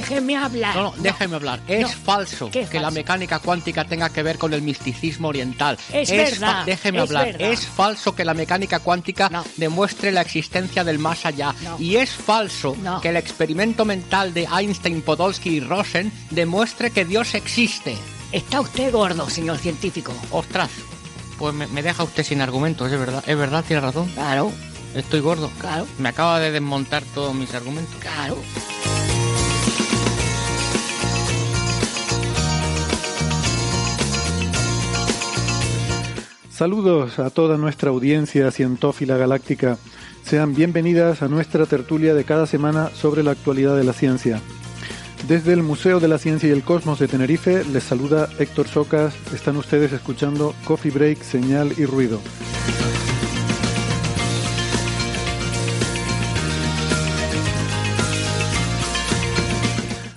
Déjeme hablar. No, no, déjeme hablar. Es No. falso ¿Qué que es la mecánica cuántica tenga que ver con el misticismo oriental. Es fa- verdad, Déjeme es hablar. verdad. Es falso que la mecánica cuántica No. demuestre la existencia del más allá. No. Y es falso No. que el experimento mental de Einstein, Podolsky y Rosen demuestre que Dios existe. Está usted gordo, señor científico. Ostras. Pues me, me deja usted sin argumentos, es verdad. Es verdad, tiene razón. Claro, Estoy gordo. claro, Me acaba de desmontar todos mis argumentos. claro. Saludos a toda nuestra audiencia cientófila galáctica. Sean bienvenidas a nuestra tertulia de cada semana sobre la actualidad de la ciencia. Desde el Museo de la Ciencia y el Cosmos de Tenerife les saluda Héctor Socas. Están ustedes escuchando Coffee Break, Señal y Ruido.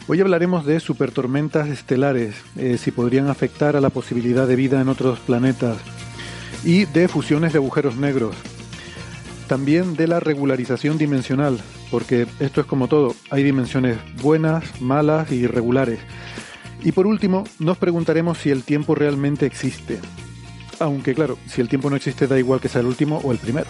Hoy hablaremos de supertormentas estelares, eh, si podrían afectar a la posibilidad de vida en otros planetas, y de fusiones de agujeros negros. También de la regularización dimensional, porque esto es como todo, hay dimensiones buenas, malas y irregulares. Y por último, nos preguntaremos si el tiempo realmente existe. Aunque claro, si el tiempo no existe da igual que sea el último o el primero.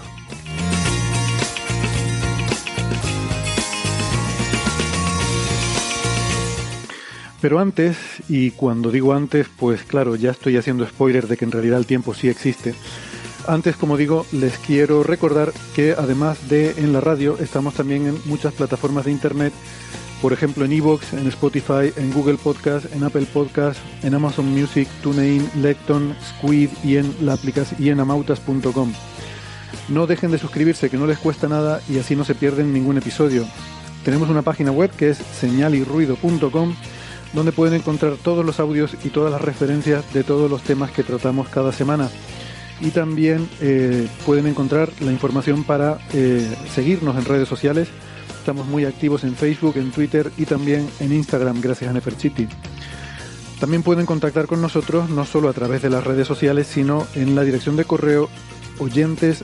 Pero antes, y cuando digo antes, pues claro, ya estoy haciendo spoiler de que en realidad el tiempo sí existe. Antes, como digo, les quiero recordar que además de en la radio, estamos también en muchas plataformas de internet, por ejemplo en Evox, en Spotify, en Google Podcast, en Apple Podcast, en Amazon Music, TuneIn, Lecton, Squid y en la y en amautas.com. No dejen de suscribirse, que no les cuesta nada y así no se pierden ningún episodio. Tenemos una página web que es señalirruido.com donde pueden encontrar todos los audios y todas las referencias de todos los temas que tratamos cada semana. Y también eh, pueden encontrar la información para eh, seguirnos en redes sociales. Estamos muy activos en Facebook, en Twitter y también en Instagram, gracias a Neferchiti. También pueden contactar con nosotros no solo a través de las redes sociales, sino en la dirección de correo oyentes.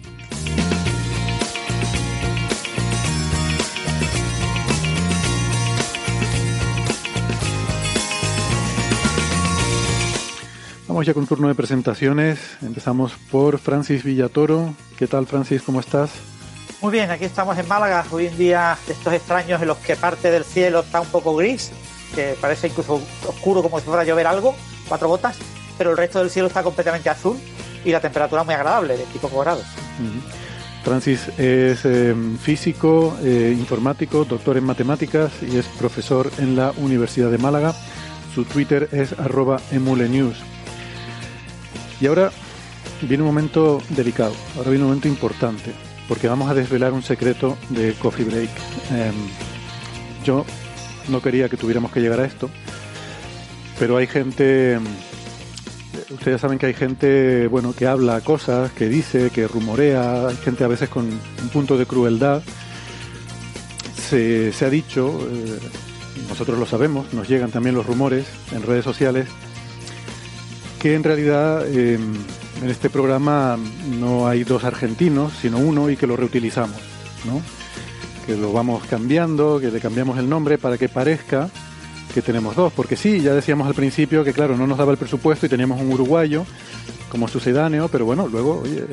Vamos ya con turno de presentaciones. Empezamos por Francis Villatoro. ¿Qué tal, Francis? ¿Cómo estás? Muy bien, aquí estamos en Málaga, hoy en día de estos extraños en los que parte del cielo está un poco gris, que parece incluso oscuro como si fuera a llover algo, cuatro gotas, pero el resto del cielo está completamente azul y la temperatura muy agradable, de tipo grados. Ujú. Francis es eh, físico, eh, informático, doctor en matemáticas y es profesor en la Universidad de Málaga. Su Twitter es arroba emulenews. Y ahora viene un momento delicado, ahora viene un momento importante, porque vamos a desvelar un secreto de Coffee Break. Em, yo no quería que tuviéramos que llegar a esto, pero hay gente, ustedes saben que hay gente, bueno, que habla cosas, que dice, que rumorea, hay gente a veces con un punto de crueldad. Se, se ha dicho, eh, nosotros lo sabemos, nos llegan también los rumores en redes sociales, que en realidad eh, en este programa no hay dos argentinos, sino uno y que lo reutilizamos, ¿no? Que lo vamos cambiando, que le cambiamos el nombre para que parezca que tenemos dos, porque sí, ya decíamos al principio que claro, no nos daba el presupuesto y teníamos un uruguayo como sucedáneo, pero bueno, luego eh,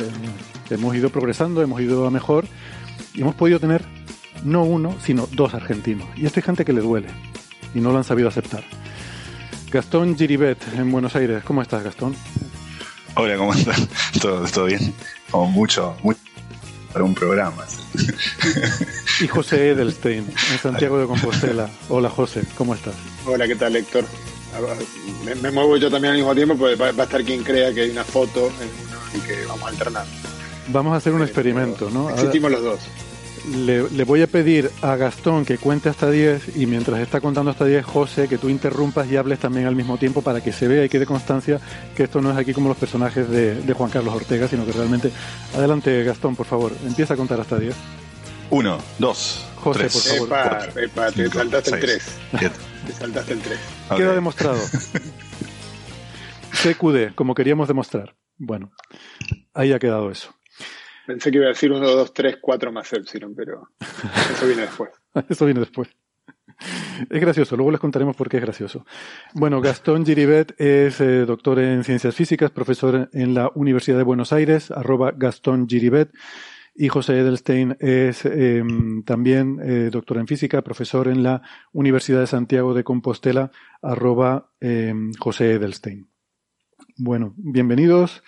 hemos ido progresando, hemos ido a mejor y hemos podido tener no uno, sino dos argentinos. Y esto hay gente que le duele y no lo han sabido aceptar. Gastón Giribet en Buenos Aires, ¿cómo estás Gastón? Hola, ¿cómo estás? ¿Todo, todo bien? Como mucho, mucho para un programa. y José Edelstein, en Santiago de Compostela. Hola José, ¿cómo estás? Hola, ¿qué tal Héctor? Me, muevo yo también al mismo tiempo, pues va, a estar quien crea que hay una foto y que vamos a alternar. Vamos a hacer un experimento, ¿no? Existimos los dos le, voy a pedir a Gastón que cuente hasta 10 y mientras está contando hasta 10, José, que tú interrumpas y hables también al mismo tiempo para que se vea y quede constancia que esto no es aquí como los personajes de, Juan Carlos Ortega, sino que realmente... Adelante, Gastón, por favor, empieza a contar hasta 10. Uno, dos, José, por favor. Epa, te saltaste el 3. Te saltaste el 3. Queda demostrado. CQD, como queríamos demostrar. Bueno, ahí ha quedado eso. Pensé que iba a decir 1, 2, 3, 4 más Epsilon, pero eso viene después. eso viene después. Es gracioso, luego les contaremos por qué es gracioso. Bueno, Gastón Giribet es eh, doctor en ciencias físicas, profesor en la Universidad de Buenos Aires, arroba Gastón Giribet. Y José Edelstein es em, también eh, doctor en física, profesor en la Universidad de Santiago de Compostela, arroba em, José Edelstein. Bueno, bienvenidos.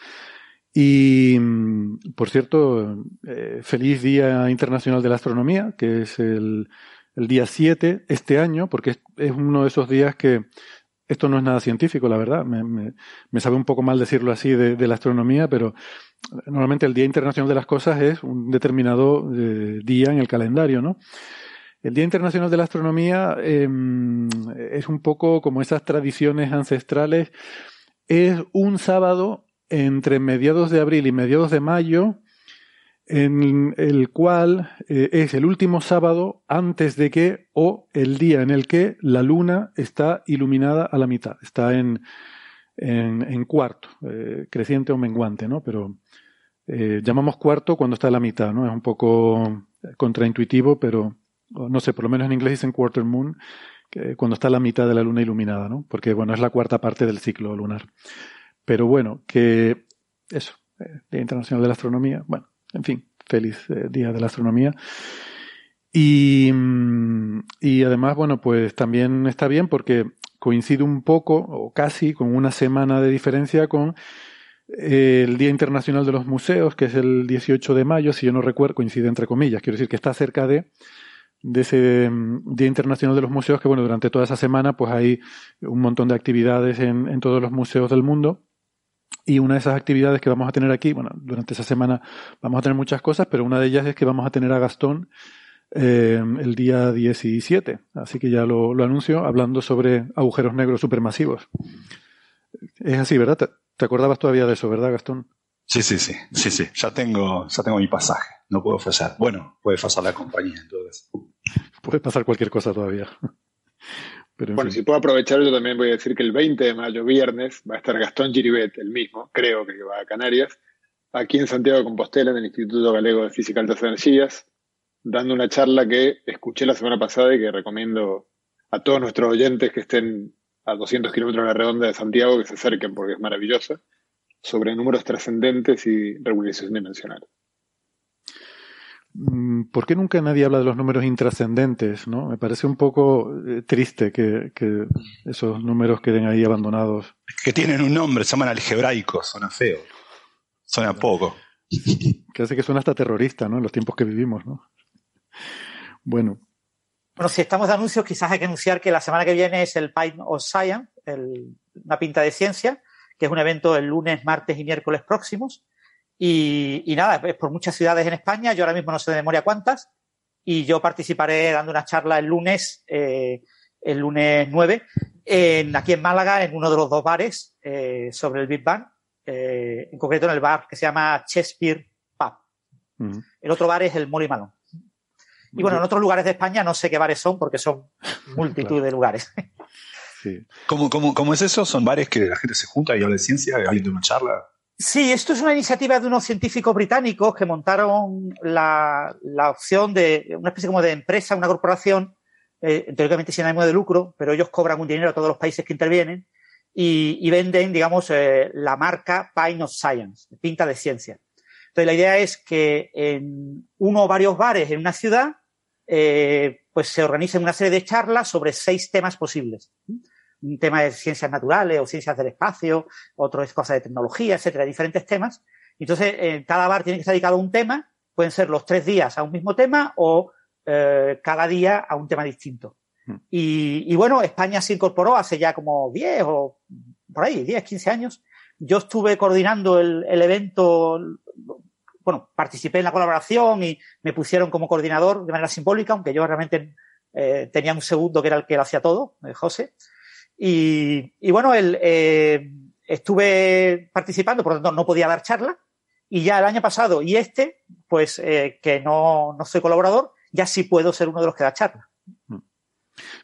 Y, mm, por cierto, eh, feliz Día Internacional de la Astronomía, que es el, día 7 este año, porque es, uno de esos días que esto no es nada científico, la verdad. Me, sabe un poco mal decirlo así de, la astronomía, pero normalmente el Día Internacional de las Cosas es un determinado eh, día en el calendario, ¿no? El Día Internacional de la Astronomía eh, es un poco como esas tradiciones ancestrales. Es un sábado entre mediados de abril y mediados de mayo, en el cual eh, es el último sábado antes de que, o el día en el que la luna está iluminada a la mitad, está en, en, cuarto, eh, creciente o menguante, ¿no? Pero eh, llamamos cuarto cuando está a la mitad, ¿no? Es un poco contraintuitivo, pero no sé, por lo menos en inglés dicen quarter moon, cuando está a la mitad de la luna iluminada, ¿no? Porque, bueno, es la cuarta parte del ciclo lunar. Pero bueno, que eso, eh, Día Internacional de la Astronomía, bueno, en fin, feliz eh, Día de la Astronomía. Y, mm, y además, bueno, pues también está bien porque coincide un poco, o casi, con una semana de diferencia con eh, el Día Internacional de los Museos, que es el 18 de mayo, si yo no recuerdo, coincide entre comillas, quiero decir que está cerca de, de ese mm, Día Internacional de los Museos, que bueno, durante toda esa semana pues hay un montón de actividades en, en todos los museos del mundo y una de esas actividades que vamos a tener aquí, bueno, durante esa semana vamos a tener muchas cosas, pero una de ellas es que vamos a tener a Gastón eh, el día 17. Así que ya lo, anuncio, hablando sobre agujeros negros supermasivos. Es así, ¿verdad? ¿Te, acordabas todavía de eso, verdad, Gastón? Sí, sí, sí, sí, sí. Ya tengo, ya tengo mi pasaje. No puedo fallar. Bueno, puede fallar la compañía, entonces. Puede pasar cualquier cosa todavía bueno, si puedo aprovechar, yo también voy a decir que el 20 de mayo, viernes, va a estar Gastón Giribet, el mismo, creo que va a Canarias, aquí en Santiago de Compostela, en el Instituto Galego de Física Altas Energías, dando una charla que escuché la semana pasada y que recomiendo a todos nuestros oyentes que estén a 200 kilómetros de la redonda de Santiago que se acerquen porque es maravillosa, sobre números trascendentes y regularización dimensional. Mm, ¿Por qué nunca nadie habla de los números intrascendentes? ¿no? Me parece un poco eh, triste que, esos números queden ahí abandonados. Que tienen un nombre, se llaman algebraicos, suena feo. Suena poco. Que hace que suena hasta terrorista, ¿no? En los tiempos que vivimos, ¿no? Bueno. Bueno, si estamos de anuncios, quizás hay que anunciar que la semana que viene es el Pine of Science, una pinta de ciencia, que es un evento el lunes, martes y miércoles próximos y, nada, es por muchas ciudades en España, yo ahora mismo no sé de memoria cuántas, y yo participaré dando una charla el lunes, eh, el lunes 9, en, aquí en Málaga, en uno de los dos bares eh, sobre el Big Bang, eh, en concreto en el bar que se llama Shakespeare Pub. El otro bar es el Molly Malone. Y bueno, en otros lugares de España no sé qué bares son porque son multitud de lugares. Sí. ¿Cómo, cómo, ¿Cómo, es eso? ¿Son bares que la gente se junta y habla de ciencia y alguien de una charla? Sí, esto es una iniciativa de unos científicos británicos que montaron la, opción de una especie como de empresa, una corporación, eh, teóricamente sin ánimo de lucro, pero ellos cobran un dinero a todos los países que intervienen y, venden, digamos, eh, la marca Pine of Science, pinta de ciencia. Entonces, la idea es que en uno o varios bares en una ciudad, eh, pues se organicen una serie de charlas sobre seis temas posibles un tema de ciencias naturales o ciencias del espacio, otro es cosas de tecnología, etcétera, diferentes temas. Entonces, en cada bar tiene que estar dedicado a un tema, pueden ser los tres días a un mismo tema o eh, cada día a un tema distinto. Hmm. Y, bueno, España se incorporó hace ya como 10 o por ahí, 10, 15 años. Yo estuve coordinando el, evento, bueno, participé en la colaboración y me pusieron como coordinador de manera simbólica, aunque yo realmente eh, tenía un segundo que era el que lo hacía todo, eh, José. Y, bueno, el, eh, estuve participando, por lo tanto no podía dar charla. Y ya el año pasado y este, pues eh, que no, no soy colaborador, ya sí puedo ser uno de los que da charla. Mm.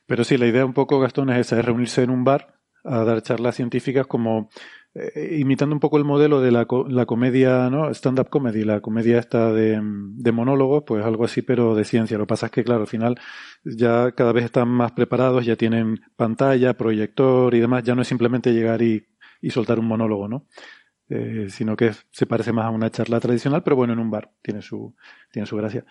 Pero sí, la idea un poco, Gastón, es esa, es reunirse en un bar a dar charlas científicas como eh, imitando un poco el modelo de la, la comedia, ¿no? Stand-up comedy, la comedia esta de, de monólogos, pues algo así, pero de ciencia. Lo que pasa es que, claro, al final ya cada vez están más preparados, ya tienen pantalla, proyector y demás. Ya no es simplemente llegar y, y soltar un monólogo, ¿no? Eh, sino que se parece más a una charla tradicional, pero bueno, en un bar tiene su, tiene su gracia.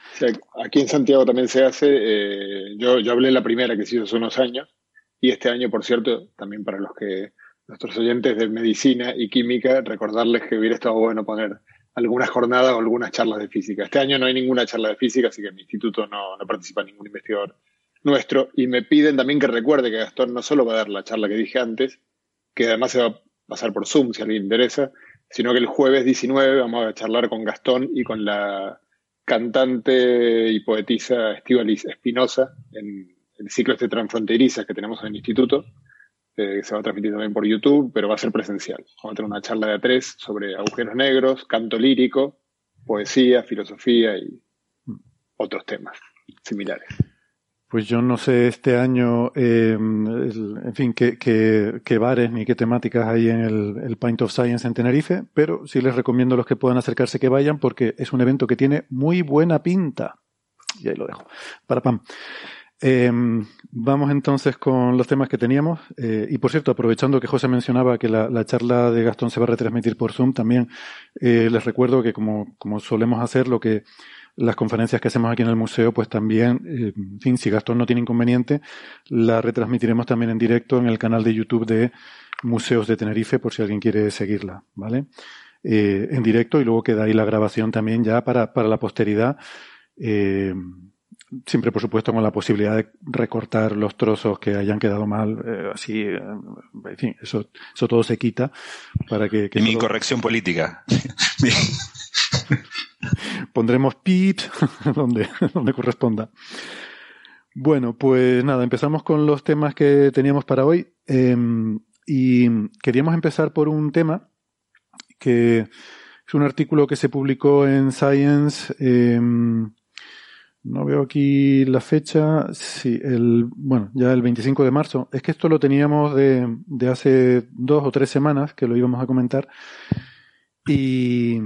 aquí en Santiago también se hace, eh, yo, yo hablé la primera que se hizo hace unos años, y este año, por cierto, también para los que nuestros oyentes de medicina y química, recordarles que hubiera estado bueno poner algunas jornadas o algunas charlas de física. Este año no hay ninguna charla de física, así que en mi instituto no, no participa ningún investigador nuestro. Y me piden también que recuerde que Gastón no solo va a dar la charla que dije antes, que además se va a pasar por Zoom si alguien interesa, sino que el jueves 19 vamos a charlar con Gastón y con la cantante y poetisa Estivalis Espinosa en el ciclo este transfronterizas que tenemos en el instituto eh, se va a transmitir también por YouTube, pero va a ser presencial. Vamos a tener una charla de a tres sobre agujeros negros, canto lírico, poesía, filosofía y otros temas similares. Pues yo no sé este año, eh, en fin, qué, qué, bares ni qué temáticas hay en el, el Pint of Science en Tenerife, pero sí les recomiendo a los que puedan acercarse que vayan porque es un evento que tiene muy buena pinta. Y ahí lo dejo. Para Pam. Eh, vamos entonces con los temas que teníamos. Eh, y por cierto, aprovechando que José mencionaba que la, charla de Gastón se va a retransmitir por Zoom, también eh, les recuerdo que como, como solemos hacer, lo que las conferencias que hacemos aquí en el museo, pues también, eh, en fin, si Gastón no tiene inconveniente, la retransmitiremos también en directo en el canal de YouTube de Museos de Tenerife, por si alguien quiere seguirla, ¿vale? En directo y luego queda ahí la grabación también ya para, para la posteridad. Siempre por supuesto con la posibilidad de recortar los trozos que hayan quedado mal, eh, así, eh, en fin, eso, eso todo se quita para que... que mi corrección política. Pondremos pips donde, donde corresponda. Bueno, pues nada, empezamos con los temas que teníamos para hoy em, y queríamos empezar por un tema que es un artículo que se publicó en Science eh, no veo aquí la fecha. Sí, el, bueno, ya el 25 de marzo. Es que esto lo teníamos de, de hace dos o tres semanas que lo íbamos a comentar. Y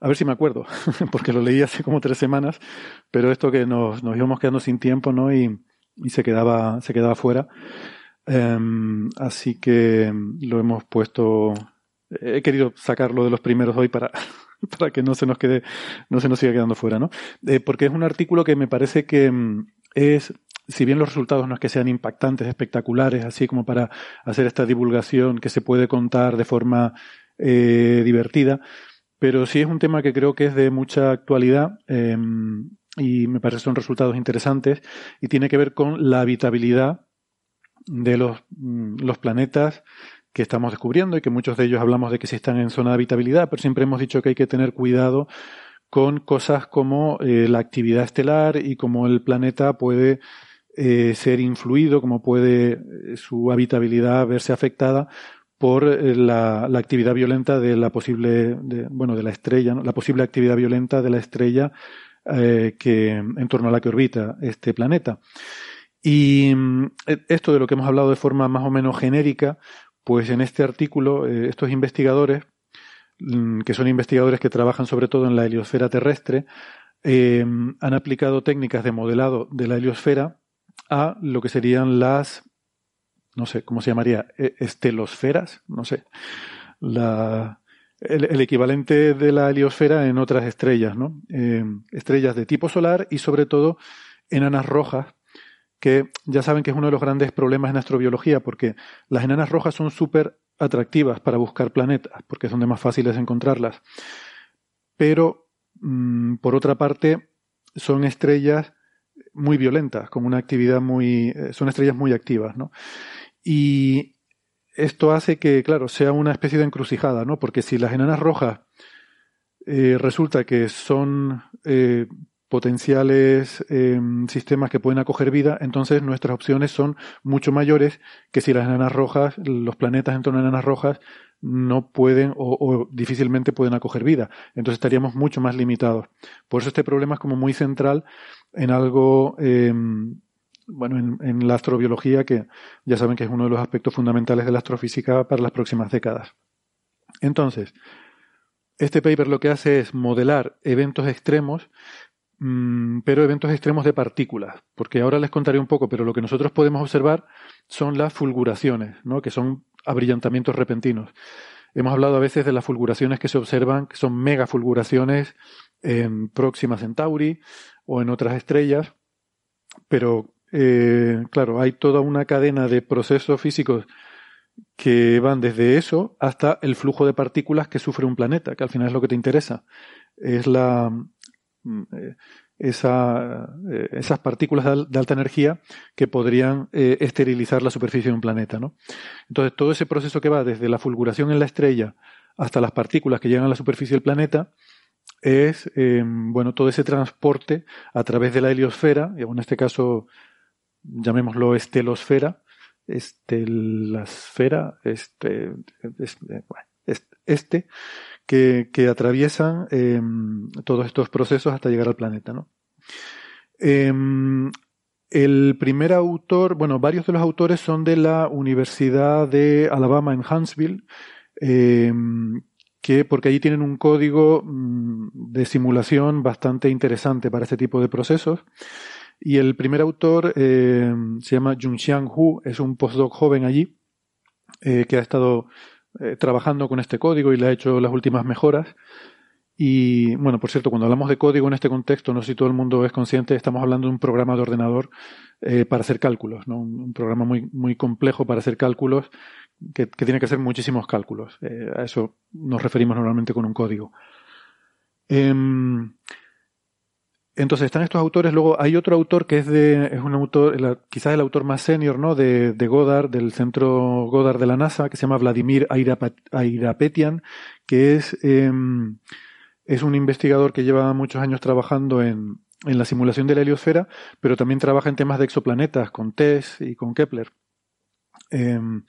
a ver si me acuerdo, porque lo leí hace como tres semanas, pero esto que nos, nos íbamos quedando sin tiempo, ¿no? Y, y se quedaba, se quedaba fuera. Em, así que lo hemos puesto, he querido sacarlo de los primeros hoy para, para que no se nos quede, no se nos siga quedando fuera, ¿no? Eh, porque es un artículo que me parece que mm, es, si bien los resultados no es que sean impactantes, espectaculares, así como para hacer esta divulgación que se puede contar de forma eh, divertida, pero sí es un tema que creo que es de mucha actualidad eh, y me parece que son resultados interesantes y tiene que ver con la habitabilidad de los, mm, los planetas que estamos descubriendo y que muchos de ellos hablamos de que sí están en zona de habitabilidad, pero siempre hemos dicho que hay que tener cuidado con cosas como eh, la actividad estelar y cómo el planeta puede eh, ser influido, cómo puede eh, su habitabilidad verse afectada por la, actividad violenta de la posible, bueno, de la estrella, la posible actividad violenta de la estrella que en torno a la que orbita este planeta. Y mm, esto de lo que hemos hablado de forma más o menos genérica, pues en este artículo, eh, estos investigadores mm, que son investigadores que trabajan sobre todo en la heliosfera terrestre, eh, han aplicado técnicas de modelado de la heliosfera a lo que serían las, no sé, ¿cómo se llamaría? E, estelosferas, no sé. El, equivalente de la heliosfera en otras estrellas, ¿no? Eh, estrellas de tipo solar y sobre todo enanas rojas, que ya saben que es uno de los grandes problemas en astrobiología, porque las enanas rojas son súper atractivas para buscar planetas, porque es donde más fácil es encontrarlas. Pero, mm, por otra parte, son estrellas muy violentas, con una actividad muy. Eh, son estrellas muy activas, ¿no? Y esto hace que, claro, sea una especie de encrucijada, ¿no? Porque si las enanas rojas eh, resulta que son eh, potenciales em, sistemas que pueden acoger vida, entonces nuestras opciones son mucho mayores que si las enanas rojas, los planetas en torno a enanas rojas, no pueden o, difícilmente pueden acoger vida. Entonces estaríamos mucho más limitados. Por eso este problema es como muy central en algo, em, bueno, en, en la astrobiología, que ya saben que es uno de los aspectos fundamentales de la astrofísica para las próximas décadas. Entonces, este paper lo que hace es modelar eventos extremos pero eventos extremos de partículas, porque ahora les contaré un poco, pero lo que nosotros podemos observar son las fulguraciones, ¿no? que son abrillantamientos repentinos. Hemos hablado a veces de las fulguraciones que se observan, que son megafulguraciones en Próxima Centauri o en otras estrellas, pero eh, claro, hay toda una cadena de procesos físicos que van desde eso hasta el flujo de partículas que sufre un planeta, que al final es lo que te interesa. Es la, Mm, esa, eh, esas partículas de alta energía que podrían eh, esterilizar la superficie de un planeta. ¿no? Entonces, todo ese proceso que va desde la fulguración en la estrella hasta las partículas que llegan a la superficie del planeta es bueno todo ese transporte a través de la heliosfera, y en este caso llamémoslo estelosfera, estelasfera, este, este, este que, atraviesan em, todos estos procesos hasta llegar al planeta. ¿no? Em, el primer autor, bueno, varios de los autores son de la Universidad de Alabama en Huntsville, em, que porque allí tienen un código mm, de simulación bastante interesante para este tipo de procesos. Y el primer autor se llama Junxiang Hu, es un postdoc joven allí, eh, que ha estado eh, trabajando con este código y le ha hecho las últimas mejoras. Y bueno, por cierto, cuando hablamos de código en este contexto, no sé si todo el mundo es consciente, estamos hablando de un programa de ordenador eh, para hacer cálculos, ¿no? un, programa muy, muy complejo para hacer cálculos que, tiene que hacer muchísimos cálculos. Eh, a eso nos referimos normalmente con un código. Em, entonces están estos autores, luego hay otro autor que es de, es un autor, quizás el autor más senior, ¿no? De, de, Goddard, del centro Goddard de la NASA, que se llama Vladimir Airapetian, que es, em, es un investigador que lleva muchos años trabajando en, en la simulación de la heliosfera, pero también trabaja en temas de exoplanetas con TESS y con Kepler. Em,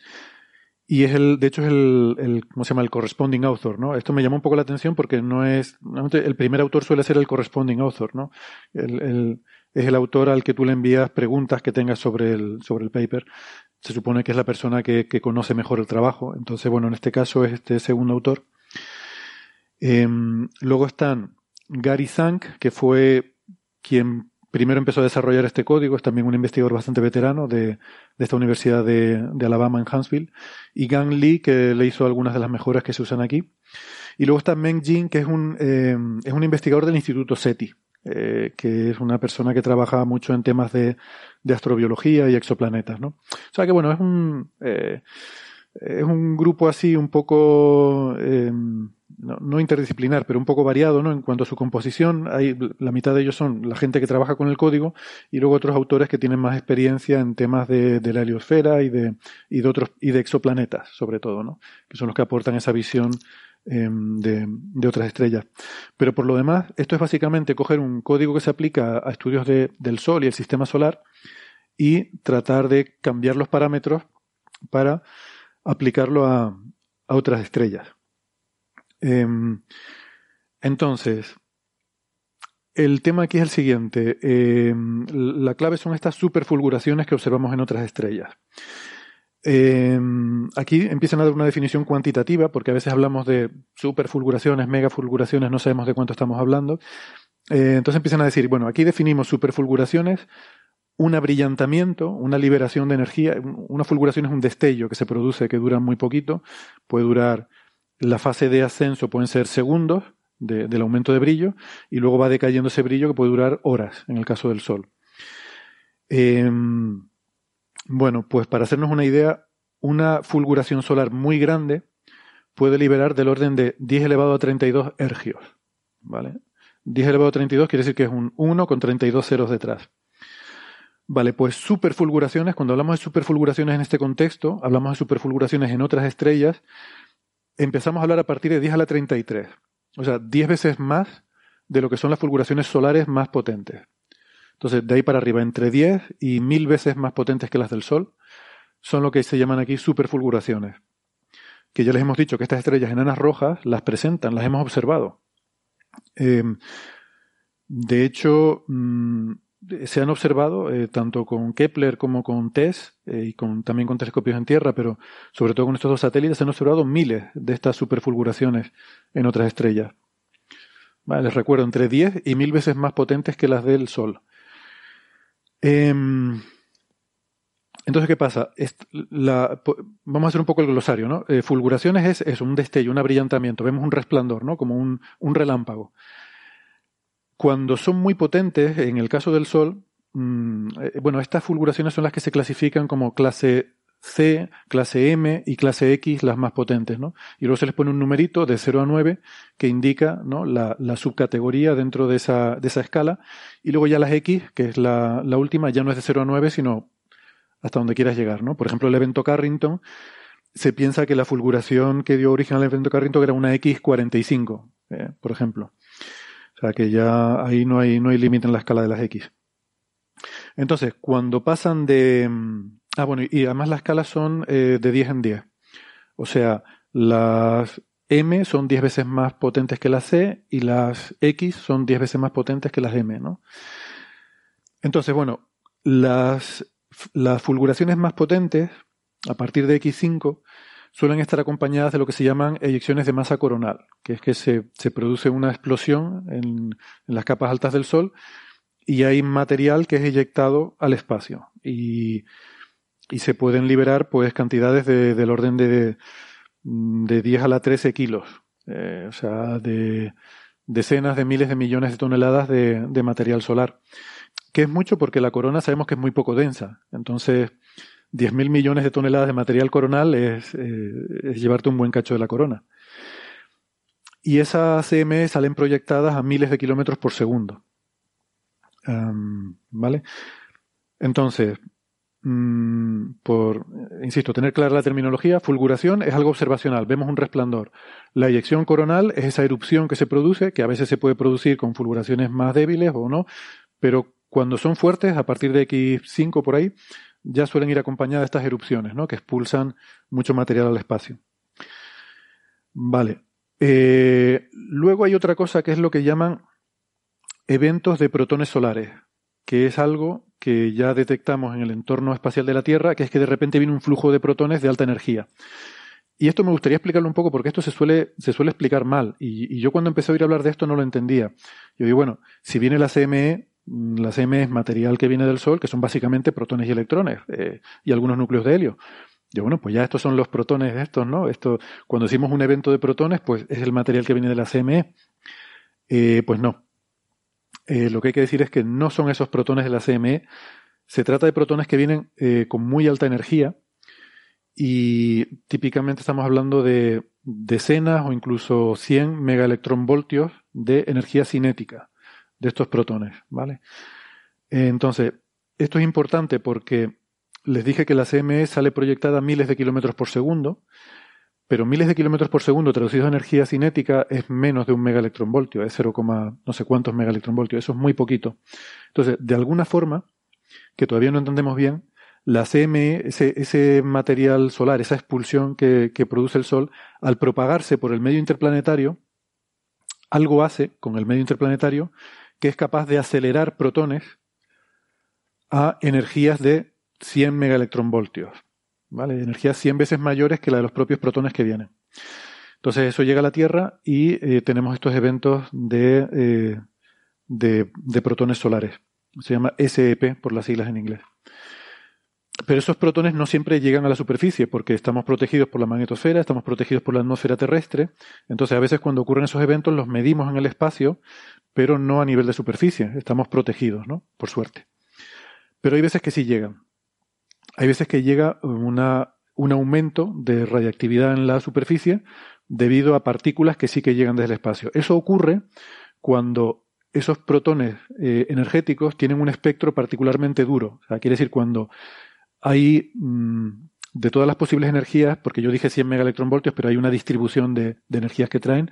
y es el, de hecho, es el, el, ¿cómo se llama? El corresponding author, ¿no? Esto me llama un poco la atención porque no es, el primer autor suele ser el corresponding author, ¿no? El, el, es el autor al que tú le envías preguntas que tengas sobre el, sobre el paper. Se supone que es la persona que, que conoce mejor el trabajo. Entonces, bueno, en este caso es este segundo autor. Eh, luego están Gary Zank, que fue quien primero empezó a desarrollar este código, es también un investigador bastante veterano de, esta Universidad de, Alabama en Huntsville, y Gang Lee, que le hizo algunas de las mejoras que se usan aquí. Y luego está Meng Jin, que es un, eh, es un investigador del Instituto SETI, eh, que es una persona que trabaja mucho en temas de, astrobiología y exoplanetas, ¿no? O sea que bueno, es un, eh, es un grupo así un poco no, interdisciplinar, pero un poco variado, ¿no? En cuanto a su composición, hay, la mitad de ellos son la gente que trabaja con el código y luego otros autores que tienen más experiencia en temas de, la heliosfera y de, y de otros, y de exoplanetas, sobre todo, ¿no? Que son los que aportan esa visión em, de, de, otras estrellas. Pero por lo demás, esto es básicamente coger un código que se aplica a estudios de, del Sol y el sistema solar y tratar de cambiar los parámetros para aplicarlo a, a otras estrellas. Em, entonces, el tema aquí es el siguiente. Em, la clave son estas superfulguraciones que observamos en otras estrellas. Em, aquí empiezan a dar una definición cuantitativa, porque a veces hablamos de superfulguraciones, megafulguraciones, no sabemos de cuánto estamos hablando. Eh, entonces empiezan a decir, bueno, aquí definimos superfulguraciones, un abrillantamiento, una liberación de energía. Una fulguración es un destello que se produce que dura muy poquito, puede durar, la fase de ascenso pueden ser segundos del aumento de brillo, y luego va decayendo ese brillo que puede durar horas, en el caso del Sol. Em, bueno, pues para hacernos una idea, una fulguración solar muy grande puede liberar del orden de 10 elevado a 32 ergios. ¿Vale? 10 elevado a 32 quiere decir que es un 1 con 32 ceros detrás. Vale, pues superfulguraciones, cuando hablamos de superfulguraciones en este contexto, hablamos de superfulguraciones en otras estrellas, empezamos a hablar a partir de 10 a la 33. O sea, 10 veces más de lo que son las fulguraciones solares más potentes. Entonces, de ahí para arriba, entre 10 y 1000 veces más potentes que las del Sol, son lo que se llaman aquí superfulguraciones. Que ya les hemos dicho que estas estrellas enanas rojas las presentan, las hemos observado. Em, de hecho, mm, se han observado eh, tanto con Kepler como con TESS eh, y con, también con telescopios en tierra, pero sobre todo con estos dos satélites se han observado miles de estas superfulguraciones en otras estrellas. les recuerdo, entre 10 y 1000 veces más potentes que las del Sol. Em, entonces, ¿qué pasa? vamos a hacer un poco el glosario, ¿no? Eh, fulguraciones es, un destello, un abrillantamiento, vemos un resplandor, ¿no? Como un, relámpago. Cuando son muy potentes, en el caso del Sol, mm, eh, bueno, estas fulguraciones son las que se clasifican como clase C, clase M y clase X las más potentes, ¿no? Y luego se les pone un numerito de 0 a 9 que indica ¿no? la, subcategoría dentro de esa, de esa escala. Y luego ya las X, que es la, última, ya no es de 0 a 9, sino hasta donde quieras llegar, ¿no? Por ejemplo, el evento Carrington, se piensa que la fulguración que dio origen al evento Carrington era una X45, eh, por ejemplo. Sea que ya ahí no hay, no hay límite en la escala de las X. Entonces, cuando pasan de, Ah, bueno, y además las escalas son eh, de 10 en 10. O sea, las M son 10 veces más potentes que las C y las X son 10 veces más potentes que las M, ¿no? Entonces, bueno, las, las fulguraciones más potentes, a partir de X5, suelen estar acompañadas de lo que se llaman eyecciones de masa coronal, que es que se, se produce una explosión en, en, las capas altas del Sol y hay material que es eyectado al espacio. Y y se pueden liberar pues cantidades de, del orden de, de 10 a la 13 kilos, eh, o sea, de decenas de miles de millones de toneladas de, de, material solar, que es mucho porque la corona sabemos que es muy poco densa, entonces 10.000 millones de toneladas de material coronal es, eh, es llevarte un buen cacho de la corona. Y esas CME salen proyectadas a miles de kilómetros por segundo. ¿Vale? Entonces, Mm, por, insisto, tener clara la terminología, fulguración es algo observacional, vemos un resplandor. La eyección coronal es esa erupción que se produce, que a veces se puede producir con fulguraciones más débiles o no, pero cuando son fuertes, a partir de X5 por ahí, ya suelen ir acompañadas estas erupciones, ¿no? que expulsan mucho material al espacio. Vale. Eh, luego hay otra cosa que es lo que llaman eventos de protones solares, que es algo que ya detectamos en el entorno espacial de la Tierra, que es que de repente viene un flujo de protones de alta energía. Y esto me gustaría explicarlo un poco porque esto se suele, se suele explicar mal. Y, yo cuando empecé a oír hablar de esto no lo entendía. Yo digo, bueno, si viene la CME, la CME es material que viene del Sol, que son básicamente protones y electrones, eh, y algunos núcleos de helio. Yo, bueno, pues ya estos son los protones de estos, ¿no? Esto, cuando decimos un evento de protones, pues es el material que viene de la CME. Eh, pues no, eh, lo que hay que decir es que no son esos protones de la CME, se trata de protones que vienen con muy alta energía y típicamente estamos hablando de decenas o incluso 100 megaelectronvoltios de energía cinética de estos protones, ¿vale? Entonces, esto es importante porque les dije que la CME sale proyectada a miles de kilómetros por segundo pero miles de kilómetros por segundo traducidos a energía cinética es menos de un megaelectronvoltio, es 0, no sé cuántos megaelectronvoltios, eso es muy poquito. Entonces, de alguna forma, que todavía no entendemos bien, la CME, ese, material solar, esa expulsión que, que produce el Sol, al propagarse por el medio interplanetario, algo hace con el medio interplanetario que es capaz de acelerar protones a energías de 100 megaelectronvoltios. ¿vale? Energías 100 veces mayores que la de los propios protones que vienen. Entonces eso llega a la Tierra y eh, tenemos estos eventos de, eh, de, de, protones solares. Se llama SEP por las siglas en inglés. Pero esos protones no siempre llegan a la superficie porque estamos protegidos por la magnetosfera, estamos protegidos por la atmósfera terrestre. Entonces a veces cuando ocurren esos eventos los medimos en el espacio, pero no a nivel de superficie. Estamos protegidos, ¿no? Por suerte. Pero hay veces que sí llegan. Hay veces que llega una, un aumento de radiactividad en la superficie debido a partículas que sí que llegan desde el espacio. Eso ocurre cuando esos protones eh, energéticos tienen un espectro particularmente duro. O sea, quiere decir cuando hay mm, de todas las posibles energías, porque yo dije 100 megaelectronvoltios, pero hay una distribución de, de energías que traen,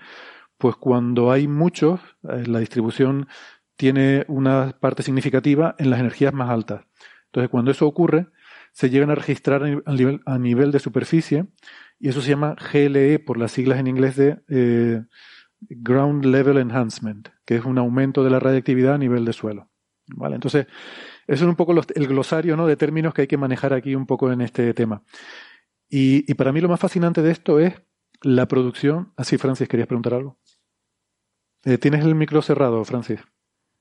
pues cuando hay muchos, eh, la distribución tiene una parte significativa en las energías más altas. Entonces, cuando eso ocurre, se llegan a registrar a nivel, de superficie y eso se llama GLE por las siglas en inglés de eh, Ground Level Enhancement, que es un aumento de la radiactividad a nivel de suelo. ¿Vale? Entonces, eso es un poco el glosario ¿no? de términos que hay que manejar aquí un poco en este tema. Y, y para mí lo más fascinante de esto es la producción. Así, ah, Francis, ¿querías preguntar algo? Eh, Tienes el micro cerrado, Francis.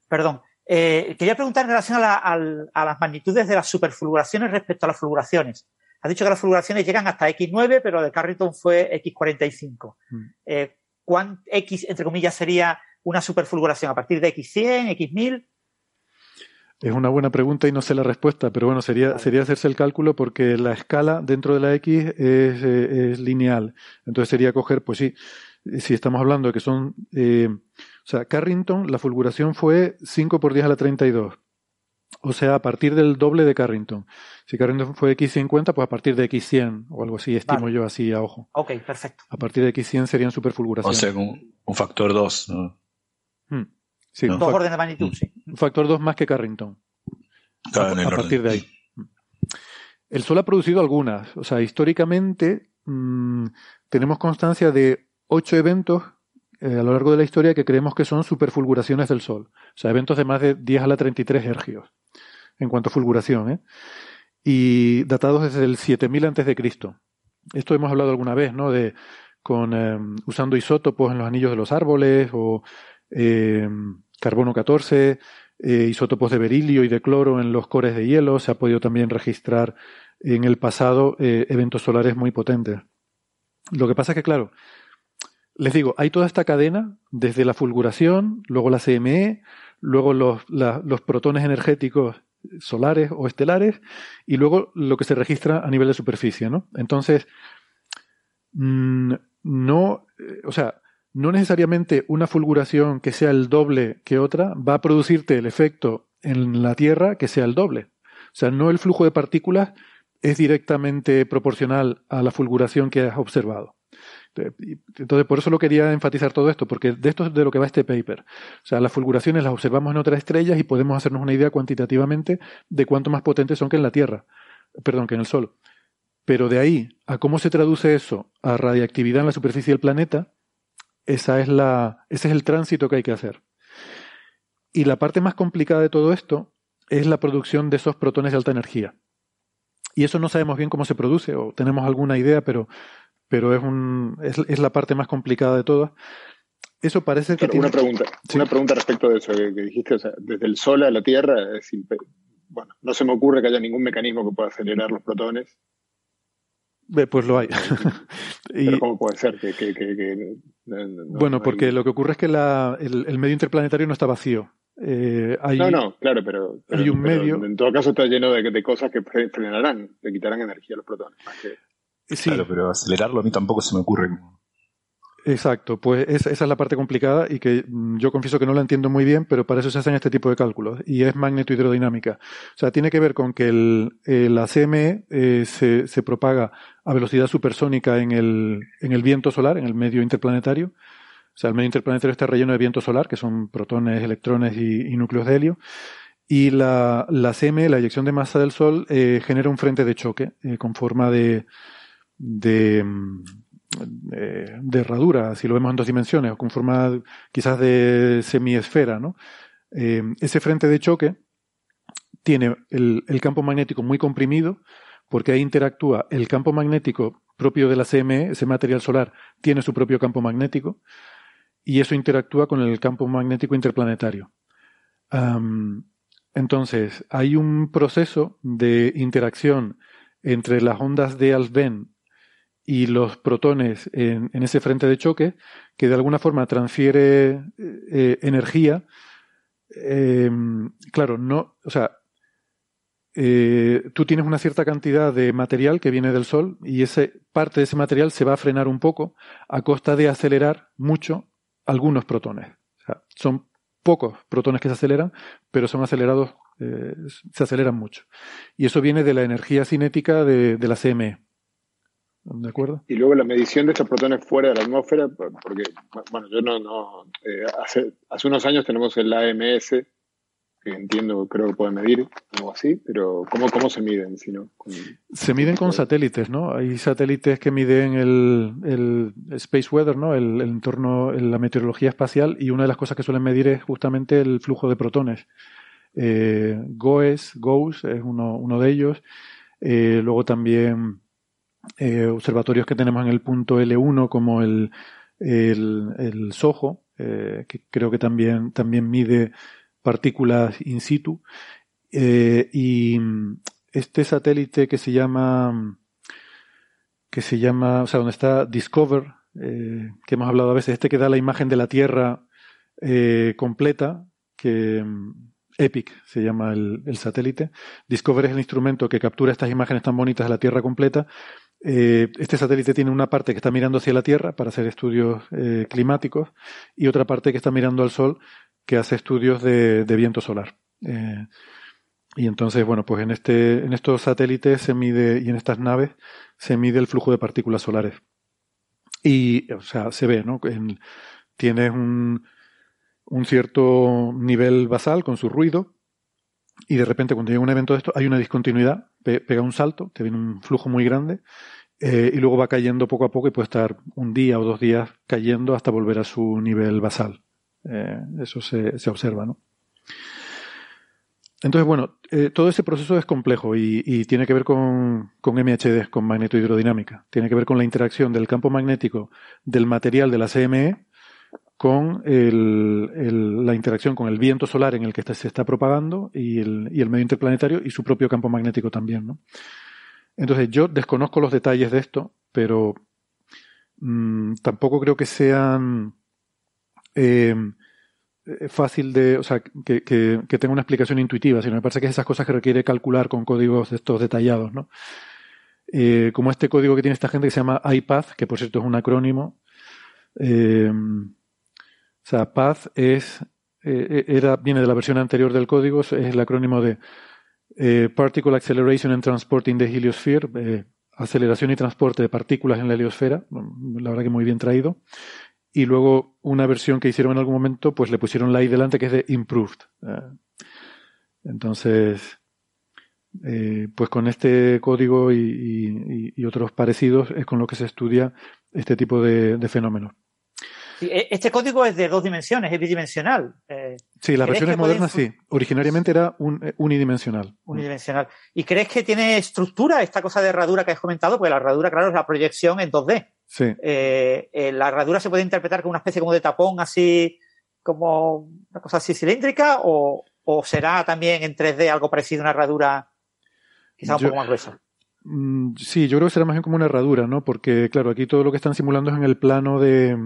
Perdón. Eh, quería preguntar en relación a, a, las magnitudes de las superfulguraciones respecto a las fulguraciones. Has dicho que las fulguraciones llegan hasta X9, pero de Carrington fue X45. Mm. Eh, ¿Cuán X, entre comillas, sería una superfulguración? ¿A partir de X100, X1000? Es una buena pregunta y no sé la respuesta, pero bueno, sería, sería hacerse el cálculo porque la escala dentro de la X es, es lineal. Entonces sería coger, pues sí, si estamos hablando de que son, eh, o sea, Carrington, la fulguración fue 5 por 10 a la 32. O sea, a partir del doble de Carrington. Si Carrington fue X50, pues a partir de X100 o algo así, estimo yo así a ojo. Ok, perfecto. A partir de X100 serían superfulguraciones. O sea, un, un factor 2, ¿no? Hmm. Sí, Dos órdenes de magnitud, sí. Un factor 2 más que Carrington. a, a partir de ahí. El Sol ha producido algunas. O sea, históricamente mmm, tenemos constancia de ocho eventos eh, a lo largo de la historia que creemos que son superfulguraciones del Sol. O sea, eventos de más de 10 a la 33 ergios en cuanto a fulguración. ¿eh? Y datados desde el 7000 antes de Cristo. Esto hemos hablado alguna vez, ¿no? De con eh, usando isótopos en los anillos de los árboles o carbono 14, eh, isótopos de berilio y de cloro en los cores de hielo. Se ha podido también registrar en el pasado eventos solares muy potentes. Lo que pasa es que, claro, les digo, hay toda esta cadena, desde la fulguración, luego la CME, luego los, los protones energéticos solares o estelares, y luego lo que se registra a nivel de superficie, ¿no? Entonces, mmm, no, o sea, no necesariamente una fulguración que sea el doble que otra va a producirte el efecto en la Tierra que sea el doble. O sea, no el flujo de partículas es directamente proporcional a la fulguración que has observado. Entonces, por eso lo quería enfatizar todo esto, porque de esto es de lo que va este paper. O sea, las fulguraciones las observamos en otras estrellas y podemos hacernos una idea cuantitativamente de cuánto más potentes son que en la Tierra, perdón, que en el Sol. Pero de ahí a cómo se traduce eso a radiactividad en la superficie del planeta, esa es la, ese es el tránsito que hay que hacer. Y la parte más complicada de todo esto es la producción de esos protones de alta energía. Y eso no sabemos bien cómo se produce, o tenemos alguna idea, pero pero es, un, es, es la parte más complicada de todas. Eso parece que. tiene... Una pregunta, sí. una pregunta respecto de eso que, que dijiste, o sea, desde el Sol a la Tierra, es bueno, no se me ocurre que haya ningún mecanismo que pueda acelerar los protones. Pues lo hay. Pero ¿cómo puede ser? Que, que, que no, bueno, porque hay... lo que ocurre es que la, el, el, medio interplanetario no está vacío. Eh, hay, no, no, claro, pero, pero, hay un pero medio. En todo caso está lleno de, de, cosas que frenarán, le quitarán energía a los protones. Más que... Sí. Claro, pero acelerarlo a mí tampoco se me ocurre. Exacto, pues esa, esa, es la parte complicada y que mm, yo confieso que no la entiendo muy bien, pero para eso se hacen este tipo de cálculos y es magnetohidrodinámica. O sea, tiene que ver con que el, el eh, se, se, propaga a velocidad supersónica en el, en el viento solar, en el medio interplanetario. O sea, el medio interplanetario está relleno de viento solar, que son protones, electrones y, y núcleos de helio. Y la, la la eyección de masa del Sol, eh, genera un frente de choque eh, con forma de, de, de, de, herradura, si lo vemos en dos dimensiones, o con forma quizás de semiesfera, ¿no? Eh, ese frente de choque tiene el, el, campo magnético muy comprimido, porque ahí interactúa el campo magnético propio de la CME, ese material solar tiene su propio campo magnético, y eso interactúa con el campo magnético interplanetario. entonces, hay un proceso de interacción entre las ondas de Alfvén y los protones en, ese frente de choque que de alguna forma transfiere eh, energía. Em, claro, no, o sea, eh, tú tienes una cierta cantidad de material que viene del Sol y ese, parte de ese material se va a frenar un poco a costa de acelerar mucho algunos protones. O sea, son pocos protones que se aceleran, pero son acelerados, eh, se aceleran mucho. Y eso viene de la energía cinética de, de la CME. ¿De acuerdo? Y luego la medición de estos protones fuera de la atmósfera, porque, bueno, yo no, no eh, hace, hace unos años tenemos el AMS, que entiendo, creo que puede medir algo así, pero ¿cómo, cómo se miden? Si no, se miden con satélites, ¿no? Hay satélites que miden el, el space weather, ¿no? El, el, entorno, la meteorología espacial, y una de las cosas que suelen medir es justamente el flujo de protones. Eh, GOES, GOES es uno, uno de ellos. Eh, luego también eh, observatorios que tenemos en el punto L1 como el, el, el SOHO, eh, que creo que también, también mide partículas in situ. Eh, y este satélite que se llama, que se llama, o sea, donde está Discover, que hemos hablado a veces, este que da la imagen de la Tierra completa, que EPIC se llama el, satélite. Discover es el instrumento que captura estas imágenes tan bonitas de la Tierra completa eh, este satélite tiene una parte que está mirando hacia la Tierra para hacer estudios eh, climáticos y otra parte que está mirando al Sol que hace estudios de, viento solar. Eh, y entonces, bueno, pues en, este, en estos satélites se mide y en estas naves se mide el flujo de partículas solares. Y, o sea, se ve, ¿no? En, tienes un, un cierto nivel basal con su ruido y de repente cuando llega un evento de esto hay una discontinuidad, pega un salto, te viene un flujo muy grande eh, y luego va cayendo poco a poco y puede estar un día o dos días cayendo hasta volver a su nivel basal. Eh, eso se, se, observa, ¿no? Entonces, bueno, eh, todo ese proceso es complejo y, y tiene que ver con, con, MHD, con magnetohidrodinámica. Tiene que ver con la interacción del campo magnético del material de la CME con el, la interacción con el viento solar en el que se está propagando y el, y el medio interplanetario y su propio campo magnético también. ¿no? Entonces yo desconozco los detalles de esto, pero mmm, tampoco creo que sean eh, fácil de, o sea, que, que, que, tenga una explicación intuitiva, sino me parece que es esas cosas que requiere calcular con códigos estos detallados, ¿no? Eh, como este código que tiene esta gente que se llama iPath, que por cierto es un acrónimo, eh, sea, PATH es, eh, era, viene de la versión anterior del código, es el acrónimo de eh, Particle Acceleration and Transport in the Heliosphere, eh, aceleración y transporte de partículas en la heliosfera, la verdad que muy bien traído. Y luego una versión que hicieron en algún momento, pues le pusieron la I delante que es de Improved. entonces, pues con este código y, y, otros parecidos es con lo que se estudia este tipo de, de fenómenos. E, este código es de dos dimensiones, es bidimensional. Eh, sí, las versiones modernas sí. Originariamente era un, eh, unidimensional. Unidimensional. ¿Y crees que tiene estructura esta cosa de herradura que has comentado? Porque la herradura, claro, es la proyección en 2D. Sí. Eh, la herradura se puede interpretar como una especie como de tapón así, como una cosa así cilíndrica, o, o será también en 3D algo parecido a una herradura quizá un poco más gruesa. Mm, sí, yo creo que será más bien como una herradura, ¿no? Porque, claro, aquí todo lo que están simulando es en el plano de,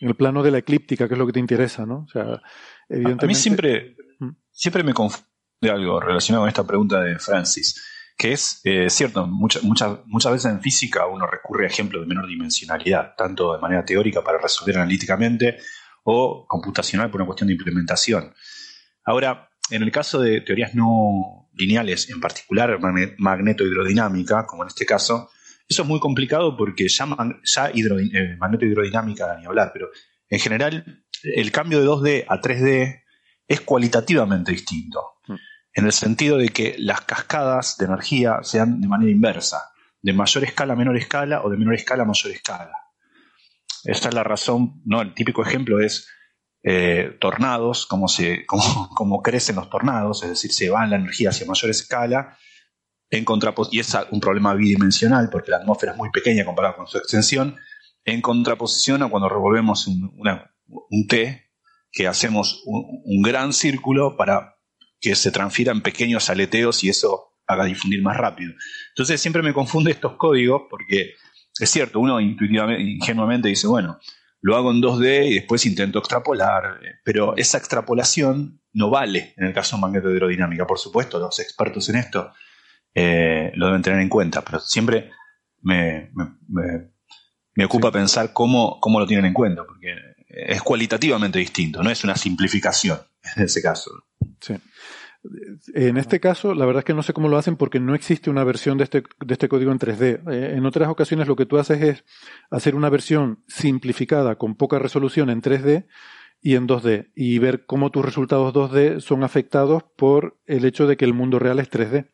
en el plano de la eclíptica, que es lo que te interesa, ¿no? O sea, evidentemente... A mí siempre, mm. siempre me confunde algo relacionado con esta pregunta de Francis, que es eh, cierto, muchas, muchas, muchas veces en física uno recurre a ejemplos de menor dimensionalidad, tanto de manera teórica para resolver analíticamente o computacional por una cuestión de implementación. Ahora, en el caso de teorías no lineales, en particular magnetohidrodinámica, como en este caso, eso es muy complicado porque ya, ya hidro, eh, magnetohidrodinámica ni hablar, pero en general el cambio de 2D a 3D es cualitativamente distinto, mm. en el sentido de que las cascadas de energía sean de manera inversa, de mayor escala a menor escala o de menor escala a mayor escala. Esta es la razón, ¿no? el típico ejemplo es eh, tornados, cómo, se, cómo, cómo crecen los tornados, es decir, se va la energía hacia mayor escala en y es un problema bidimensional porque la atmósfera es muy pequeña comparada con su extensión, en contraposición a cuando revolvemos un, un T, que hacemos un, gran círculo para que se transfiera en pequeños aleteos y eso haga difundir más rápido. Entonces siempre me confunde estos códigos porque es cierto, uno intuitivamente, ingenuamente dice, bueno, lo hago en 2D y después intento extrapolar, pero esa extrapolación no vale en el caso de magnetohidrodinámica. Por supuesto, los expertos en esto eh, lo deben tener en cuenta, pero siempre me, ocupa pensar cómo, cómo, lo tienen en cuenta, porque es cualitativamente distinto, no es una simplificación en ese caso. Sí. En este caso, la verdad es que no sé cómo lo hacen porque no existe una versión de este, de este código en 3D. Eh, en otras ocasiones lo que tú haces es hacer una versión simplificada con poca resolución en 3D y en 2D y ver cómo tus resultados 2D son afectados por el hecho de que el mundo real es 3D.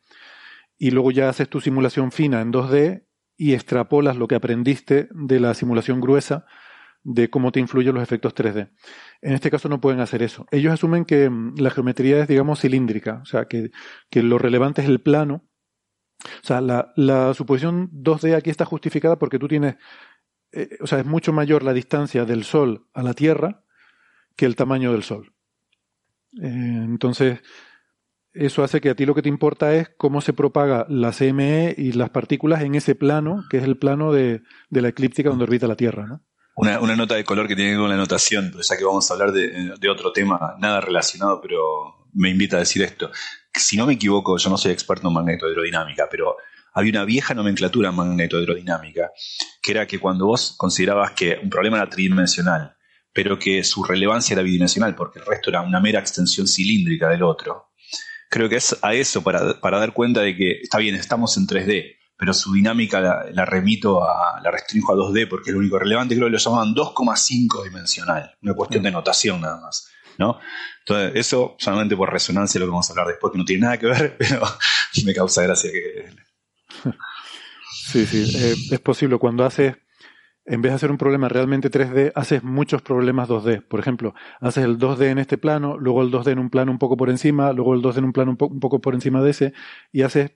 Y luego ya haces tu simulación fina en 2D y extrapolas lo que aprendiste de la simulación gruesa de cómo te influyen los efectos 3D. En este caso no pueden hacer eso. Ellos asumen que mm, la geometría es, digamos, cilíndrica, o sea, que, lo relevante es el plano. O sea, la, la suposición 2D aquí está justificada porque tú tienes, eh, o sea, es mucho mayor la distancia del Sol a la Tierra que el tamaño del Sol. Eh, entonces, eso hace que a ti lo que te importa es cómo se propaga la CME y las partículas en ese plano, que es el plano de, la eclíptica donde orbita la Tierra, ¿no? Una, nota de color que tiene que ver con la notación, ya que vamos a hablar de, otro tema, nada relacionado, pero me invita a decir esto. Si no me equivoco, yo no soy experto en magnetohidrodinámica, pero había una vieja nomenclatura en magnetohidrodinámica, que era que cuando vos considerabas que un problema era tridimensional, pero que su relevancia era bidimensional, porque el resto era una mera extensión cilíndrica del otro, creo que es a eso, para, para dar cuenta de que está bien, estamos en 3D, pero su dinámica la, remito a, la restringo a 2D porque es lo único relevante, creo que lo llamaban 2,5 dimensional, una cuestión de notación nada más. ¿no? Entonces, eso solamente por resonancia lo que vamos a hablar después, que no tiene nada que ver, pero me causa gracia que... Sí, sí, eh, es posible. Cuando haces, en vez de hacer un problema realmente 3D, haces muchos problemas 2D. Por ejemplo, haces el 2D en este plano, luego el 2D en un plano un poco por encima, luego el 2D en un plano un, un poco por encima de ese, y haces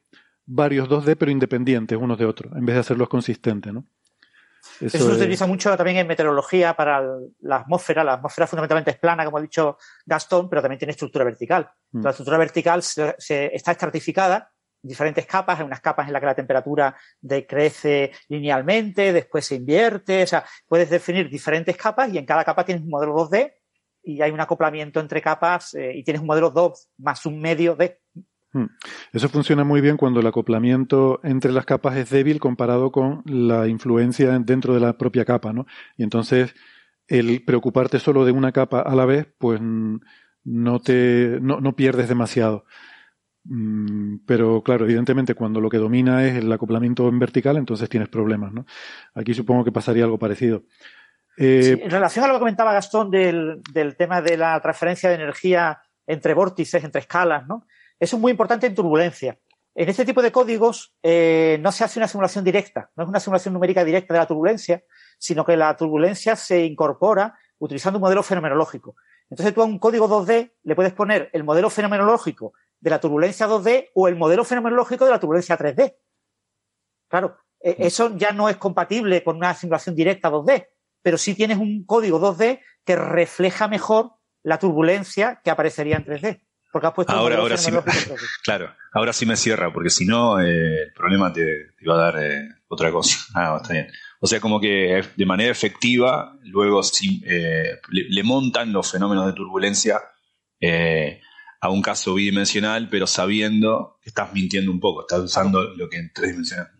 varios 2D pero independientes unos de otros, en vez de hacerlos consistentes, ¿no? Eso, se utiliza mucho también en meteorología para la atmósfera. La atmósfera fundamentalmente es plana, como ha dicho Gastón, pero también tiene estructura vertical. Mm. La estructura vertical se, está estratificada diferentes capas. Hay unas capas en las que la temperatura decrece linealmente, después se invierte. O sea, puedes definir diferentes capas y en cada capa tienes un modelo 2D y hay un acoplamiento entre capas eh, y tienes un modelo 2 más un medio D. Hmm. Eso funciona muy bien cuando el acoplamiento entre las capas es débil comparado con la influencia dentro de la propia capa, ¿no? Y entonces el preocuparte solo de una capa a la vez, pues no te no, no pierdes demasiado. Mm, pero claro, evidentemente cuando lo que domina es el acoplamiento en vertical, entonces tienes problemas, ¿no? Aquí supongo que pasaría algo parecido. Eh, en relación a lo que comentaba Gastón del, tema de la transferencia de energía entre vórtices, entre escalas, ¿no? Eso es muy importante en turbulencia. En este tipo de códigos eh, no se hace una simulación directa, no es una simulación numérica directa de la turbulencia, sino que la turbulencia se incorpora utilizando un modelo fenomenológico. Entonces tú a un código 2D le puedes poner el modelo fenomenológico de la turbulencia 2D o el modelo fenomenológico de la turbulencia 3D. Claro, e, eso ya no es compatible con una simulación directa 2D, pero sí tienes un código 2D que refleja mejor la turbulencia que aparecería en 3D. Porque has puesto ahora, ahora sí, claro, ahora sí me cierra, porque si no, eh, el problema te, te, iba a dar eh, otra cosa. Ah, está bien. O sea, como que de manera efectiva, luego eh, le, montan los fenómenos de turbulencia a un caso bidimensional, pero sabiendo que estás mintiendo un poco, estás usando lo que en tridimensional.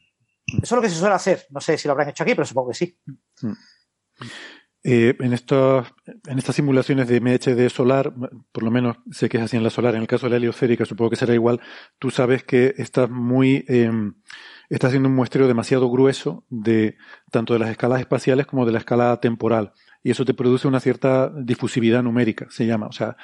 Eso es lo que se suele hacer. No sé si lo habrán hecho aquí, pero supongo que sí. Mm. Eh, en, estas, en estas simulaciones de MHD solar, por lo menos sé que es así en la solar, en el caso de la heliosférica supongo que será igual, tú sabes que estás muy, eh, estás haciendo un muestreo demasiado grueso de tanto de las escalas espaciales como de la escala temporal. Y eso te produce una cierta difusividad numérica, se llama. O sea,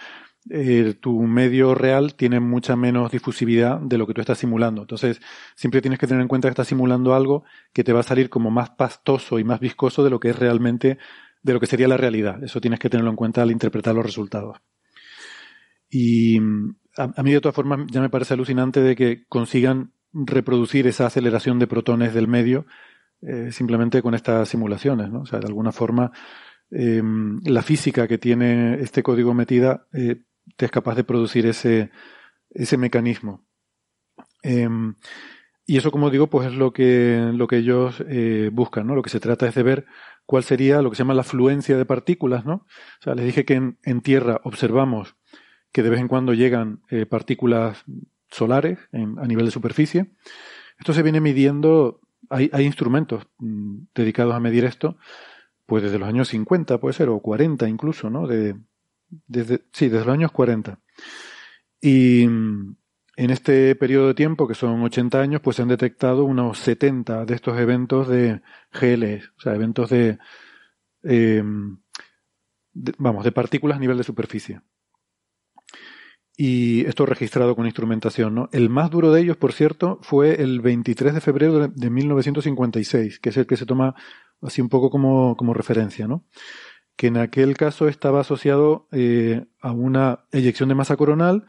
eh, tu medio real tiene mucha menos difusividad de lo que tú estás simulando. Entonces, siempre tienes que tener en cuenta que estás simulando algo que te va a salir como más pastoso y más viscoso de lo que es realmente de lo que sería la realidad. Eso tienes que tenerlo en cuenta al interpretar los resultados. Y a, mí de todas formas ya me parece alucinante de que consigan reproducir esa aceleración de protones del medio eh, simplemente con estas simulaciones, ¿no? O sea, de alguna forma em, la física que tiene este código metida eh, te es capaz de producir ese, ese mecanismo. Em, y eso, como digo, pues es lo que, lo que ellos eh, buscan, ¿no? Lo que se trata es de ver cuál sería lo que se llama la fluencia de partículas, ¿no? O sea, les dije que en, Tierra observamos que de vez en cuando llegan eh, partículas solares a nivel de superficie. Esto se viene midiendo, hay, instrumentos mm, dedicados a medir esto, pues desde los años 50 puede ser, o 40 incluso, ¿no? De, desde, sí, desde los años 40. Y mm, en este periodo de tiempo, que son 80 años, pues se han detectado unos 70 de estos eventos de GLS, o sea, eventos de, em, vamos, de partículas a nivel de superficie. Y esto registrado con instrumentación, ¿no? El más duro de ellos, por cierto, fue el 23 de febrero de 1956, que es el que se toma así un poco como, como referencia, ¿no? Que en aquel caso estaba asociado eh, a una eyección de masa coronal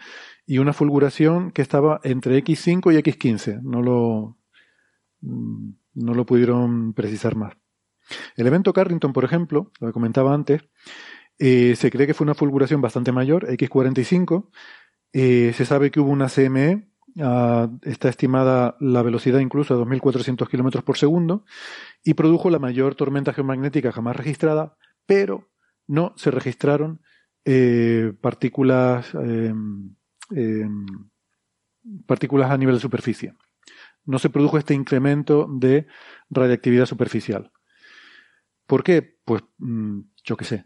y una fulguración que estaba entre X5 y X15. No lo, mm, no lo pudieron precisar más. El evento Carrington, por ejemplo, lo que comentaba antes, eh, se cree que fue una fulguración bastante mayor, X45. Eh, se sabe que hubo una CME, ah, está estimada la velocidad incluso a 2.400 km por segundo, y produjo la mayor tormenta geomagnética jamás registrada, pero no se registraron eh, partículas em, Em, partículas a nivel de superficie. No se produjo este incremento de radiactividad superficial. ¿Por qué? Pues mm, yo qué sé.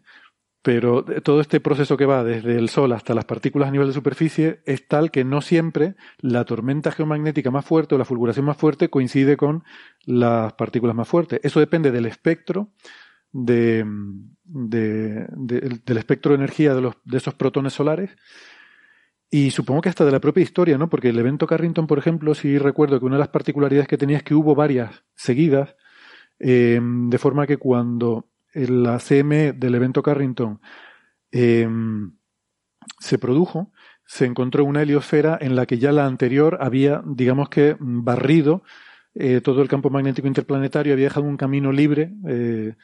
Pero todo este proceso que va desde el Sol hasta las partículas a nivel de superficie es tal que no siempre la tormenta geomagnética más fuerte o la fulguración más fuerte coincide con las partículas más fuertes. Eso depende del espectro de, del espectro de energía de, los, de esos protones solares y supongo que hasta de la propia historia, ¿no? Porque el evento Carrington, por ejemplo, sí recuerdo que una de las particularidades que tenía es que hubo varias seguidas, em, de forma que cuando la CM del evento Carrington em, se produjo, se encontró una heliosfera en la que ya la anterior había, digamos que, barrido eh, todo el campo magnético interplanetario, había dejado un camino libre, eh,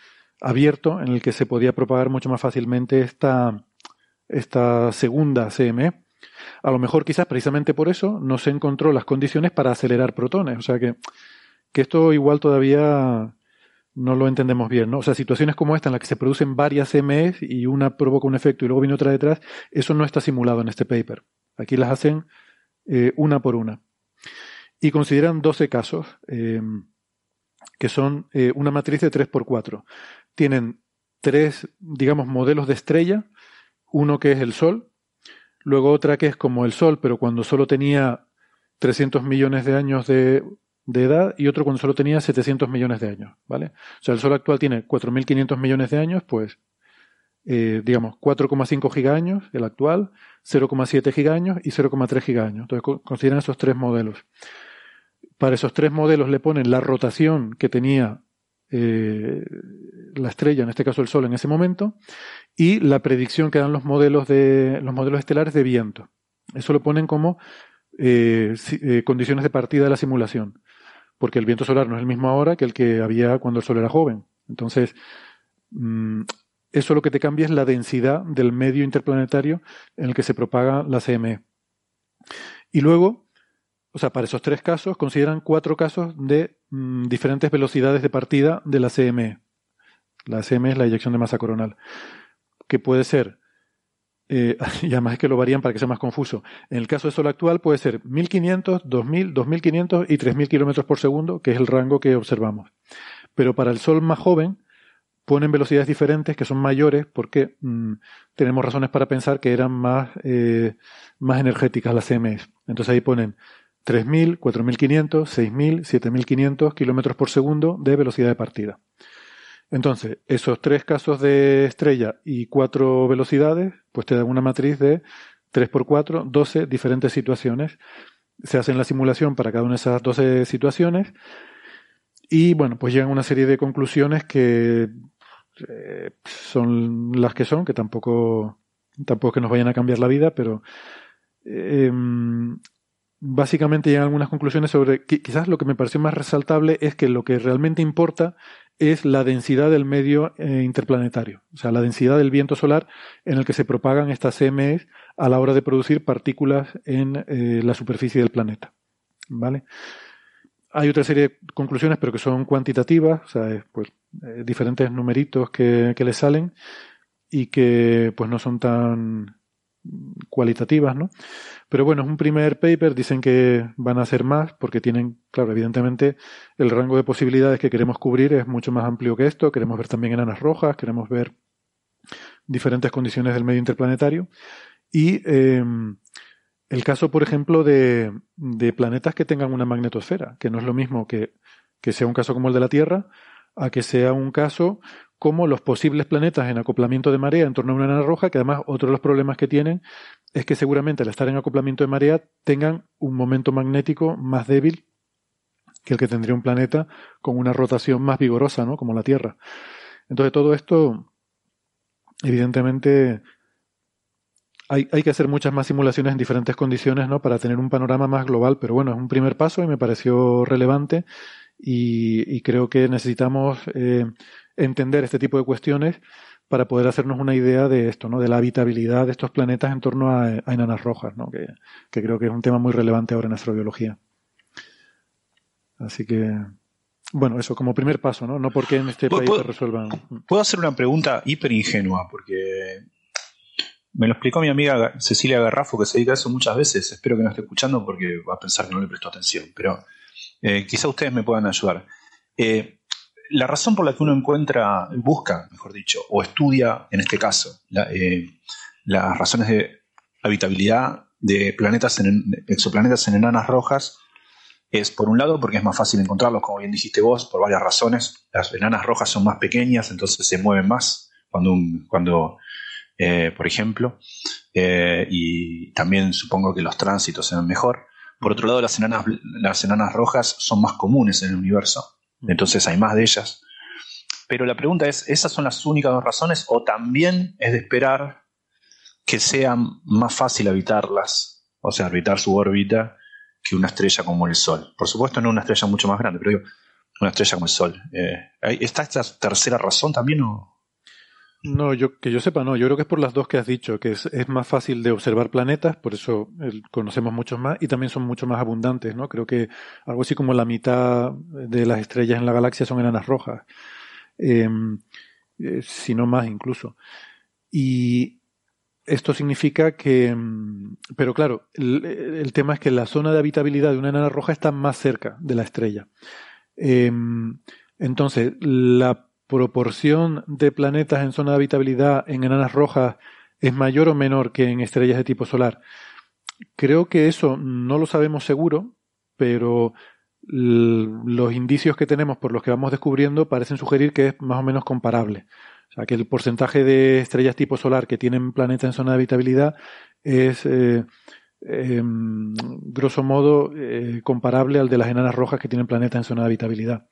abierto, en el que se podía propagar mucho más fácilmente esta, esta segunda CME. A lo mejor quizás precisamente por eso no se encontró las condiciones para acelerar protones. O sea que, que esto igual todavía no lo entendemos bien, ¿no? O sea, situaciones como esta en las que se producen varias MEs y una provoca un efecto y luego viene otra detrás, eso no está simulado en este paper. Aquí las hacen eh, una por una. Y consideran 12 casos, eh, que son eh, una matriz de 3x4. Tienen tres, digamos, modelos de estrella, uno que es el Sol, Luego otra que es como el Sol, pero cuando solo tenía 300 millones de años de, edad y otro cuando solo tenía 700 millones de años, ¿vale? O sea, el Sol actual tiene 4.500 millones de años, pues, eh, digamos, 4,5 gigaños, el actual, 0,7 gigaños y 0,3 gigaños. Entonces, consideran esos tres modelos. Para esos tres modelos le ponen la rotación que tenía eh, la estrella, en este caso el Sol, en ese momento, y la predicción que dan los modelos de los modelos estelares de viento. Eso lo ponen como eh, eh, condiciones de partida de la simulación, porque el viento solar no es el mismo ahora que el que había cuando el Sol era joven. Entonces, mm, eso lo que te cambia es la densidad del medio interplanetario en el que se propaga la CME. Y luego, o sea, para esos tres casos, consideran cuatro casos de mm, diferentes velocidades de partida de la CME. La CME es la eyección de masa coronal que puede ser, eh, y además es que lo varían para que sea más confuso. En el caso del Sol actual puede ser 1500, 2000, 2500 y 3000 kilómetros por segundo, que es el rango que observamos. Pero para el Sol más joven ponen velocidades diferentes que son mayores porque mm, tenemos razones para pensar que eran más, eh, más energéticas las CMS. Entonces ahí ponen 3.000, 4.500, 6.000, 7.500 kilómetros por segundo de velocidad de partida. Entonces, esos tres casos de estrella y cuatro velocidades, pues te dan una matriz de 3x4, 12 diferentes situaciones. Se hace la simulación para cada una de esas 12 situaciones y bueno, pues llegan una serie de conclusiones que eh, son las que son, que tampoco, tampoco que nos vayan a cambiar la vida, pero em, básicamente llegan algunas conclusiones sobre quizás lo que me pareció más resaltable es que lo que realmente importa es la densidad del medio eh, interplanetario, o sea, la densidad del viento solar en el que se propagan estas CMEs a la hora de producir partículas en eh, la superficie del planeta. ¿Vale? Hay otra serie de conclusiones, pero que son cuantitativas, o sea, pues, eh, diferentes numeritos que, que le salen y que pues no son tan cualitativas, ¿no? Pero bueno, es un primer paper, dicen que van a hacer más porque tienen, claro, evidentemente el rango de posibilidades que queremos cubrir es mucho más amplio que esto, queremos ver también enanas rojas, queremos ver diferentes condiciones del medio interplanetario y eh, el caso, por ejemplo, de, de, planetas que tengan una magnetosfera, que no es lo mismo que, que sea un caso como el de la Tierra, a que sea un caso como los posibles planetas en acoplamiento de marea en torno a una enana roja, que además otro de los problemas que tienen es que seguramente al estar en acoplamiento de marea tengan un momento magnético más débil que el que tendría un planeta con una rotación más vigorosa, ¿no? Como la Tierra. Entonces todo esto, evidentemente, hay, hay, que hacer muchas más simulaciones en diferentes condiciones, ¿no? Para tener un panorama más global, pero bueno, es un primer paso y me pareció relevante y, creo que necesitamos eh, entender este tipo de cuestiones para poder hacernos una idea de esto, ¿no? De la habitabilidad de estos planetas en torno a, enanas rojas, ¿no? Que, creo que es un tema muy relevante ahora en astrobiología. Así que, bueno, eso como primer paso, ¿no? No porque en este país se resuelvan. Puedo hacer una pregunta hiper ingenua, porque me lo explicó mi amiga Cecilia Garrafo, que se dedica a eso muchas veces. Espero que no esté escuchando porque va a pensar que no le presto atención. Pero eh, quizá ustedes me puedan ayudar. Eh, la razón por la que uno encuentra, busca, mejor dicho, o estudia, en este caso, eh, las razones de habitabilidad de planetas en, exoplanetas en enanas rojas es, por un lado, porque es más fácil encontrarlos, como bien dijiste vos, por varias razones. Las enanas rojas son más pequeñas, entonces se mueven más cuando, cuando por ejemplo, y también supongo que los tránsitos sean mejor. Por otro lado, las enanas, las enanas rojas son más comunes en el universo. Entonces hay más de ellas. Pero la pregunta es, ¿esas son las únicas dos razones o también es de esperar que sea más fácil habitarlas, o sea, habitar su órbita, que una estrella como el Sol? Por supuesto, no una estrella mucho más grande, pero digo, una estrella como el Sol. Eh, ¿Está esta tercera razón también o, no, yo que yo sepa, no. Yo creo que es por las dos que has dicho, que es, más fácil de observar planetas, por eso conocemos muchos más, y también son mucho más abundantes, ¿no? Creo que algo así como la mitad de las estrellas en la galaxia son enanas rojas, em, eh, si no más incluso. Y esto significa que, em, pero claro, el, el, tema es que la zona de habitabilidad de una enana roja está más cerca de la estrella. Em, entonces, la proporción de planetas en zona de habitabilidad en enanas rojas es mayor o menor que en estrellas de tipo solar. Creo que eso no lo sabemos seguro, pero los indicios que tenemos por los que vamos descubriendo parecen sugerir que es más o menos comparable. O sea, que el porcentaje de estrellas tipo solar que tienen planetas en zona de habitabilidad es, eh, em, grosso modo, eh, comparable al de las enanas rojas que tienen planetas en zona de habitabilidad.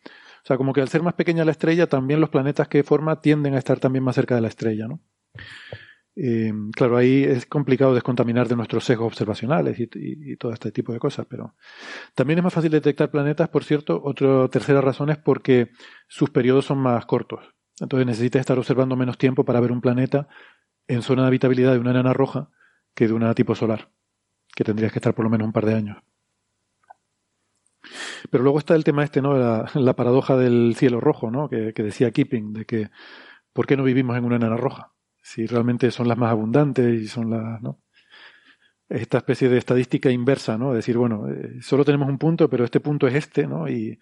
O sea, como que al ser más pequeña la estrella, también los planetas que forma tienden a estar también más cerca de la estrella, ¿no? Eh, claro, ahí es complicado descontaminar de nuestros sesgos observacionales y, todo este tipo de cosas, pero también es más fácil detectar planetas, por cierto, otra tercera razón es porque sus periodos son más cortos. Entonces necesitas estar observando menos tiempo para ver un planeta en zona de habitabilidad de una enana roja que de una tipo solar, que tendrías que estar por lo menos un par de años. Pero luego está el tema este, ¿no? La, paradoja del cielo rojo, ¿no? Que, decía Keeping, de que ¿por qué no vivimos en una enana roja? Si realmente son las más abundantes y son las, ¿no? Esta especie de estadística inversa, ¿no? Decir, bueno, eh, solo tenemos un punto, pero este punto es este, ¿no? Y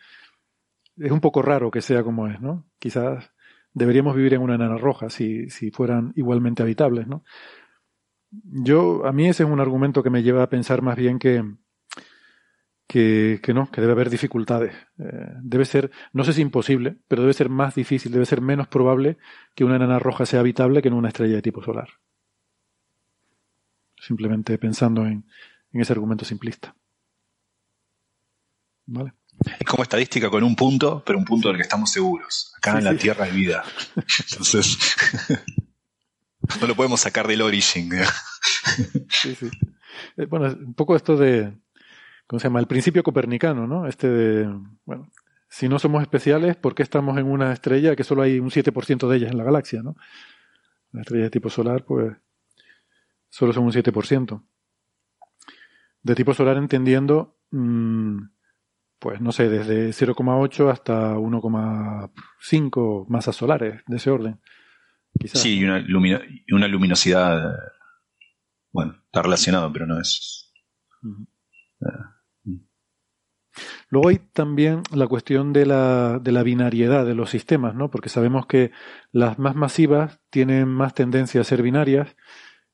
es un poco raro que sea como es, ¿no? Quizás deberíamos vivir en una enana roja si, si fueran igualmente habitables, ¿no? Yo, a mí ese es un argumento que me lleva a pensar más bien que, que, no, que debe haber dificultades. Eh, debe ser, no sé si imposible, pero debe ser más difícil, debe ser menos probable que una enana roja sea habitable que en una estrella de tipo solar. Simplemente pensando en, ese argumento simplista. ¿Vale? Es como estadística con un punto, pero un punto del que estamos seguros. Acá en la Tierra hay vida. Entonces, no lo podemos sacar del origin. sí, sí. Eh, bueno, un poco esto de, ¿cómo se llama? El principio copernicano, ¿no? Este de, bueno, si no somos especiales, ¿por qué estamos en una estrella que solo hay un 7% de ellas en la galaxia, ¿no? La estrella de tipo solar, pues, solo son un 7%. De tipo solar entendiendo, mm, pues no sé, desde 0,8 hasta 1,5 masas solares de ese orden. Sí, y una, una luminosidad, bueno, está relacionado, pero no es... Luego hay también la cuestión de la, de la binariedad de los sistemas, ¿no? Porque sabemos que las más masivas tienen más tendencia a ser binarias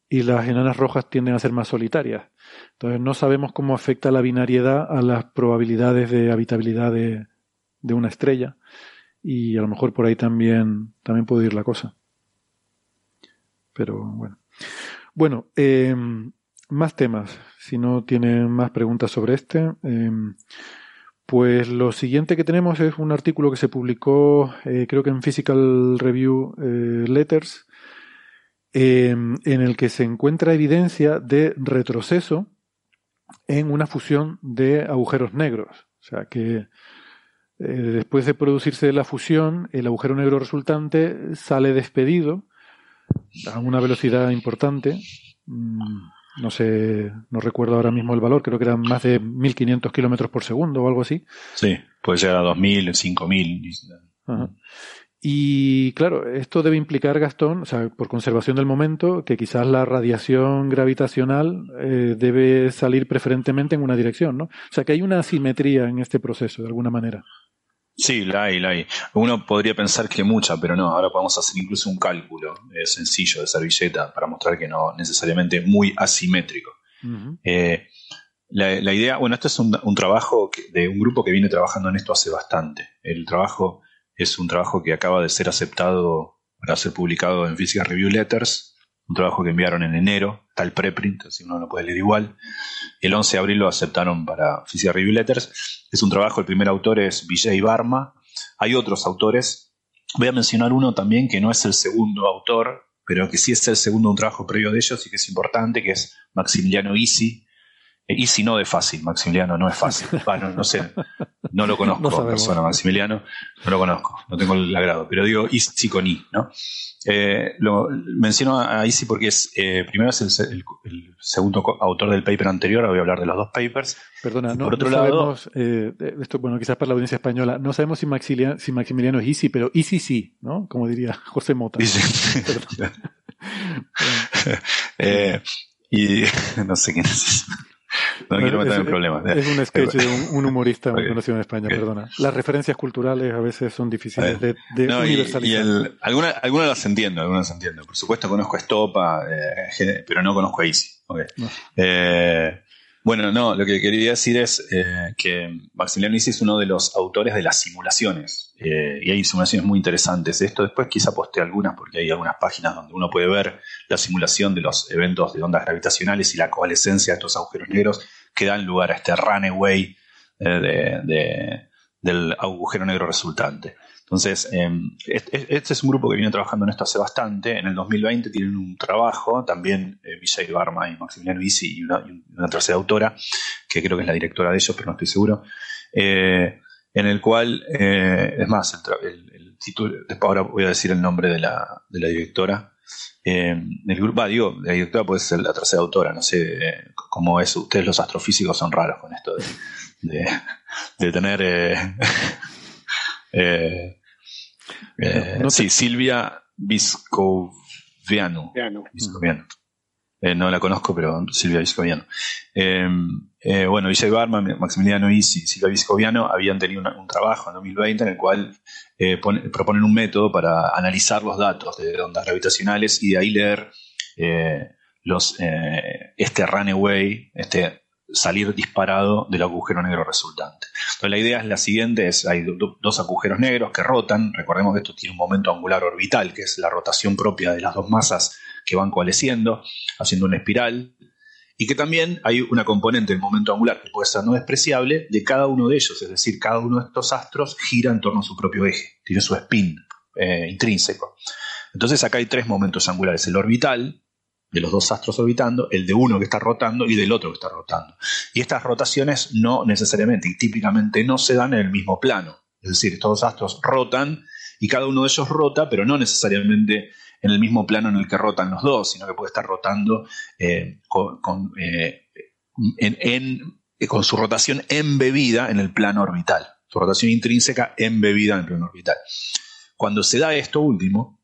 y las enanas rojas tienden a ser más solitarias. Entonces no sabemos cómo afecta la binariedad a las probabilidades de habitabilidad de, de una estrella y a lo mejor por ahí también, también puede ir la cosa. Pero bueno. Bueno, eh, más temas. Si no tienen más preguntas sobre este. Eh, pues lo siguiente que tenemos es un artículo que se publicó, eh, creo que en Physical Review eh, Letters, em, en el que se encuentra evidencia de retroceso en una fusión de agujeros negros. O sea que eh, después de producirse la fusión, el agujero negro resultante sale despedido a una velocidad importante. Mm, no sé, no recuerdo ahora mismo el valor, creo que eran más de 1500 kilómetros por segundo o algo así. Sí, puede llegar a 2000, 5000. Y claro, esto debe implicar, Gastón, o sea, por conservación del momento, que quizás la radiación gravitacional eh, debe salir preferentemente en una dirección, ¿no? O sea, que hay una asimetría en este proceso, de alguna manera. Sí, la hay, la hay. Uno podría pensar que mucha, pero no. Ahora podemos hacer incluso un cálculo eh, sencillo de servilleta para mostrar que no necesariamente muy asimétrico. Eh, la, idea, bueno, esto es un, trabajo de un grupo que viene trabajando en esto hace bastante. El trabajo es un trabajo que acaba de ser aceptado para ser publicado en Physical Review Letters un trabajo que enviaron en enero, tal preprint, así uno lo puede leer igual. El 11 de abril lo aceptaron para Physical Review Letters. Es un trabajo, el primer autor es Vijay Barma. Hay otros autores. Voy a mencionar uno también que no es el segundo autor, pero que sí es el segundo un trabajo previo de ellos y que es importante, que es Maximiliano Isi, y si no de fácil, Maximiliano no es fácil. Bueno, no sé, no lo conozco no persona, Maximiliano, no lo conozco, no tengo el agrado, pero digo Easy con I, ¿no? Eh, lo menciono a Easy porque es, eh, primero es el, segundo autor del paper anterior, voy a hablar de los dos papers. Perdona, no, por otro sabemos, eh, esto, bueno, quizás para la audiencia española, no sabemos si Maximiliano, si Maximiliano es Easy, pero Easy sí, ¿no? Como diría José Mota. y no sé quién es. No quiero meter en problemas. Es un sketch de un, humorista muy conocido en España, perdona. Las referencias culturales a veces son difíciles de, universalizar. algunas, algunas las entiendo, algunas las entiendo. Por supuesto conozco a Estopa, eh, pero no conozco a Easy. Eh, bueno, no, lo que quería decir es eh, que Maximiliano Isi es uno de los autores de las simulaciones. Eh, y hay simulaciones muy interesantes. Esto después quizá posté algunas porque hay algunas páginas donde uno puede ver la simulación de los eventos de ondas gravitacionales y la coalescencia de estos agujeros negros que dan lugar a este runaway eh, del agujero negro resultante. Entonces, em, este es un grupo que viene trabajando en esto hace bastante. En el 2020 tienen un trabajo, también eh, Vijay Barma y Maximiliano Isi y una, tercera autora, que creo que es la directora de ellos, pero no estoy seguro, eh, en el cual, eh, es más, el, título, después ahora voy a decir el nombre de la, directora. el grupo, digo, la directora puede ser la tercera autora, no sé cómo es. Ustedes los astrofísicos son raros con esto de, de tener... Eh, sí, Silvia Viscoviano. Eh, no la conozco, pero Silvia Viscoviano. Em, eh, bueno, Villa Barma, Maximiliano y Silvia Viscoviano habían tenido un trabajo en 2020 en el cual proponen un método para analizar los datos de ondas gravitacionales y de ahí leer los, este runaway, este salir disparado del agujero negro resultante. Entonces la idea es la siguiente, es hay dos agujeros negros que rotan, recordemos que esto tiene un momento angular orbital, que es la rotación propia de las dos masas que van coalesciendo, haciendo una espiral, y que también hay una componente del momento angular que puede ser no despreciable de cada uno de ellos, es decir, cada uno de estos astros gira en torno a su propio eje, tiene su spin eh, intrínseco. Entonces acá hay tres momentos angulares, el orbital, de los dos astros orbitando, el de uno que está rotando y del otro que está rotando. Y estas rotaciones no necesariamente y típicamente no se dan en el mismo plano. Es decir, estos dos astros rotan y cada uno de ellos rota, pero no necesariamente en el mismo plano en el que rotan los dos, sino que puede estar rotando eh, con, eh, con su rotación embebida en el plano orbital, su rotación intrínseca embebida en el plano orbital. Cuando se da esto último,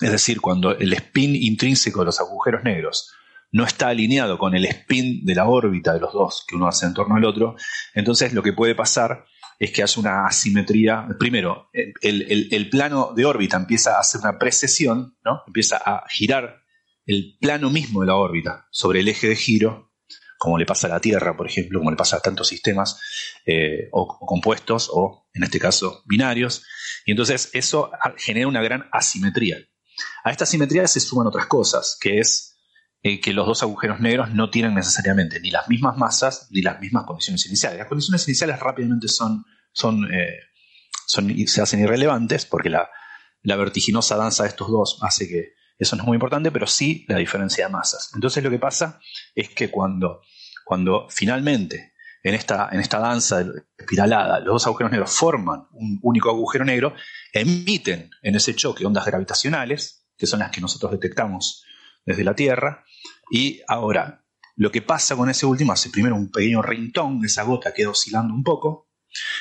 es decir, cuando el spin intrínseco de los agujeros negros no está alineado con el spin de la órbita de los dos que uno hace en torno al otro, entonces lo que puede pasar es que haya una asimetría. Primero, el, plano de órbita empieza a hacer una precesión, ¿no? empieza a girar el plano mismo de la órbita sobre el eje de giro, como le pasa a la Tierra, por ejemplo, como le pasa a tantos sistemas eh, o compuestos, o en este caso binarios, y entonces eso genera una gran asimetría. A esta simetría se suman otras cosas, que es eh, que los dos agujeros negros no tienen necesariamente ni las mismas masas ni las mismas condiciones iniciales. Las condiciones iniciales rápidamente son, son, eh, se hacen irrelevantes porque la, vertiginosa danza de estos dos hace que eso no es muy importante, pero sí la diferencia de masas. Entonces lo que pasa es que cuando, cuando finalmente en esta, en esta danza espiralada los dos agujeros negros forman un único agujero negro, emiten en ese choque ondas gravitacionales, que son las que nosotros detectamos desde la Tierra, y ahora lo que pasa con ese último hace primero un pequeño rintón, esa gota queda oscilando un poco,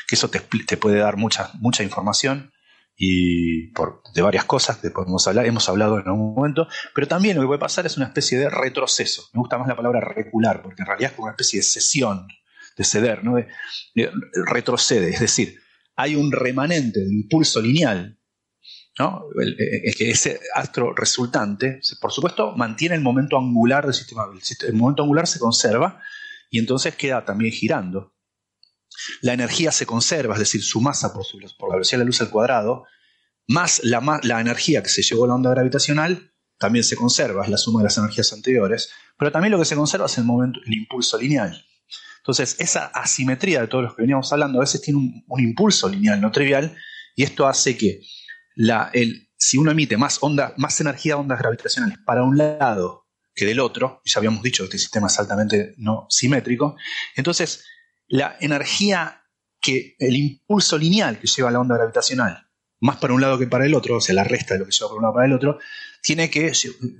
que eso te, puede dar mucha, mucha información y de varias cosas que podemos hablar, hemos hablado en algún momento, pero también lo que puede pasar es una especie de retroceso. Me gusta más la palabra recular, porque en realidad es como una especie de sesión, de ceder, retrocede, es decir, hay un remanente de impulso lineal, ¿no? El, ese astro resultante, por supuesto, mantiene el momento angular del sistema. El, momento angular se conserva y entonces queda también girando. La energía se conserva, es decir, su masa por, por la velocidad de la luz al cuadrado, más la, la energía que se llevó a la onda gravitacional, también se conserva, es la suma de las energías anteriores, pero también lo que se conserva es el momento, el impulso lineal. Entonces, esa asimetría de todos los que veníamos hablando a veces tiene un, impulso lineal no trivial y esto hace que si uno emite más, onda, más energía de ondas gravitacionales para un lado que del otro, ya habíamos dicho que este sistema es altamente no simétrico, entonces la energía que el impulso lineal que lleva la onda gravitacional más para un lado que para el otro, o sea, la resta de lo que lleva para un lado para el otro, tiene que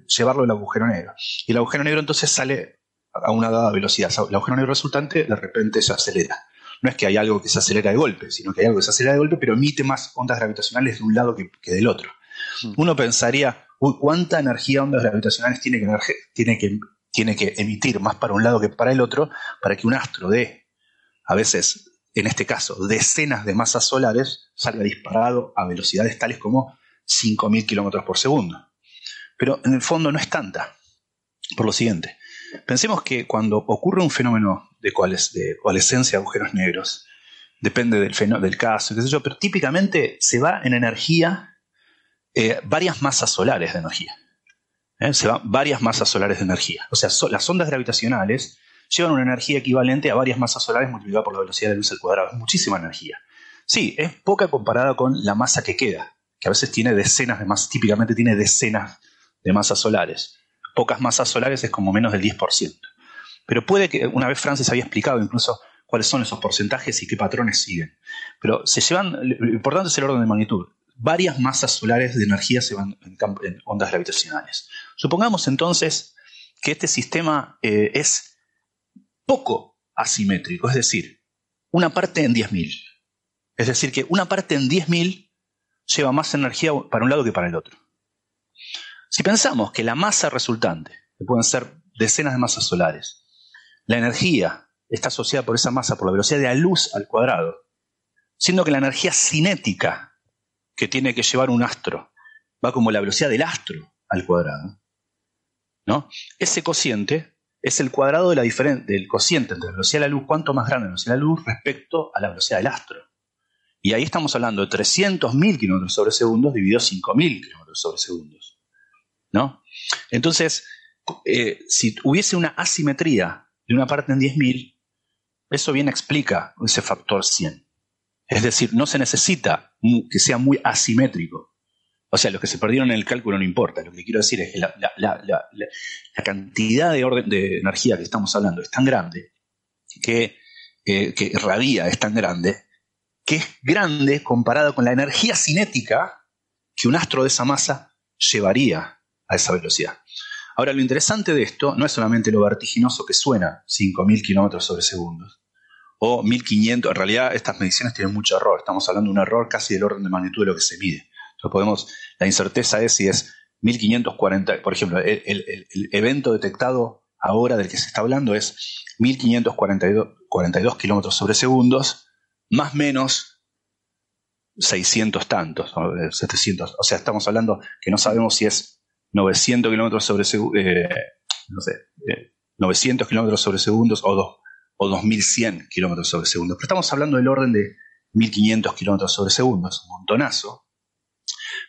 llevarlo el agujero negro. Y el agujero negro entonces sale a una dada velocidad. El agujero negro resultante de repente se acelera. No es que hay algo que se acelera de golpe, sino que hay algo que se acelera de golpe, pero emite más ondas gravitacionales de un lado que, del otro. Mm. Uno pensaría, uy, ¿cuánta energía ondas gravitacionales tiene que, tiene, que, tiene que emitir más para un lado que para el otro para que un astro de, a veces, en este caso, decenas de masas solares salga disparado a velocidades tales como 5.000 kilómetros por segundo? Pero en el fondo no es tanta. Por lo siguiente, Pensemos que cuando ocurre un fenómeno de, coalescencia de agujeros negros, depende del, del caso, qué sé pero típicamente se va en energía eh, varias masas solares de energía. ¿eh? Se van varias masas solares de energía. O sea, las ondas gravitacionales llevan una energía equivalente a varias masas solares multiplicada por la velocidad de luz al cuadrado. Es muchísima energía. Sí, es poca comparada con la masa que queda, que a veces tiene decenas de masas, típicamente tiene decenas de masas solares pocas masas solares es como menos del 10%. Pero puede que, una vez Francis había explicado incluso cuáles son esos porcentajes y qué patrones siguen. Pero se llevan, lo importante es el orden de magnitud. Varias masas solares de energía se van en, ondas gravitacionales. Supongamos entonces que este sistema eh, es poco asimétrico, es decir, una parte en 10.000. Es decir, que una parte en 10.000 lleva más energía para un lado que para el otro. Si pensamos que la masa resultante, que pueden ser decenas de masas solares, la energía está asociada por esa masa por la velocidad de la luz al cuadrado, siendo que la energía cinética que tiene que llevar un astro va como la velocidad del astro al cuadrado, ¿no? Ese cociente es el cuadrado de la del cociente entre la velocidad de la luz, cuánto más grande la velocidad de la luz respecto a la velocidad del astro. Y ahí estamos hablando de 300.000 kilómetros sobre segundos dividido 5.000 kilómetros sobre segundos. Entonces, eh, si hubiese una asimetría de una parte en 10.000, eso bien explica ese factor 100. Es decir, no se necesita que sea muy asimétrico O sea, los que se perdieron en el cálculo no importa. Lo que quiero decir es que la, cantidad de, orden, de energía que estamos hablando es tan grande que, eh, es tan grande que es grande comparado con la energía cinética que un astro de esa masa llevaría a esa velocidad. Ahora, lo interesante de esto no es solamente lo vertiginoso que suena, 5.000 kilómetros sobre segundos, o 1.500, en realidad estas mediciones tienen mucho error, estamos hablando de un error casi del orden de magnitud de lo que se mide. Entonces podemos, la incerteza es si es 1540, por ejemplo, el, el evento detectado ahora del que se está hablando es 1542 kilómetros sobre segundos, más menos 600 tantos, 700. O sea, estamos hablando que no sabemos si es 900 kilómetros sobre eh, no sé, 900 eh, kilómetros sobre segundos o, o 2100 kilómetros sobre segundos. Pero estamos hablando del orden de 1500 kilómetros sobre segundos, un montonazo.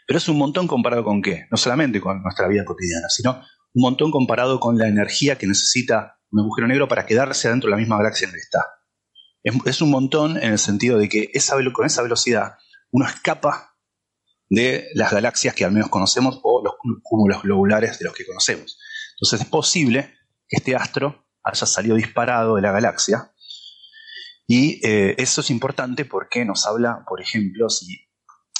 Pero es un montón comparado con qué? No solamente con nuestra vida cotidiana, sino un montón comparado con la energía que necesita un agujero negro para quedarse dentro de la misma galaxia en la que está. Es, un montón en el sentido de que esa, con esa velocidad uno escapa de las galaxias que al menos conocemos o los cúmulos globulares de los que conocemos. Entonces es posible que este astro haya salido disparado de la galaxia y eh, eso es importante porque nos habla, por ejemplo, si...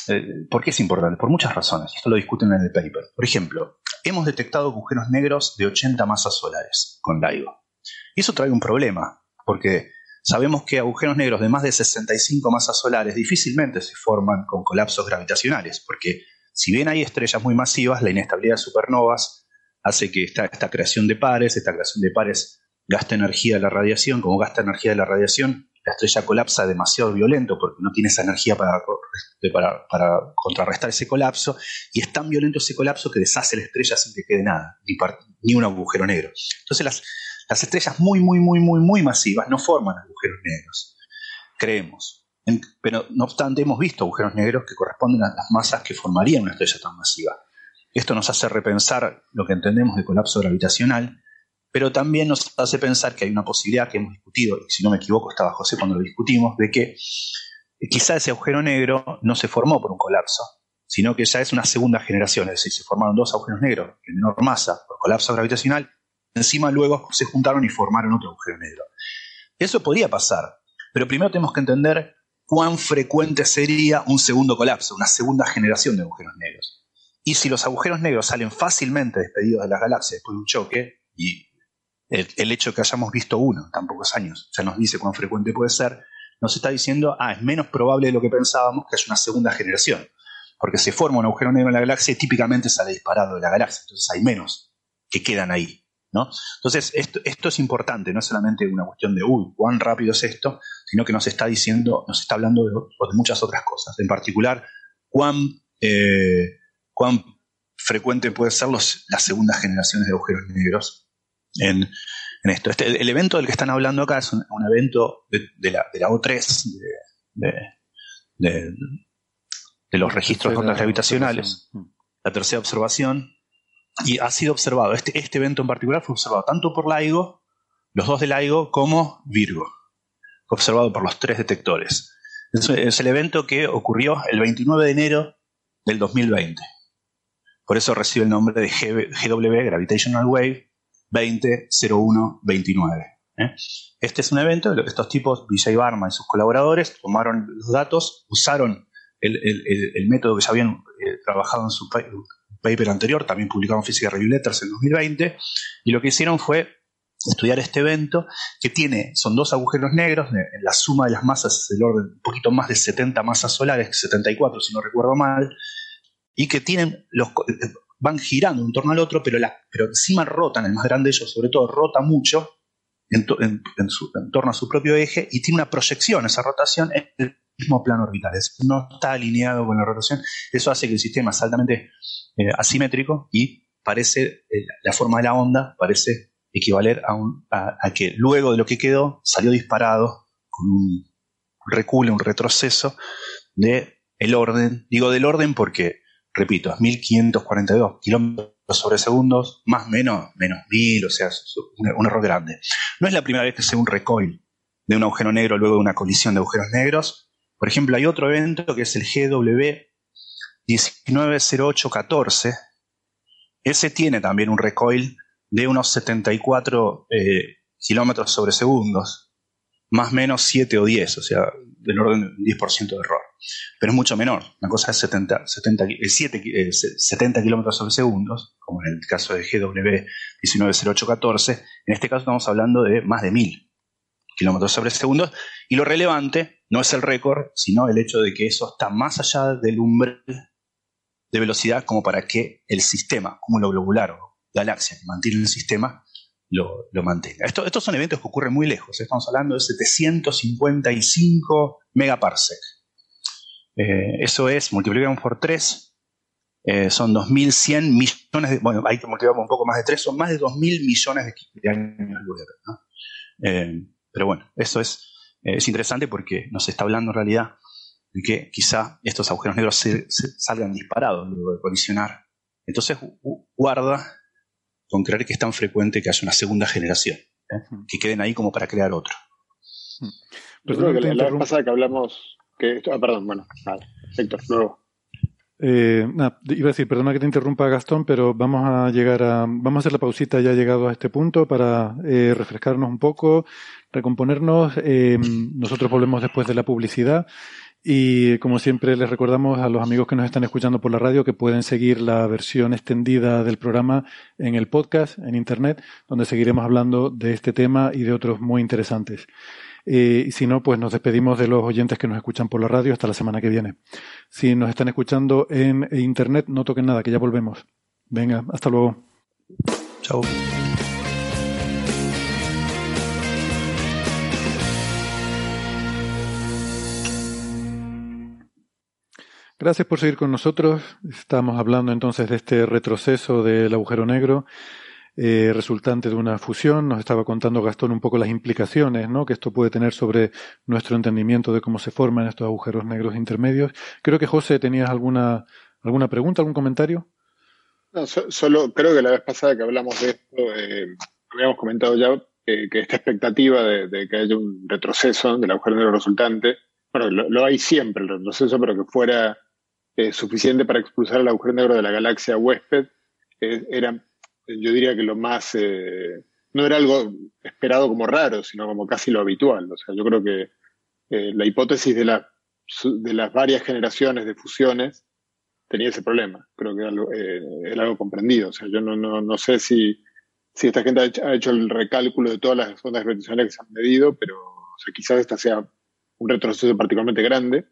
Eh, ¿Por qué es importante? Por muchas razones. Esto lo discuten en el paper. Por ejemplo, hemos detectado agujeros negros de 80 masas solares con LIGO. Y eso trae un problema, porque Sabemos que agujeros negros de más de 65 masas solares difícilmente se forman con colapsos gravitacionales, porque si bien hay estrellas muy masivas, la inestabilidad de supernovas hace que esta, creación de pares, esta creación de pares gasta energía de la radiación, como gasta energía de la radiación, la estrella colapsa demasiado violento porque no tiene esa energía para, para, contrarrestar ese colapso, y es tan violento ese colapso que deshace la estrella sin que quede nada, ni, ni un agujero negro. Entonces las, las estrellas muy, muy, muy, muy, muy masivas no forman agujeros negros, creemos. pero no obstante, hemos visto agujeros negros que corresponden a las masas que formarían una estrella tan masiva. Esto nos hace repensar lo que entendemos de colapso gravitacional, pero también nos hace pensar que hay una posibilidad que hemos discutido, y si no me equivoco estaba José cuando lo discutimos, de que quizá ese agujero negro no se formó por un colapso, sino que ya es una segunda generación, es decir, se formaron dos agujeros negros de menor masa por colapso gravitacional encima luego se juntaron y formaron otro agujero negro. Eso podría pasar, pero primero tenemos que entender cuán frecuente sería un segundo colapso, una segunda generación de agujeros negros. Y si los agujeros negros salen fácilmente despedidos de las galaxias después de un choque, y el, hecho de que hayamos visto uno tan pocos años ya nos dice cuán frecuente puede ser, nos está diciendo, ah, es menos probable de lo que pensábamos que haya una segunda generación. Porque se forma un agujero negro en la galaxia y típicamente sale disparado de la galaxia. Entonces hay menos que quedan ahí. Entonces, esto, es importante, no es solamente una cuestión de, uy, cuán rápido es esto, sino que nos está diciendo, nos está hablando de, muchas otras cosas. En particular, cuán, eh, cuán frecuente pueden ser los, las segundas generaciones de agujeros negros en, esto. Este, el evento del que están hablando acá es un, evento de, la, O3, de, los registros de ondas gravitacionales, la tercera observación, y ha sido observado, este, este evento en particular fue observado tanto por LIGO, los dos de LIGO, como Virgo. Observado por los tres detectores. Es, el evento que ocurrió el 29 de enero del 2020. Por eso recibe el nombre de GW, Gravitational Wave 200129. ¿eh? Este es un evento, estos tipos, Vijay Barma y sus colaboradores, tomaron los datos, usaron el, método que ya habían eh, trabajado en su, paper anterior, también publicado en Física Review Letters en 2020, y lo que hicieron fue estudiar este evento que tiene, son dos agujeros negros, la suma de las masas es del orden un poquito más de 70 masas solares, 74 si no recuerdo mal, y que tienen los van girando un torno al otro, pero, la, pero encima rotan, el más grande de ellos sobre todo rota mucho en, torno a su propio eje y tiene una proyección, esa rotación en el mismo plano orbital, no está alineado con la rotación, eso hace que el sistema es altamente eh, asimétrico y parece, eh, la forma de la onda parece equivaler a, que luego de lo que quedó salió disparado con un recule, un retroceso de el orden, digo del orden porque, repito, es 1542 kilómetros sobre segundos, más menos, menos 1000, o sea, es un, error grande. No es la primera vez que se ve un recoil de un agujero negro luego de una colisión de agujeros negros. Por ejemplo, hay otro evento que es el GW 190814, ese tiene también un recoil de unos 74 eh, kilómetros sobre segundos, más o menos 7 o 10, o sea, del orden del 10% de error. Pero es mucho menor, una cosa es 70, 70, 7, 70 kilómetros sobre segundos, como en el caso de GW 190814, en este caso estamos hablando de más de 1000 kilómetros sobre segundos, y lo relevante no es el récord, sino el hecho de que eso está más allá del umbral de velocidad como para que el sistema, cúmulo globular o galaxia que mantiene el sistema, lo, mantenga. estos son eventos que ocurren muy lejos, ¿eh? estamos hablando de 755 megaparsec. Eh, eso es, multiplicamos por 3, eh, son 2.100 millones de, bueno, hay que multiplicar un poco más de 3, son más de 2.000 millones de, años luz. Pero bueno, eso es, es interesante porque nos está hablando en realidad de que quizá estos agujeros negros se, salgan disparados luego de colisionar. Entonces guarda con creer que es tan frecuente que haya una segunda generación, ¿eh? que queden ahí como para crear otro. Yo creo que la, vez pasada que hablamos, que, ah, perdón, bueno, vale, Héctor, luego. Eh, iba a decir, perdona que te interrumpa Gastón, pero vamos a llegar a, vamos a hacer la pausita ya llegado a este punto para eh, refrescarnos un poco, recomponernos. Eh, nosotros volvemos después de la publicidad y como siempre les recordamos a los amigos que nos están escuchando por la radio que pueden seguir la versión extendida del programa en el podcast, en internet, donde seguiremos hablando de este tema y de otros muy interesantes. Eh, y si no, pues nos despedimos de los oyentes que nos escuchan por la radio hasta la semana que viene. Si nos están escuchando en internet, no toquen nada, que ya volvemos. Venga, hasta luego. Chao. Gracias por seguir con nosotros. Estamos hablando entonces de este retroceso del agujero negro eh, resultante de una fusión. Nos estaba contando Gastón un poco las implicaciones ¿no? que esto puede tener sobre nuestro entendimiento de cómo se forman estos agujeros negros intermedios. Creo que José tenías alguna, alguna pregunta, algún comentario. No, solo creo que la vez pasada que hablamos de esto, eh, habíamos comentado ya que esta expectativa de, que haya un retroceso del agujero negro resultante, bueno, lo hay siempre el retroceso, pero que fuera eh, suficiente para expulsar el agujero negro de la galaxia huésped, era, yo diría que lo más, eh, no era algo esperado como raro, sino como casi lo habitual. O sea, yo creo que eh, la hipótesis de, la, de las varias generaciones de fusiones tenía ese problema. Creo que era algo, era algo comprendido. O sea, yo no, no, no sé si, si esta gente ha hecho, el recálculo de todas las ondas gravitacionales que se han medido, pero quizás esta sea un retroceso particularmente grande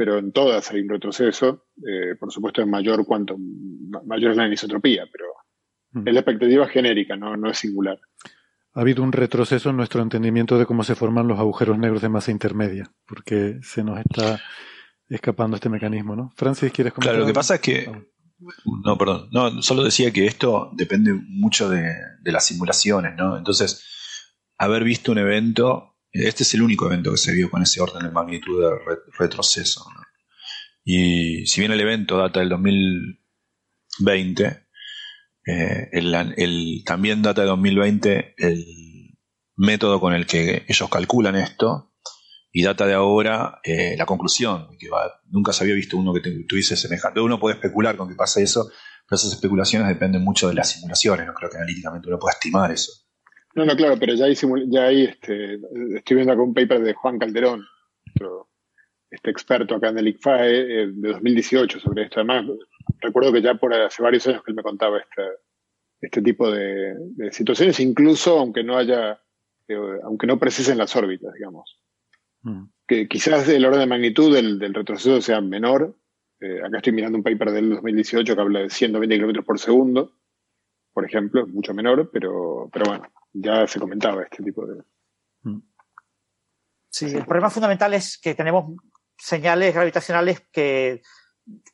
pero en todas hay un retroceso, eh, por supuesto en mayor cuanto mayor es la anisotropía, pero. Es la expectativa genérica, no, no es singular. Ha habido un retroceso en nuestro entendimiento de cómo se forman los agujeros negros de masa intermedia, porque se nos está escapando este mecanismo, ¿no? Francis, ¿quieres comentar? Claro, lo que pasa es que no, perdón. No, solo decía que esto depende mucho de, de, las simulaciones, ¿no? Entonces, haber visto un evento este es el único evento que se vio con ese orden de magnitud de retroceso. Y si bien el evento data del 2020, eh, también data de 2020 el método con el que ellos calculan esto y data de ahora eh, la conclusión, que nunca se había visto uno que tuviese semejante. Uno puede especular con que pasa eso, pero esas especulaciones dependen mucho de las simulaciones, no creo que analíticamente uno pueda estimar eso. No, no, claro, pero ya hay, ya este, estoy viendo acá un paper de Juan Calderón, este experto acá en el ICFAE, eh, de 2018 sobre esto. Además, recuerdo que ya por hace varios años que él me contaba este, este tipo de, situaciones, incluso aunque no haya, eh, aunque no precisen las órbitas, digamos. Mm. Que quizás el orden de magnitud del, retroceso sea menor. Eh, acá estoy mirando un paper del 2018 que habla de 120 kilómetros por segundo, por ejemplo, mucho menor, pero, pero bueno, ya se comentaba este tipo de... Mm. Sí, el problema fundamental es que tenemos señales gravitacionales que,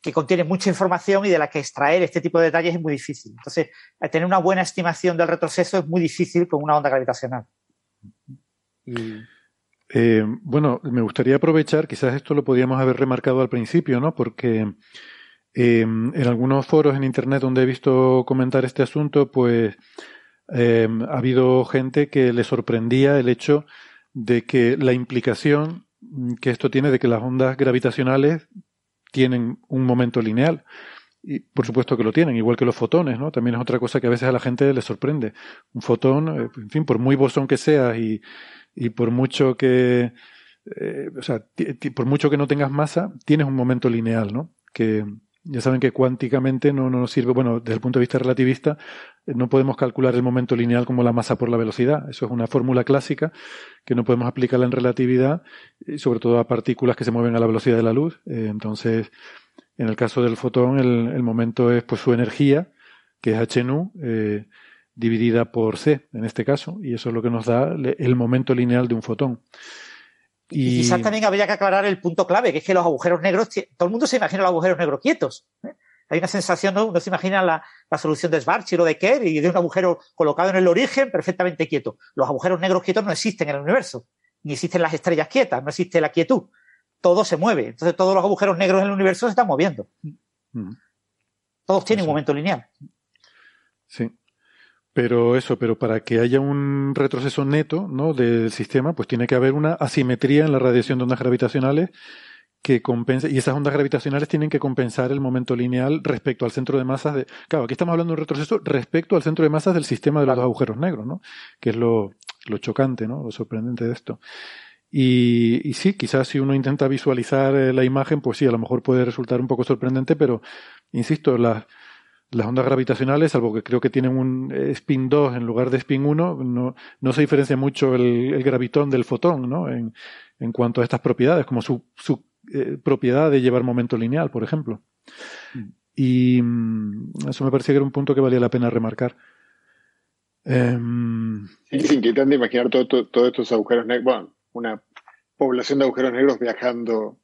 que contienen mucha información y de la que extraer este tipo de detalles es muy difícil. Entonces, tener una buena estimación del retroceso es muy difícil con una onda gravitacional. Eh, bueno, me gustaría aprovechar, quizás esto lo podíamos haber remarcado al principio, ¿no? Porque eh, en algunos foros en Internet donde he visto comentar este asunto, pues ha habido gente que le sorprendía el hecho de que la implicación que esto tiene de que las ondas gravitacionales tienen un momento lineal. Y por supuesto que lo tienen, igual que los fotones, ¿no? También es otra cosa que a veces a la gente le sorprende. Un fotón, eh, en fin, por muy bosón que sea y, y por mucho que, eh, o sea, por mucho que no tengas masa, tienes un momento lineal, ¿no? Que ya saben que cuánticamente no, no nos sirve, bueno, desde el punto de vista relativista, eh, no podemos calcular el momento lineal como la masa por la velocidad. Eso es una fórmula clásica que no podemos aplicarla en relatividad, y sobre todo a partículas que se mueven a la velocidad de la luz. entonces, en el caso del fotón, el, momento es pues su energía, que es h nu, eh, dividida por c, en este caso, y eso es lo que nos da el momento lineal de un fotón. Y, quizás también habría que aclarar el punto clave, que es que los agujeros negros, todo el mundo se imagina los agujeros negros quietos. ¿eh? Hay una sensación, ¿no? uno se imagina la, solución de Schwarzschild o de Kerr y de un agujero colocado en el origen perfectamente quieto. Los agujeros negros quietos no existen en el universo, ni existen las estrellas quietas, no existe la quietud todo se mueve. Entonces todos los agujeros negros en el universo se están moviendo. Mm. Todos tienen un momento lineal. Sí. Pero eso, pero para que haya un retroceso neto ¿no? del sistema, pues tiene que haber una asimetría en la radiación de ondas gravitacionales que compense, y esas ondas gravitacionales tienen que compensar el momento lineal respecto al centro de masas de. Claro, aquí estamos hablando de un retroceso respecto al centro de masas del sistema de los agujeros negros, ¿no? Que es lo, lo chocante, ¿no? Lo sorprendente de esto. Y, sí, quizás si uno intenta visualizar eh, la imagen, pues sí, a lo mejor puede resultar un poco sorprendente, pero insisto, las, las ondas gravitacionales, salvo que creo que tienen un eh, spin 2 en lugar de spin 1, no, no se diferencia mucho el, gravitón del fotón, ¿no? En, en, cuanto a estas propiedades, como su, su eh, propiedad de llevar momento lineal, por ejemplo. Mm. Y mm, eso me parecía que era un punto que valía la pena remarcar. Em, es inquietante imaginar todos estos agujeros negros. Bueno, una población de agujeros negros viajando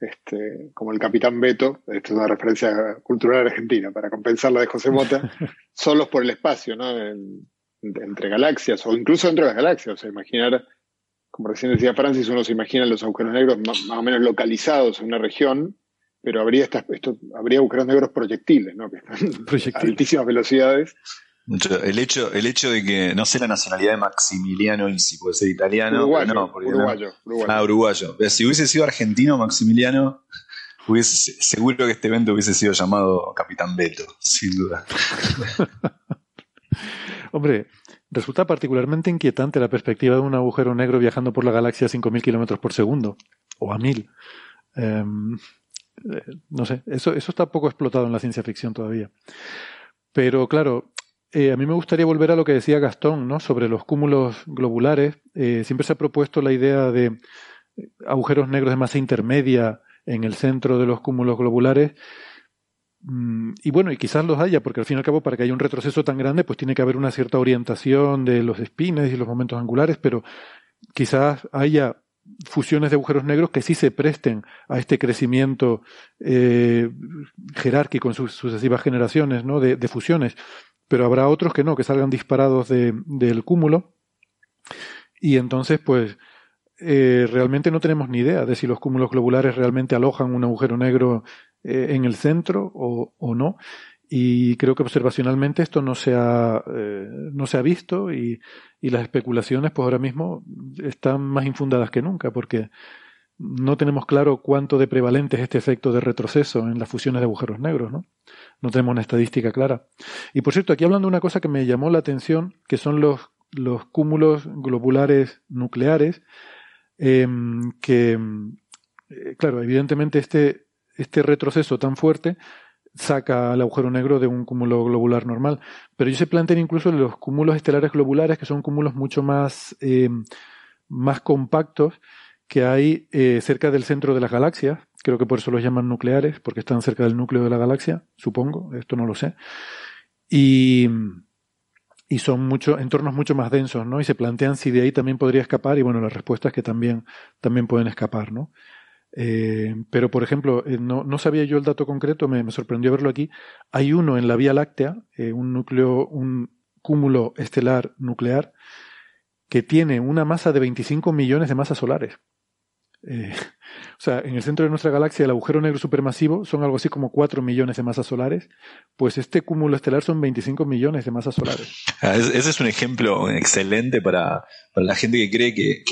este, como el Capitán Beto, esto es una referencia cultural argentina, para compensar la de José Mota, solos por el espacio, ¿no? entre galaxias, o incluso dentro de las galaxias. O sea, imaginar, como recién decía Francis, uno se imagina los agujeros negros más, o menos localizados en una región, pero habría, estas, esto, habría agujeros negros proyectiles, ¿no? Que están a altísimas velocidades el hecho, el hecho de que no sé la nacionalidad de Maximiliano y si puede ser italiano. Uruguayo, no, uruguayo, Ah, uruguayo. Si hubiese sido argentino, Maximiliano, hubiese, seguro que este evento hubiese sido llamado Capitán Beto, sin duda. Hombre, resulta particularmente inquietante la perspectiva de un agujero negro viajando por la galaxia a 5.000 kilómetros por segundo, o a 1.000. Em, eh, no sé, eso, eso está poco explotado en la ciencia ficción todavía. Pero claro, eh, a mí me gustaría volver a lo que decía Gastón, ¿no? Sobre los cúmulos globulares. Eh, siempre se ha propuesto la idea de eh, agujeros negros de masa intermedia en el centro de los cúmulos globulares. Mm, y bueno, y quizás los haya, porque al fin y al cabo, para que haya un retroceso tan grande, pues tiene que haber una cierta orientación de los espines y los momentos angulares, pero quizás haya fusiones de agujeros negros que sí se presten a este crecimiento jerárquico en sus sucesivas generaciones, ¿no? de fusiones pero habrá otros que no, que salgan disparados del cúmulo. Y entonces, pues, eh, realmente no tenemos ni idea de si los cúmulos globulares realmente alojan un agujero negro eh, en el centro o, no. Y creo que observacionalmente esto no se ha, eh, no se ha visto y, y, las especulaciones, pues ahora mismo están más infundadas que nunca, porque no tenemos claro cuánto de prevalente es este efecto de retroceso en las fusiones de agujeros negros, ¿no? No tenemos una estadística clara. Y por cierto, aquí hablando de una cosa que me llamó la atención, que son los, los cúmulos globulares nucleares, em, que, eh, claro, evidentemente este, este retroceso tan fuerte saca al agujero negro de un cúmulo globular normal. Pero ellos se plantean incluso los cúmulos estelares globulares, que son cúmulos mucho más, em, más compactos que hay eh, cerca del centro de las galaxias. Creo que por eso los llaman nucleares, porque están cerca del núcleo de la galaxia, supongo, esto no lo sé. Y, y son mucho, entornos mucho más densos, ¿no? Y se plantean si de ahí también podría escapar, y bueno, la respuesta es que también, también pueden escapar, ¿no? Eh, pero, por ejemplo, eh, no, no, sabía yo el dato concreto, me, me, sorprendió verlo aquí. Hay uno en la Vía Láctea, un núcleo, un cúmulo estelar nuclear, que tiene una masa de 25 millones de masas solares. Eh, o sea, en el centro de nuestra galaxia el agujero negro supermasivo son algo así como 4 millones de masas solares, pues este cúmulo estelar son 25 millones de masas solares. Ah, ese es un ejemplo excelente para, la gente que cree que,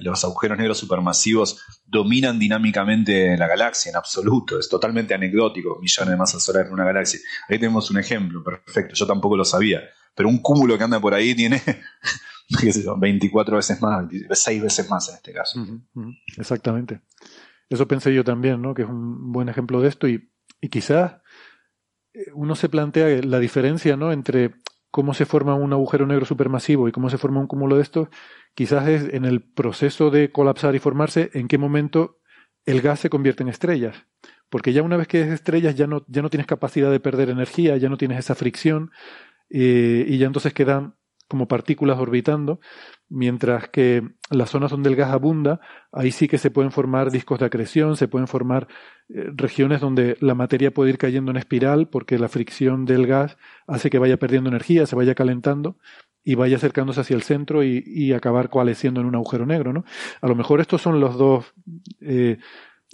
los agujeros negros supermasivos dominan dinámicamente la galaxia, en absoluto, es totalmente anecdótico, millones de masas solares en una galaxia. Ahí tenemos un ejemplo, perfecto, yo tampoco lo sabía, pero un cúmulo que anda por ahí tiene 24 veces más, 6 veces más en este caso. Exactamente. Eso pensé yo también, ¿no? Que es un buen ejemplo de esto y, y quizás eh, uno se plantea la diferencia, ¿no? Entre cómo se forma un agujero negro supermasivo y cómo se forma un cúmulo de estos, quizás es en el proceso de colapsar y formarse, en qué momento el gas se convierte en estrellas. Porque ya una vez que es estrellas ya no, ya no tienes capacidad de perder energía, ya no tienes esa fricción eh, y ya entonces quedan como partículas orbitando, mientras que las zonas donde el gas abunda, ahí sí que se pueden formar discos de acreción, se pueden formar eh, regiones donde la materia puede ir cayendo en espiral porque la fricción del gas hace que vaya perdiendo energía, se vaya calentando y vaya acercándose hacia el centro y, acabar coalesciendo en un agujero negro, ¿no? A lo mejor estos son los dos eh,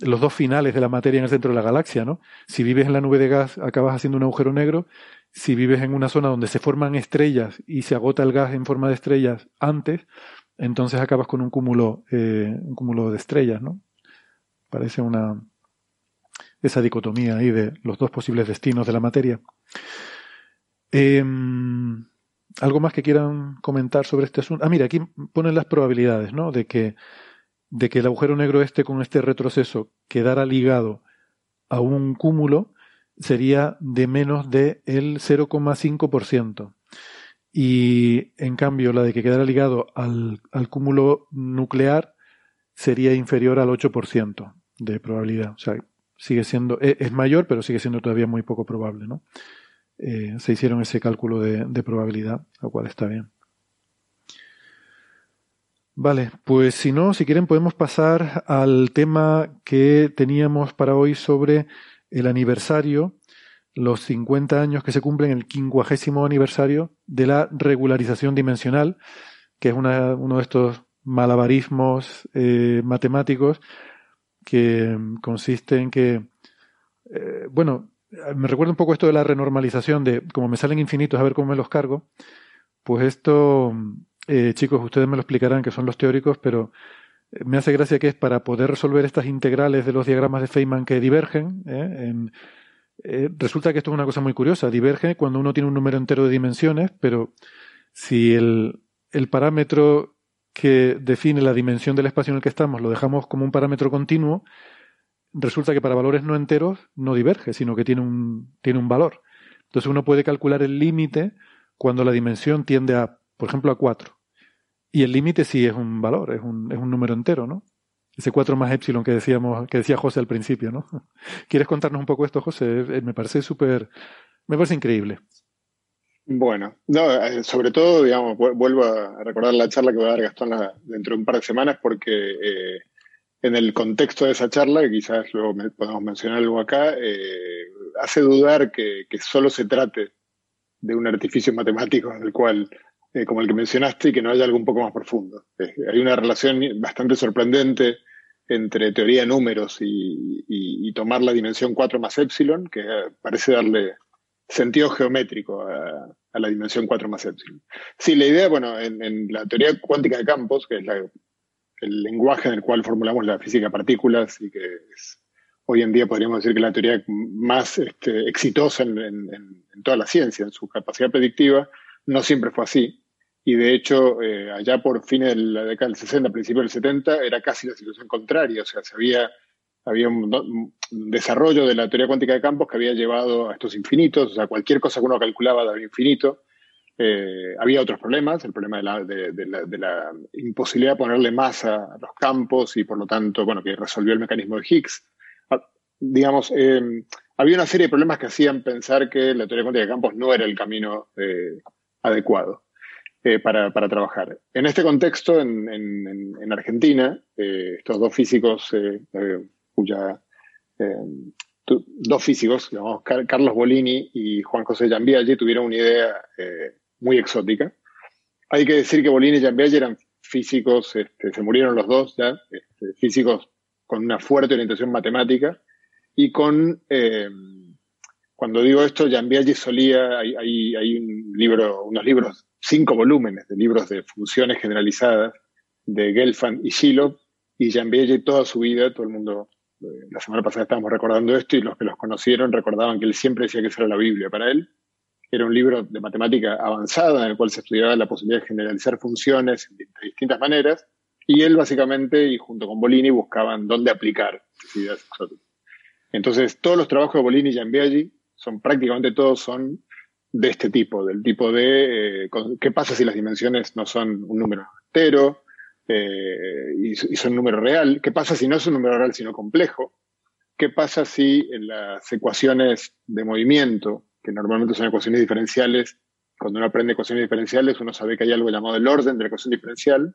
los dos finales de la materia en el centro de la galaxia, ¿no? Si vives en la nube de gas, acabas haciendo un agujero negro. Si vives en una zona donde se forman estrellas y se agota el gas en forma de estrellas antes, entonces acabas con un cúmulo, eh, un cúmulo de estrellas, ¿no? Parece una esa dicotomía ahí de los dos posibles destinos de la materia. Em, ¿Algo más que quieran comentar sobre este asunto? Ah, mira, aquí ponen las probabilidades, ¿no? De que de que el agujero negro este con este retroceso quedara ligado a un cúmulo sería de menos del 0,5%. Y en cambio la de que quedara ligado al, cúmulo nuclear sería inferior al 8% de probabilidad. O sea, sigue siendo, e, es, mayor, pero sigue siendo todavía muy poco probable, ¿no? Eh, se hicieron ese cálculo de, de probabilidad, lo cual está bien. Vale, pues si no, si quieren podemos pasar al tema que teníamos para hoy sobre el aniversario, los 50 años que se cumplen, el quincuagésimo aniversario de la regularización dimensional, que es uno de estos malabarismos eh, matemáticos que consiste en que, eh, bueno, me recuerda un poco esto de la renormalización, de como me salen infinitos, a ver cómo me los cargo, pues esto eh, chicos, ustedes me lo explicarán que son los teóricos, pero me hace gracia que es para poder resolver estas integrales de los diagramas de Feynman que divergen. ¿eh? resulta que esto es una cosa muy curiosa. Diverge cuando uno tiene un número entero de dimensiones, pero si el, el parámetro que define la dimensión del espacio en el que estamos lo dejamos como un parámetro continuo, resulta que para valores no enteros no diverge, sino que tiene un, tiene un valor. Entonces uno puede calcular el límite cuando la dimensión tiende a, por ejemplo, a 4. Y el límite sí es un valor, es un, es un número entero, ¿no? Ese 4 más epsilon que decíamos, que decía José al principio, ¿no? ¿Quieres contarnos un poco esto, José? Eh, me parece súper, me parece increíble. Bueno, no, eh, sobre todo, digamos, vuelvo a recordar la charla que va a dar Gastón dentro de un par de semanas, porque eh, en el contexto de esa charla, que quizás luego podemos mencionar algo acá, hace dudar que, que, solo se trate de un artificio matemático en el cual eh, como el que mencionaste y que no haya algo un poco más profundo. Eh, hay una relación bastante sorprendente entre teoría de números y, tomar la dimensión 4 más epsilon, que parece darle sentido geométrico a, la dimensión 4 más epsilon. Sí, la idea, bueno, en, la teoría cuántica de campos, que es el lenguaje en el cual formulamos la física de partículas y que es, hoy en día podríamos decir que la teoría más este, exitosa en, en, toda la ciencia, en su capacidad predictiva, no siempre fue así. Y de hecho, eh, allá por fines de la década del 60, principios del 70, era casi la situación contraria. O sea, se había, había un, desarrollo de la teoría cuántica de campos que había llevado a estos infinitos. O sea, cualquier cosa que uno calculaba daba infinito. Eh, había otros problemas, el problema de la, imposibilidad de ponerle masa a los campos y por lo tanto, bueno, que resolvió el mecanismo de Higgs. Ah, digamos, eh, había una serie de problemas que hacían pensar que la teoría cuántica de campos no era el camino adecuado. Eh, para, trabajar. En este contexto, en, Argentina, eh, estos dos físicos, eh, dos físicos, Carlos Bolini y Juan José Giambiaggi, tuvieron una idea muy exótica. Hay que decir que Bolini y Giambiaggi eran físicos, este, se murieron los dos ya, este, físicos con una fuerte orientación matemática y con, cuando digo esto, Jean solía, hay, hay, un libro, unos libros, cinco volúmenes de libros de funciones generalizadas de Gelfand y Shiloh, y Jean toda su vida, todo el mundo, eh, la semana pasada estábamos recordando esto y los que los conocieron recordaban que él siempre decía que esa era la Biblia para él. Era un libro de matemática avanzada en el cual se estudiaba la posibilidad de generalizar funciones de distintas maneras y él básicamente y junto con Bolini buscaban dónde aplicar ideas Entonces todos los trabajos de Bolini y Giambiaggi son prácticamente todos son de este tipo, del tipo de eh, qué pasa si las dimensiones no son un número entero eh, y, y, son un número real, qué pasa si no es un número real sino complejo, qué pasa si en las ecuaciones de movimiento que normalmente son ecuaciones diferenciales. Cuando uno aprende ecuaciones diferenciales, uno sabe que hay algo llamado el orden de la ecuación diferencial,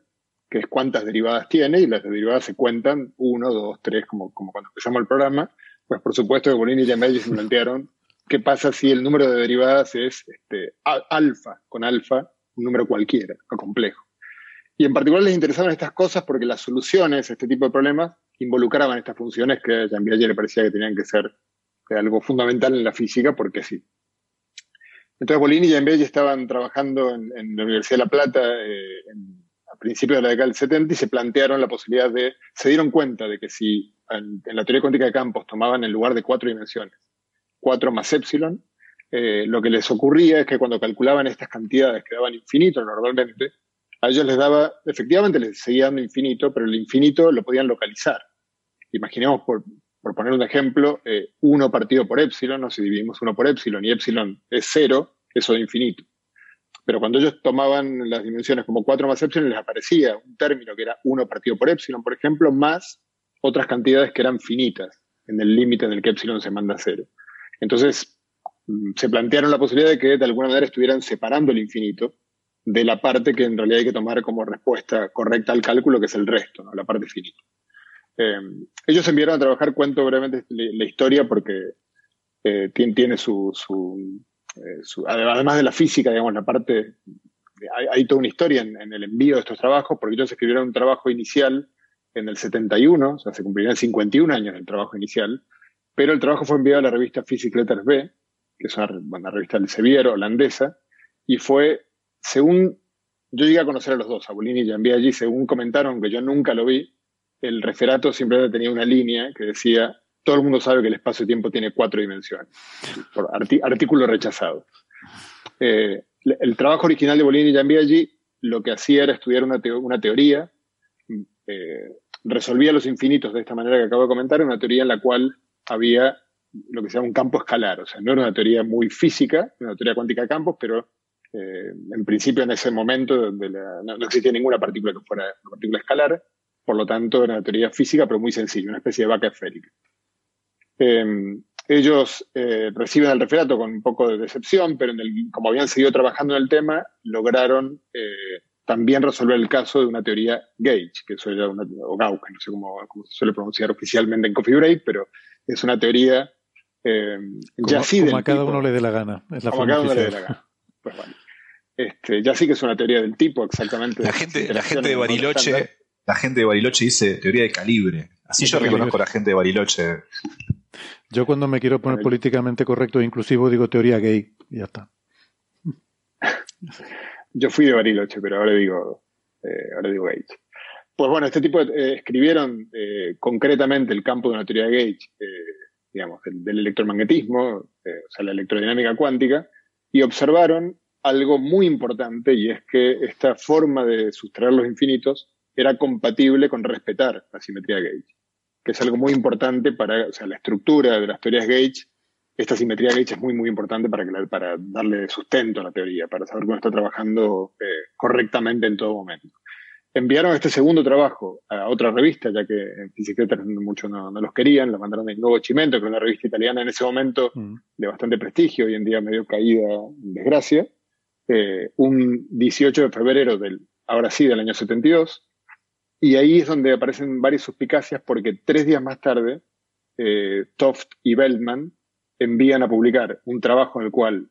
que es cuántas derivadas tiene, y las derivadas se cuentan uno, dos, tres, como, como cuando empezamos el programa. Pues por supuesto que Bolini y Giamelli se plantearon qué pasa si el número de derivadas es este, alfa, con alfa, un número cualquiera, o complejo. Y en particular les interesaban estas cosas porque las soluciones a este tipo de problemas involucraban estas funciones que a Jean le parecía que tenían que ser algo fundamental en la física, porque sí. Entonces Bolini y Giambelli estaban trabajando en, la Universidad de La Plata eh, a principios de la década del 70 y se plantearon la posibilidad de, se dieron cuenta de que si en, la teoría cuántica de campos tomaban en lugar de cuatro dimensiones, cuatro más epsilon, eh, lo que les ocurría es que cuando calculaban estas cantidades que daban infinito normalmente, a ellos les daba, efectivamente les seguía dando infinito, pero el infinito lo podían localizar. Imaginemos por, por poner un ejemplo, eh, 1 partido por epsilon, o si dividimos 1 por epsilon y epsilon es 0, eso es infinito. Pero cuando ellos tomaban las dimensiones como 4 más epsilon, les aparecía un término que era 1 partido por epsilon, por ejemplo, más otras cantidades que eran finitas, en el límite en el que epsilon se manda a 0. Entonces, mm, se plantearon la posibilidad de que de alguna manera estuvieran separando el infinito de la parte que en realidad hay que tomar como respuesta correcta al cálculo, que es el resto, ¿no? la parte finita. Eh, ellos enviaron a trabajar, cuento brevemente la historia porque eh, tiene, eh, su, además de la física, digamos, la parte, hay, toda una historia en, el envío de estos trabajos, porque ellos escribieron un trabajo inicial en el 71, o sea, se cumplirían 51 años del trabajo inicial, pero el trabajo fue enviado a la revista Physics Letters B, que es una, revista del Sevier, holandesa, y fue, según, yo llegué a conocer a los dos, a Bolini y a allí, según comentaron, que yo nunca lo vi, el referato siempre tenía una línea que decía, todo el mundo sabe que el espacio-tiempo tiene cuatro dimensiones, artículo rechazado. Eh, el trabajo original de Bolini y Giambiaggi lo que hacía era estudiar una, teoría, eh, resolvía los infinitos de esta manera que acabo de comentar, una teoría en la cual había lo que se llama un campo escalar, o sea, no era una teoría muy física, una teoría cuántica de campos, pero eh, en principio en ese momento donde no, no, existía ninguna partícula que fuera una partícula escalar, por lo tanto, era una teoría física, pero muy sencilla, una especie de vaca esférica. Em, ellos eh, reciben el referato con un poco de decepción, pero como habían seguido trabajando en el tema, lograron eh, también resolver el caso de una teoría Gauge, que es una, o no sé cómo, se suele pronunciar oficialmente en Break, pero es una teoría eh, ya sí como a cada uno le dé la gana. Es la como a cada uno le dé la gana. Pues bueno. Este, ya sí que es una teoría del tipo, exactamente. La gente, la gente de Bariloche la gente de Bariloche dice teoría de calibre. Así yo reconozco a la gente de Bariloche. Yo cuando me quiero poner políticamente correcto e inclusivo digo teoría gay y ya está. Yo fui de Bariloche, pero ahora digo, eh, ahora digo gay. Pues bueno, este tipo de, eh, escribieron eh, concretamente el campo de una teoría de Gauge, digamos, del, electromagnetismo, o sea, la electrodinámica cuántica, y observaron algo muy importante y es que esta forma de sustraer los infinitos era compatible con respetar la simetría Gauge, que es algo muy importante para, o sea, la estructura de las teorías Gauge, esta simetría Gauge es muy, muy importante para, que para darle sustento a la teoría, para saber cómo está trabajando eh, correctamente en todo momento. Enviaron este segundo trabajo a otra revista, ya que en Fisiquetas muchos no, no, los querían, lo mandaron en Nuevo Chimento, que era una revista italiana en ese momento mm. de bastante prestigio, hoy en día medio caída en desgracia. Eh, un 18 de febrero del, ahora sí, del año 72, y ahí es donde aparecen varias suspicacias porque tres días más tarde, eh, Toft y Beltman envían a publicar un trabajo en el cual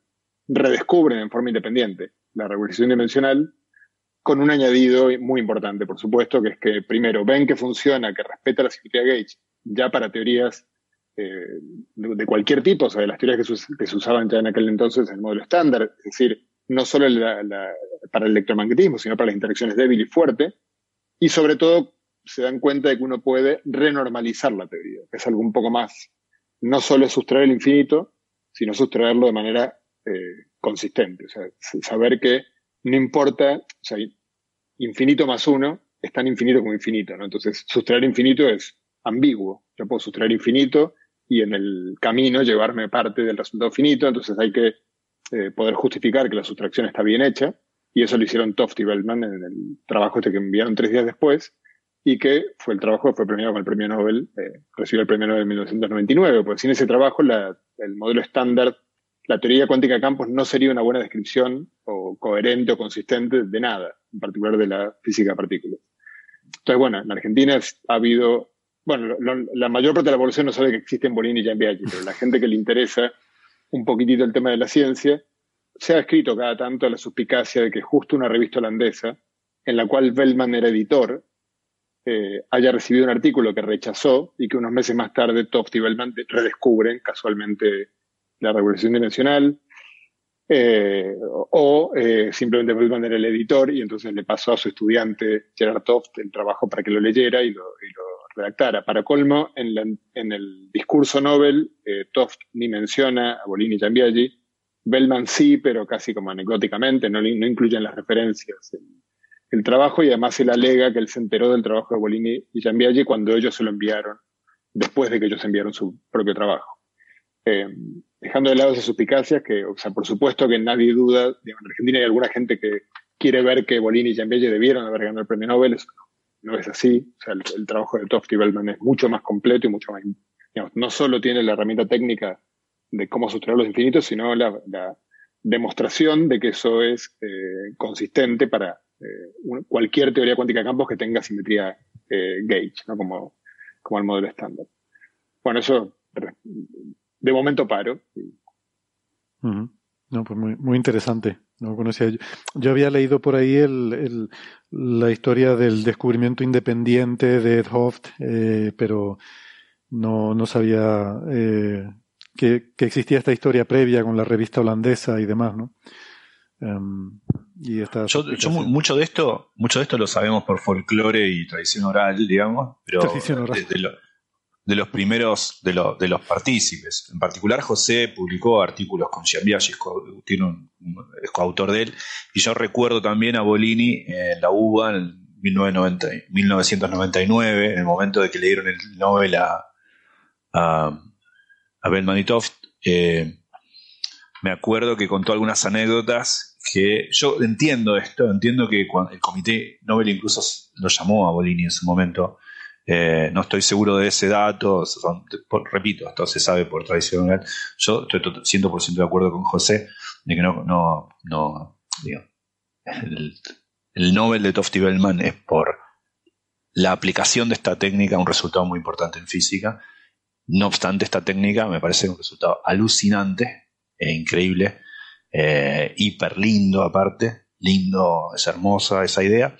redescubren en forma independiente la revolución dimensional, con un añadido muy importante, por supuesto, que es que primero ven que funciona, que respeta la simetría Gauge, ya para teorías eh, de, cualquier tipo, o sea, de las teorías que se, usaban ya en aquel entonces en el modelo estándar, es decir, no solo para el electromagnetismo, sino para las interacciones débil y fuerte, y sobre todo se dan cuenta de que uno puede renormalizar la teoría, que es algo un poco más, no solo es sustraer el infinito, sino sustraerlo de manera eh, consistente, o sea, saber que no importa, o sea, infinito más uno es tan infinito como infinito, ¿no? Entonces, sustraer infinito es ambiguo. Yo puedo sustraer infinito y en el camino llevarme parte del resultado finito, entonces hay que eh, poder justificar que la sustracción está bien hecha, y eso lo hicieron Toft y Bellman en el trabajo este que enviaron tres días después, y que fue el trabajo que fue premiado con el premio Nobel, eh, recibió el premio Nobel en 1999, porque sin ese trabajo el modelo estándar la teoría cuántica de campos no sería una buena descripción o coherente o consistente de nada, en particular de la física de partículas. Entonces, bueno, en Argentina ha habido, bueno, la mayor parte de la población no sabe que existen Bolini y Giambiaggi, pero la gente que le interesa un poquitito el tema de la ciencia, se ha escrito cada tanto la suspicacia de que justo una revista holandesa, en la cual Bellman era editor, eh, haya recibido un artículo que rechazó y que unos meses más tarde Toft y Bellman redescubren casualmente la regulación dimensional, eh, o eh, simplemente Bellman era el editor y entonces le pasó a su estudiante Gerard Toft el trabajo para que lo leyera y lo, redactara. Para colmo, en, el discurso Nobel, eh, Toft ni menciona a Bolini y Giambiaggi, Bellman sí, pero casi como anecdóticamente, no, no incluyen las referencias el, el, trabajo y además él alega que él se enteró del trabajo de Bolini y Giambiaggi cuando ellos se lo enviaron, después de que ellos enviaron su propio trabajo. Dejando de lado esas suspicacias, que, o sea, por supuesto que nadie duda, en Argentina hay alguna gente que quiere ver que Bolini y Giambelli debieron haber ganado el premio Nobel, eso no, es así, o sea, el, trabajo de Toft y Bellman es mucho más completo y mucho más, digamos, no solo tiene la herramienta técnica de cómo sustraer los infinitos, sino la, demostración de que eso es eh, consistente para eh, cualquier teoría cuántica de campos que tenga simetría eh, gauge, ¿no? como, como el modelo estándar. Bueno, eso de momento paro. No, pues muy, muy interesante. No conocía yo. yo había leído por ahí el, la historia del descubrimiento independiente de Ed Hoft, eh, pero no, no sabía eh, que, existía esta historia previa con la revista holandesa y demás, ¿no? Em, y yo, mucho de esto mucho de esto lo sabemos por folclore y tradición oral digamos pero tradición oral de los primeros de, de, los partícipes. En particular, José publicó artículos con Giambiaggi, es coautor de él, y yo recuerdo también a Bolini en la UBA en 1999, en el momento de que le dieron el Nobel a, a, a eh, me acuerdo que contó algunas anécdotas que yo entiendo esto, entiendo que cuando el comité Nobel incluso lo llamó a Bolini en su momento eh, no estoy seguro de ese dato, repito, esto se sabe por tradición Yo estoy 100% de acuerdo con José de que no, no, no el, Nobel de Tofty Bellman es por la aplicación de esta técnica, un resultado muy importante en física. No obstante, esta técnica me parece un resultado alucinante e increíble, eh, hiper lindo aparte, lindo, es hermosa esa idea,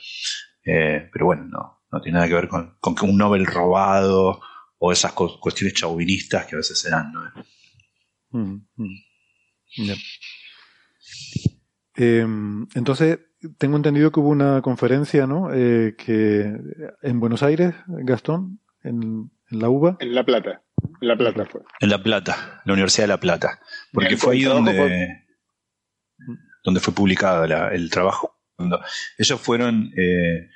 eh, pero bueno, no, no tiene nada que ver con, con un Nobel robado o esas cuestiones chauvinistas que a veces se dan. ¿no? Mm, mm. Em, entonces, tengo entendido que hubo una conferencia, ¿no? Eh, que en Buenos Aires, Gastón, en, la UBA. En La Plata. En La Plata fue. En La Plata, la Universidad de La Plata. Porque fue ahí donde, donde fue publicado el trabajo. Ellos fueron eh,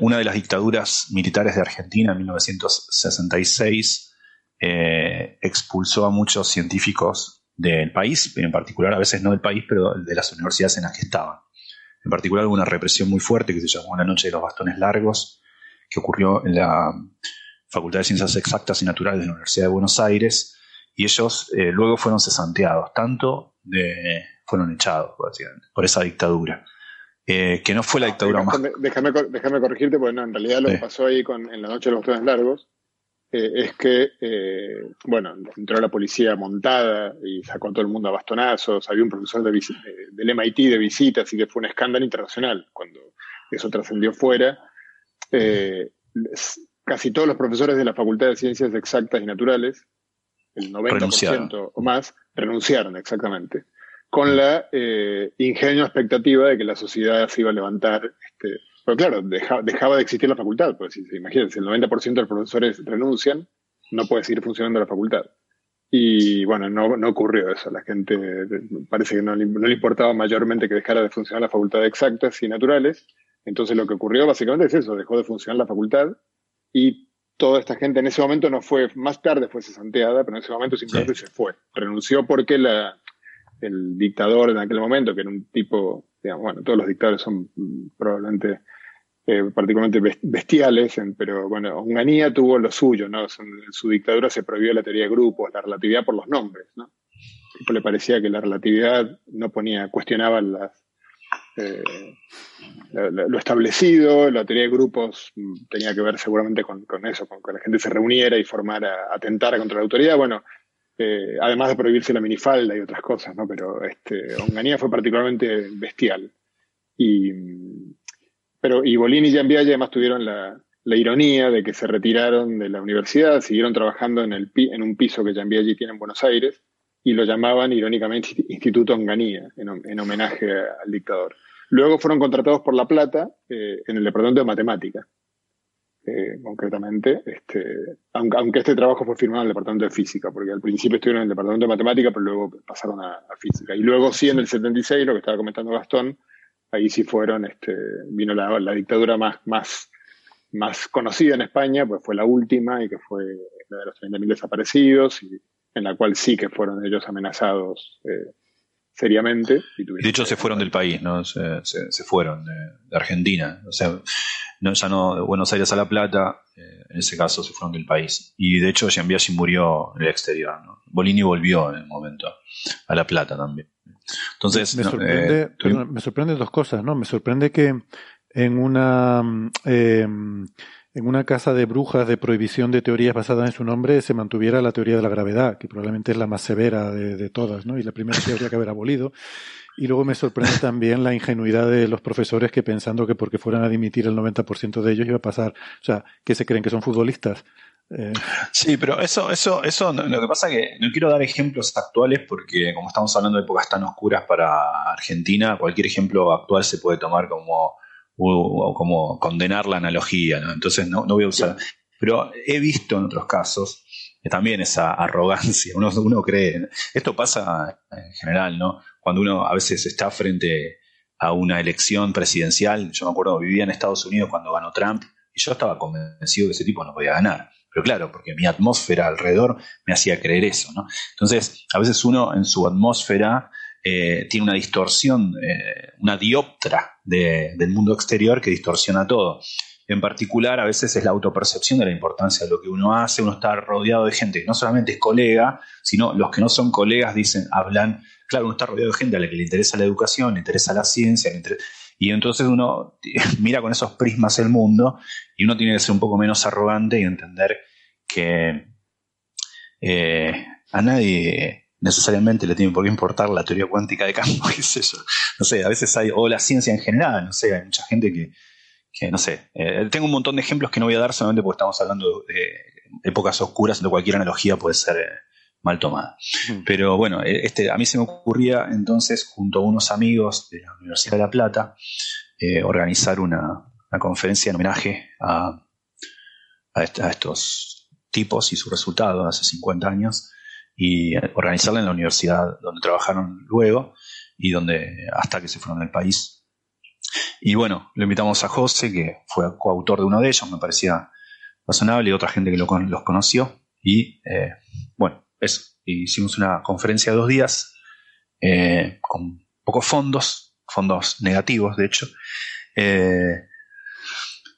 una de las dictaduras militares de Argentina en 1966 eh, expulsó a muchos científicos del país, en particular a veces no del país, pero de las universidades en las que estaban. En particular hubo una represión muy fuerte que se llamó la Noche de los Bastones Largos, que ocurrió en la Facultad de Ciencias Exactas y Naturales de la Universidad de Buenos Aires, y ellos eh, luego fueron cesanteados, tanto de, fueron echados por esa dictadura. Eh, que no fue la dictadura más. Déjame, déjame, corregirte, porque no, en realidad lo que pasó ahí con, en la noche de los botones largos eh, es que, eh, bueno, entró la policía montada y sacó a todo el mundo a bastonazos. Había un profesor de, del MIT de visita, así que fue un escándalo internacional cuando eso trascendió fuera. Eh, casi todos los profesores de la Facultad de Ciencias Exactas y Naturales, el 90% o más, renunciaron exactamente, con la eh, ingenua expectativa de que la sociedad se iba a levantar. Este, pero claro, dejaba de existir la facultad, pues si, imagínense, el 90% de los profesores renuncian, no puede seguir funcionando la facultad. Y bueno, no, no ocurrió eso. La gente parece que no, no, le importaba mayormente que dejara de funcionar la facultad de exactas y naturales. Entonces lo que ocurrió básicamente es eso, dejó de funcionar la facultad y toda esta gente en ese momento no fue, más tarde fue cesanteada, pero en ese momento simplemente se fue. Renunció porque la, el dictador en aquel momento, que era un tipo, digamos, bueno, todos los dictadores son mm, probablemente eh, particularmente bestiales, pero bueno, Onganía tuvo lo suyo, ¿no? En su dictadura se prohibió la teoría de grupos, la relatividad por los nombres, ¿no? le parecía que la relatividad no ponía, cuestionaba las, eh, lo establecido, la teoría de grupos mm, tenía que ver seguramente con, eso, con que la gente se reuniera y formara, atentara contra la autoridad. Bueno, eh, además de prohibirse la minifalda y otras cosas, ¿no? Pero este, Onganía fue particularmente bestial. Y, pero, y Bolini y además tuvieron la, ironía de que se retiraron de la universidad, siguieron trabajando en un piso que Giambiaglia tiene en Buenos Aires y lo llamaban irónicamente Instituto Onganía, en, homenaje al dictador. Luego fueron contratados por La Plata eh, en el departamento de matemática, eh, concretamente, este, aunque, este trabajo fue firmado en el departamento de física, porque al principio estuvieron en el departamento de matemática, pero luego pasaron a, física. Y luego sí, en el 76, lo que estaba comentando Gastón, ahí sí fueron, este, vino la, dictadura más, más, más conocida en España, pues fue la última y que fue la de los 30.000 desaparecidos, y en la cual sí que fueron ellos amenazados. Eh, seriamente. de hecho se fueron del país, ¿no? Se, se, fueron de, Argentina. O sea, no, ya no de Buenos Aires a La Plata, eh, en ese caso se fueron del país. Y de hecho Gianbiaggi murió en el exterior, ¿no? Bolini volvió en el momento a La Plata también. Entonces, me, sorprende, eh, me sorprende dos cosas, ¿no? Me sorprende que en una eh, en una casa de brujas de prohibición de teorías basadas en su nombre se mantuviera la teoría de la gravedad, que probablemente es la más severa de, todas, ¿no? Y la primera que que haber abolido. Y luego me sorprende también la ingenuidad de los profesores que pensando que porque fueran a dimitir el 90% de ellos iba a pasar, o sea, que se creen que son futbolistas. Eh, sí, pero eso, eso, eso, lo que pasa es que no quiero dar ejemplos actuales porque como estamos hablando de épocas tan oscuras para Argentina, cualquier ejemplo actual se puede tomar como o, como condenar la analogía, ¿no? Entonces no, no voy a usar. Pero he visto en otros casos también esa arrogancia, uno, uno cree, esto pasa en general, ¿no? Cuando uno a veces está frente a una elección presidencial, yo me acuerdo, vivía en Estados Unidos cuando ganó Trump y yo estaba convencido que ese tipo no podía ganar. Pero claro, porque mi atmósfera alrededor me hacía creer eso, ¿no? Entonces, a veces uno en su atmósfera eh, tiene una distorsión, eh, una dioptra del mundo exterior que distorsiona todo. En particular, a veces es la autopercepción de la importancia de lo que uno hace. Uno está rodeado de gente que no solamente es colega, sino los que no son colegas dicen, hablan. Claro, uno está rodeado de gente a la que le interesa la educación, le interesa la ciencia, y entonces uno mira con esos prismas el mundo y uno tiene que ser un poco menos arrogante y entender que eh, a nadie necesariamente le tiene por qué importar la teoría cuántica de campo, qué sé yo. No sé, a veces hay, o la ciencia en general, no sé, hay mucha gente que, que no sé. Eh, tengo un montón de ejemplos que no voy a dar solamente porque estamos hablando de épocas oscuras donde cualquier analogía puede ser eh, mal tomada. Pero bueno, eh, este, a mí se me ocurría entonces, junto a unos amigos de la Universidad de La Plata, organizar una, conferencia en homenaje a, a, a estos tipos y su resultado hace 50 años y organizarla en la universidad donde trabajaron luego y donde hasta que se fueron del país. Y bueno, lo invitamos a José, que fue coautor de uno de ellos, me parecía razonable, y otra gente que lo, los conoció. Y eh, bueno, eso. Hicimos una conferencia de dos días eh, con pocos fondos, fondos negativos, de hecho. Eh,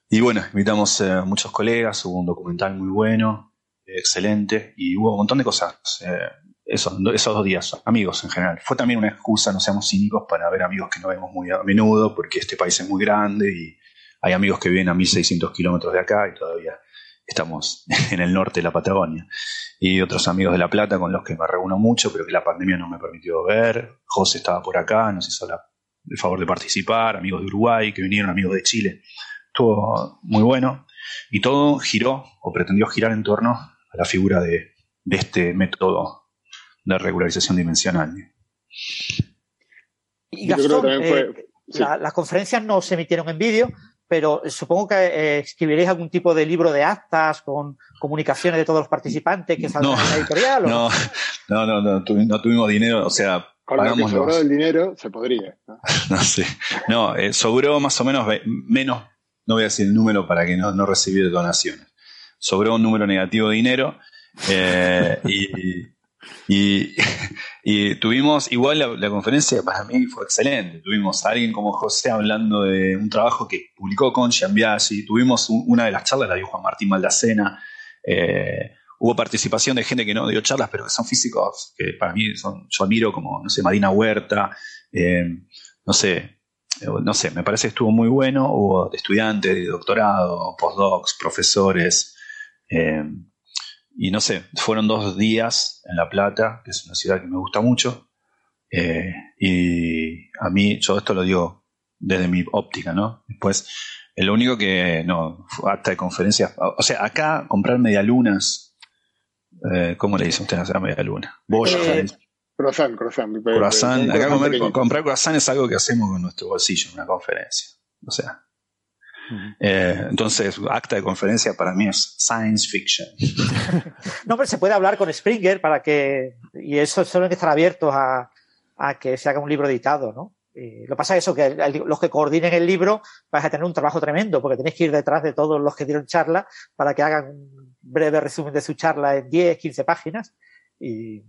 y bueno, invitamos a muchos colegas, hubo un documental muy bueno, excelente y hubo un montón de cosas. Eh, esos, esos dos días, amigos en general. Fue también una excusa, no seamos cínicos, para ver amigos que no vemos muy a menudo, porque este país es muy grande y hay amigos que viven a 1600 kilómetros de acá y todavía estamos en el norte de la Patagonia. Y otros amigos de La Plata con los que me reúno mucho, pero que la pandemia no me permitió ver. José estaba por acá, nos hizo de favor de participar, amigos de Uruguay que vinieron, amigos de Chile. Estuvo muy bueno y todo giró o pretendió girar en torno a la figura de, este método de regularización dimensional. Y Gastón, eh, las conferencias no se emitieron en vídeo, pero supongo que eh, escribiréis algún tipo de libro de actas con comunicaciones de todos los participantes que saldrán en la editorial. No, no, no, no, no, tuvimos dinero, o sea, con pagamos lo que sobró dinero se podría. No, sé, no, eh, sobró más o menos menos, no voy a decir el número para que no, no recibir donaciones. Sobró un número negativo de dinero eh, y tuvimos, igual la, conferencia para mí fue excelente. Tuvimos a alguien como José hablando de un trabajo que publicó con Giambiasi. Tuvimos una de las charlas, la dio Juan Martín Maldacena. Eh, hubo participación de gente que no dio charlas, pero que son físicos que para mí son, yo admiro como, no sé, Marina Huerta. Eh, no sé, no sé, me parece que estuvo muy bueno. Hubo estudiantes, de doctorado, postdocs, profesores. Eh, y no sé, fueron dos días en La Plata, que es una ciudad que me gusta mucho. Eh, y a mí, yo esto lo digo desde mi óptica, ¿no? Después, eh, lo único que, no, acta de conferencias, o sea, acá comprar medialunas, eh, ¿cómo le dicen ustedes a media luna? Eh, croissant, croissant. Croissant, acá comprar croissant es algo que hacemos con nuestro bolsillo en una conferencia. O sea, eh, entonces, acta de conferencia para mí es science fiction. no, pero se puede hablar con Springer para que, y eso solo que estar abiertos a, que se haga un libro editado, ¿no? lo que pasa es eso, que los que coordinen el libro vais a tener un trabajo tremendo, porque tenéis que ir detrás de todos los que dieron charla para que hagan un breve resumen de su charla en 10, 15 páginas. Y...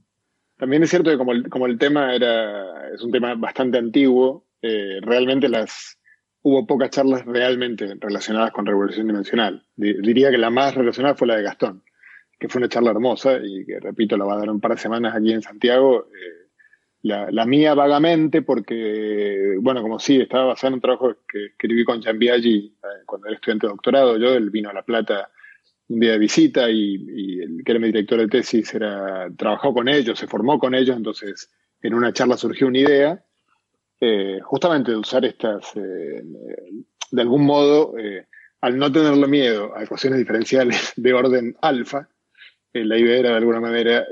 También es cierto que como el, como el tema era, es un tema bastante antiguo, eh, realmente las, hubo pocas charlas realmente relacionadas con revolución dimensional. Diría que la más relacionada fue la de Gastón, que fue una charla hermosa y que, repito, la va a dar un par de semanas aquí en Santiago. Eh, la, mía vagamente, porque, bueno, como sí, estaba basada en un trabajo que escribí con Jean Biaggi eh, cuando era estudiante de doctorado. Yo, él vino a La Plata un día de visita y, el que era mi director de tesis era, trabajó con ellos, se formó con ellos, entonces en una charla surgió una idea eh, justamente de usar estas, eh, de algún modo, eh, al no tenerle miedo a ecuaciones diferenciales de orden alfa, la idea era de alguna manera,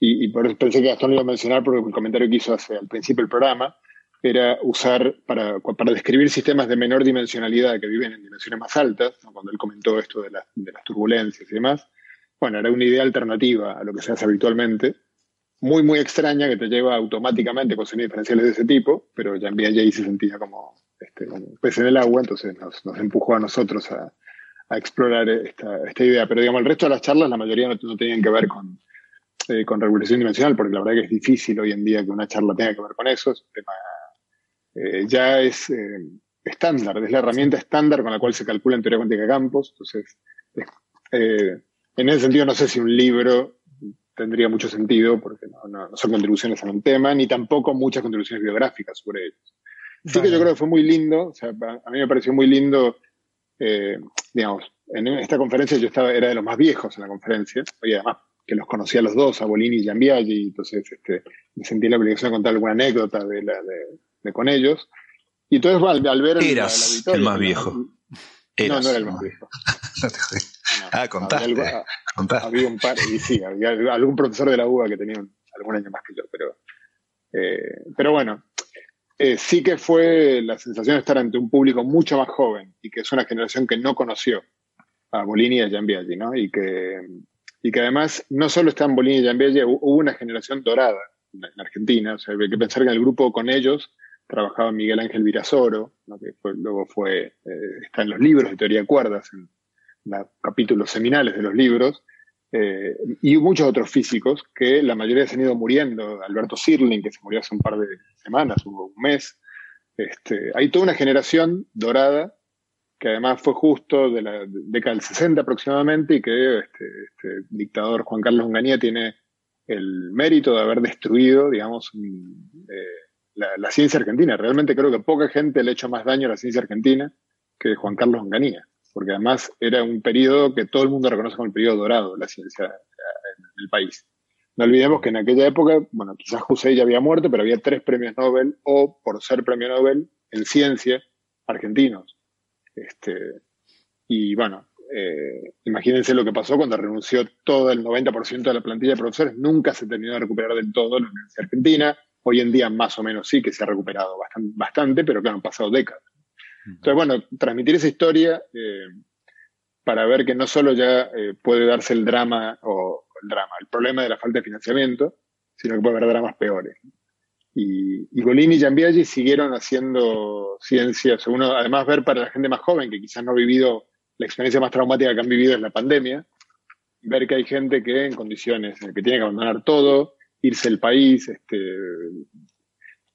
y, por eso pensé que Gastón lo iba a mencionar porque el comentario que hizo hace, al principio del programa, era usar para, para, describir sistemas de menor dimensionalidad que viven en dimensiones más altas, cuando él comentó esto de, de, las turbulencias y demás, bueno, era una idea alternativa a lo que se hace habitualmente, muy, muy extraña que te lleva automáticamente a ecuaciones diferenciales de ese tipo, pero ya en VIA se sentía como, este, pez en el agua, entonces nos, empujó a nosotros a, explorar esta, esta, idea. Pero digamos, el resto de las charlas, la mayoría no, tenían que ver con, eh, con regulación dimensional, porque la verdad que es difícil hoy en día que una charla tenga que ver con eso. Es un tema, eh, ya es eh, estándar, es la herramienta estándar con la cual se calcula en teoría cuántica de campos. Entonces, en ese sentido, no sé si un libro tendría mucho sentido porque no, son contribuciones a un tema, ni tampoco muchas contribuciones biográficas sobre ellos. Sí que yo creo que fue muy lindo, o sea, a mí me pareció muy lindo, eh, digamos, en esta conferencia yo estaba, era de los más viejos en la conferencia, y además que los conocía a los dos, a Bolini y Giambiaggi, entonces este, me sentí la obligación de contar alguna anécdota de, la, de, con ellos. Y entonces al, ver el, el más viejo. No, no era el más viejo. ah, contaste. Había, un par, y sí, había algún profesor de la UBA que tenía algún año más que yo, pero, eh, pero bueno, eh, sí que fue la sensación de estar ante un público mucho más joven y que es una generación que no conoció a Bolini y a Giambiaggi, ¿no? Y que, y que además no solo están Bolini y Giambiaggi, hubo una generación dorada en Argentina, o sea, hay que pensar que en el grupo con ellos trabajaba Miguel Ángel Virasoro, que luego fue, eh, está en los libros de teoría de cuerdas, en los capítulos seminales de los libros, eh, y muchos otros físicos que la mayoría se han ido muriendo. Alberto Sirling, que se murió hace un par de semanas, hubo un mes. Este, hay toda una generación dorada que además fue justo de la década del 60 aproximadamente y que este, este dictador Juan Carlos Onganía tiene el mérito de haber destruido, digamos, eh, la, ciencia argentina. Realmente creo que poca gente le ha hecho más daño a la ciencia argentina que Juan Carlos Onganía, porque además era un periodo que todo el mundo reconoce como el periodo dorado de la ciencia en el país. No olvidemos que en aquella época, bueno, quizás José ya había muerto, pero había tres premios Nobel o por ser premio Nobel en ciencia argentinos. Este, y bueno, eh, imagínense lo que pasó cuando renunció todo el 90% de la plantilla de profesores. Nunca se terminó de recuperar del todo la Universidad Argentina. Hoy en día más o menos sí que se ha recuperado bastante, bastante pero claro, han pasado décadas. Entonces, bueno, transmitir esa historia eh, para ver que no solo ya eh, puede darse el drama o el drama, el problema de la falta de financiamiento, sino que puede haber dramas peores. Y, Golini y Giambiaggi siguieron haciendo ciencia, uno además ver para la gente más joven que quizás no ha vivido la experiencia más traumática que han vivido es la pandemia, ver que hay gente que en condiciones que tiene que abandonar todo, irse del país, este,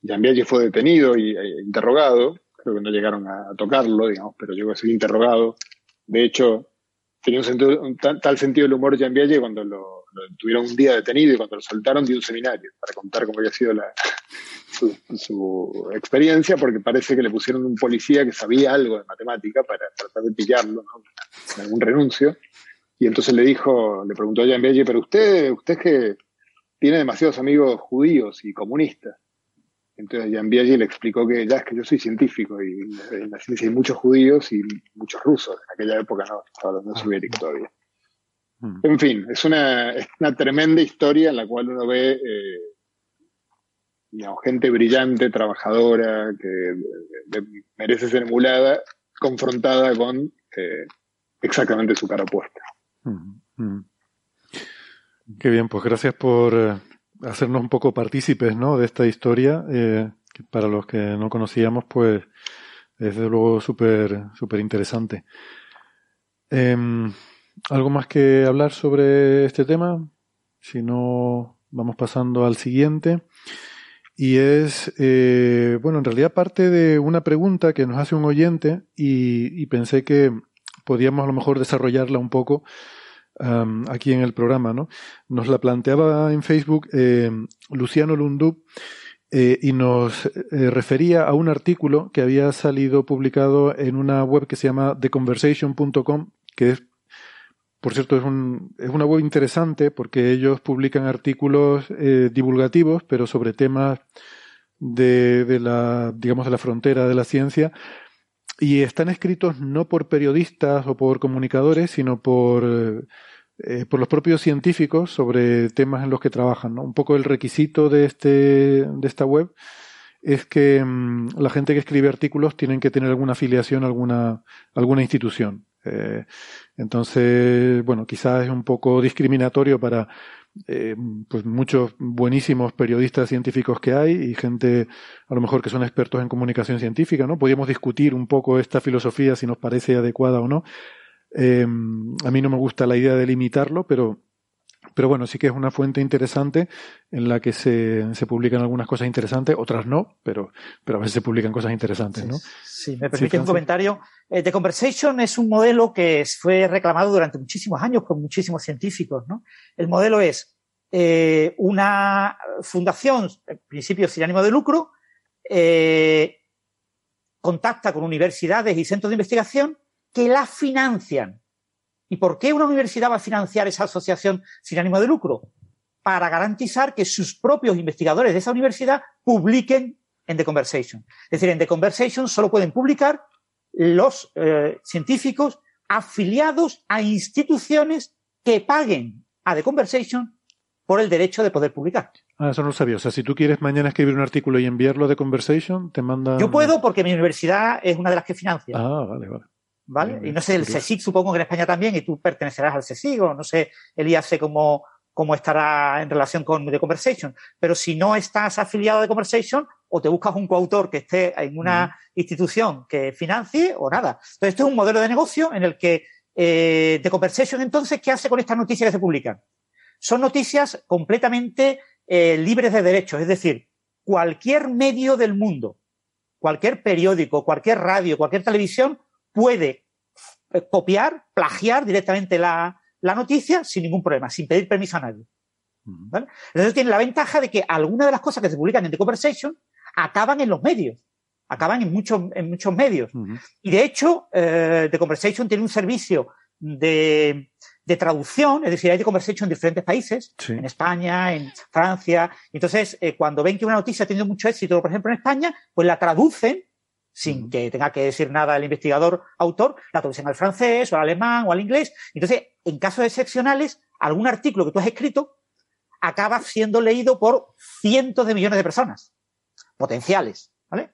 Giambiaggi fue detenido e interrogado, creo que no llegaron a, tocarlo, digamos, pero llegó a ser interrogado. De hecho, tenía un, sentido, tal, sentido del humor Giambiaggi cuando lo, tuvieron un día detenido y cuando lo soltaron dio un seminario para contar cómo había sido la, su, experiencia porque parece que le pusieron un policía que sabía algo de matemática para tratar de pillarlo ¿no? en algún renuncio. Y entonces le dijo, le preguntó a Jan Belle, pero usted, usted es que tiene demasiados amigos judíos y comunistas. Entonces Jan Biaggi le explicó que ya es que yo soy científico y en la ciencia hay muchos judíos y muchos rusos. En aquella época no, estaba la Unión Soviética todavía. Mm. En fin, es una, es una tremenda historia en la cual uno ve eh, gente brillante, trabajadora, que merece ser emulada, confrontada con eh, exactamente su cara opuesta. Qué bien, pues gracias por eh, hacernos un poco partícipes ¿no? de esta historia, eh, que para los que no conocíamos, pues es de luego súper súper interesante. Em, ¿Algo más que hablar sobre este tema? Si no, vamos pasando al siguiente. Y es, eh, bueno, en realidad parte de una pregunta que nos hace un oyente y, pensé que podíamos a lo mejor desarrollarla un poco aquí en el programa, ¿no? Nos la planteaba en Facebook eh, Luciano Lundú eh, y nos refería a un artículo que había salido publicado en una web que se llama theconversation.com, que es por cierto, es, un, una web interesante porque ellos publican artículos eh, divulgativos, pero sobre temas de, de, la, digamos, de la frontera de la ciencia. Y están escritos no por periodistas o por comunicadores, sino por, eh, por los propios científicos sobre temas en los que trabajan. ¿no? Un poco el requisito de, este, de esta web es que mm, la gente que escribe artículos tienen que tener alguna afiliación a alguna, alguna institución. Eh, entonces, bueno, quizás es un poco discriminatorio para eh, pues muchos buenísimos periodistas científicos que hay y gente a lo mejor que son expertos en comunicación científica, ¿no? Podríamos discutir un poco esta filosofía si nos parece adecuada o no. Eh, a mí no me gusta la idea de limitarlo, pero pero bueno, sí que es una fuente interesante en la que se, se publican algunas cosas interesantes, otras no, pero, pero a veces se publican cosas interesantes, ¿no? Sí, me permite un comentario. Eh, The Conversation es un modelo que fue reclamado durante muchísimos años por muchísimos científicos, ¿no? El modelo es eh, una fundación, en principio sin ánimo de lucro, eh, contacta con universidades y centros de investigación que la financian ¿Y por qué una universidad va a financiar esa asociación sin ánimo de lucro? Para garantizar que sus propios investigadores de esa universidad publiquen en The Conversation. Es decir, en The Conversation solo pueden publicar los eh, científicos afiliados a instituciones que paguen a The Conversation por el derecho de poder publicar. Ah, eso no lo sabía. O sea, si tú quieres mañana escribir un artículo y enviarlo de Conversation, te manda. Yo puedo porque mi universidad es una de las que financia. Ah, vale, vale. ¿Vale? y no sé, el CSIC supongo que en España también, y tú pertenecerás al CSIC, o no sé, el IAC cómo, cómo estará en relación con The Conversation. Pero si no estás afiliado a The Conversation, o te buscas un coautor que esté en una institución que financie, o nada. Entonces, esto es un modelo de negocio en el que eh, The Conversation, entonces, ¿qué hace con estas noticias que se publican? Son noticias completamente eh, libres de derechos, es decir, cualquier medio del mundo, cualquier periódico, cualquier radio, cualquier televisión puede eh, copiar, plagiar directamente la, noticia sin ningún problema, sin pedir permiso a nadie. Entonces tiene la ventaja de que algunas de las cosas que se publican en The Conversation acaban en los medios, acaban en muchos, en muchos medios. Y de hecho, eh, The Conversation tiene un servicio de de traducción, es decir, hay de conversation en diferentes países, en España, en Francia. Entonces, eh, cuando ven que una noticia ha tenido mucho éxito, por ejemplo, en España, pues la traducen sin que tenga que decir nada el investigador autor, la traducen al francés o al alemán o al inglés. Entonces, en casos excepcionales, algún artículo que tú has escrito acaba siendo leído por cientos de millones de personas potenciales, ¿vale?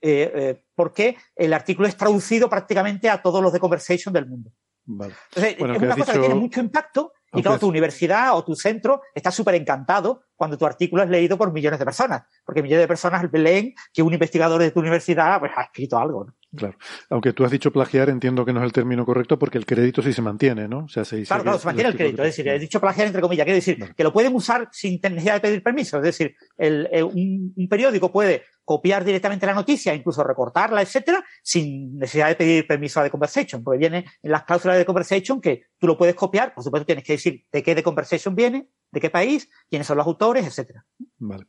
Eh, eh, porque el artículo es traducido prácticamente a todos los de conversation del mundo. Entonces, es una cosa que tiene mucho impacto y claro, tu universidad o tu centro está súper encantado cuando tu artículo es leído por millones de personas, porque millones de personas leen que un investigador de tu universidad pues, ha escrito algo. ¿no? Claro. Aunque tú has dicho plagiar, entiendo que no es el término correcto porque el crédito sí se mantiene, ¿no? O sea, se dice claro, claro, se mantiene el crédito. Es decir, he dicho plagiar entre comillas. Quiere decir que lo pueden usar sin necesidad de pedir permiso. Es decir, el, eh, un, periódico puede copiar directamente la noticia, incluso recortarla, etcétera, sin necesidad de pedir permiso a The Conversation, porque viene en las cláusulas de The Conversation que tú lo puedes copiar, por supuesto tienes que decir de qué The Conversation viene, de qué país, quiénes son los autores, etcétera. Vale.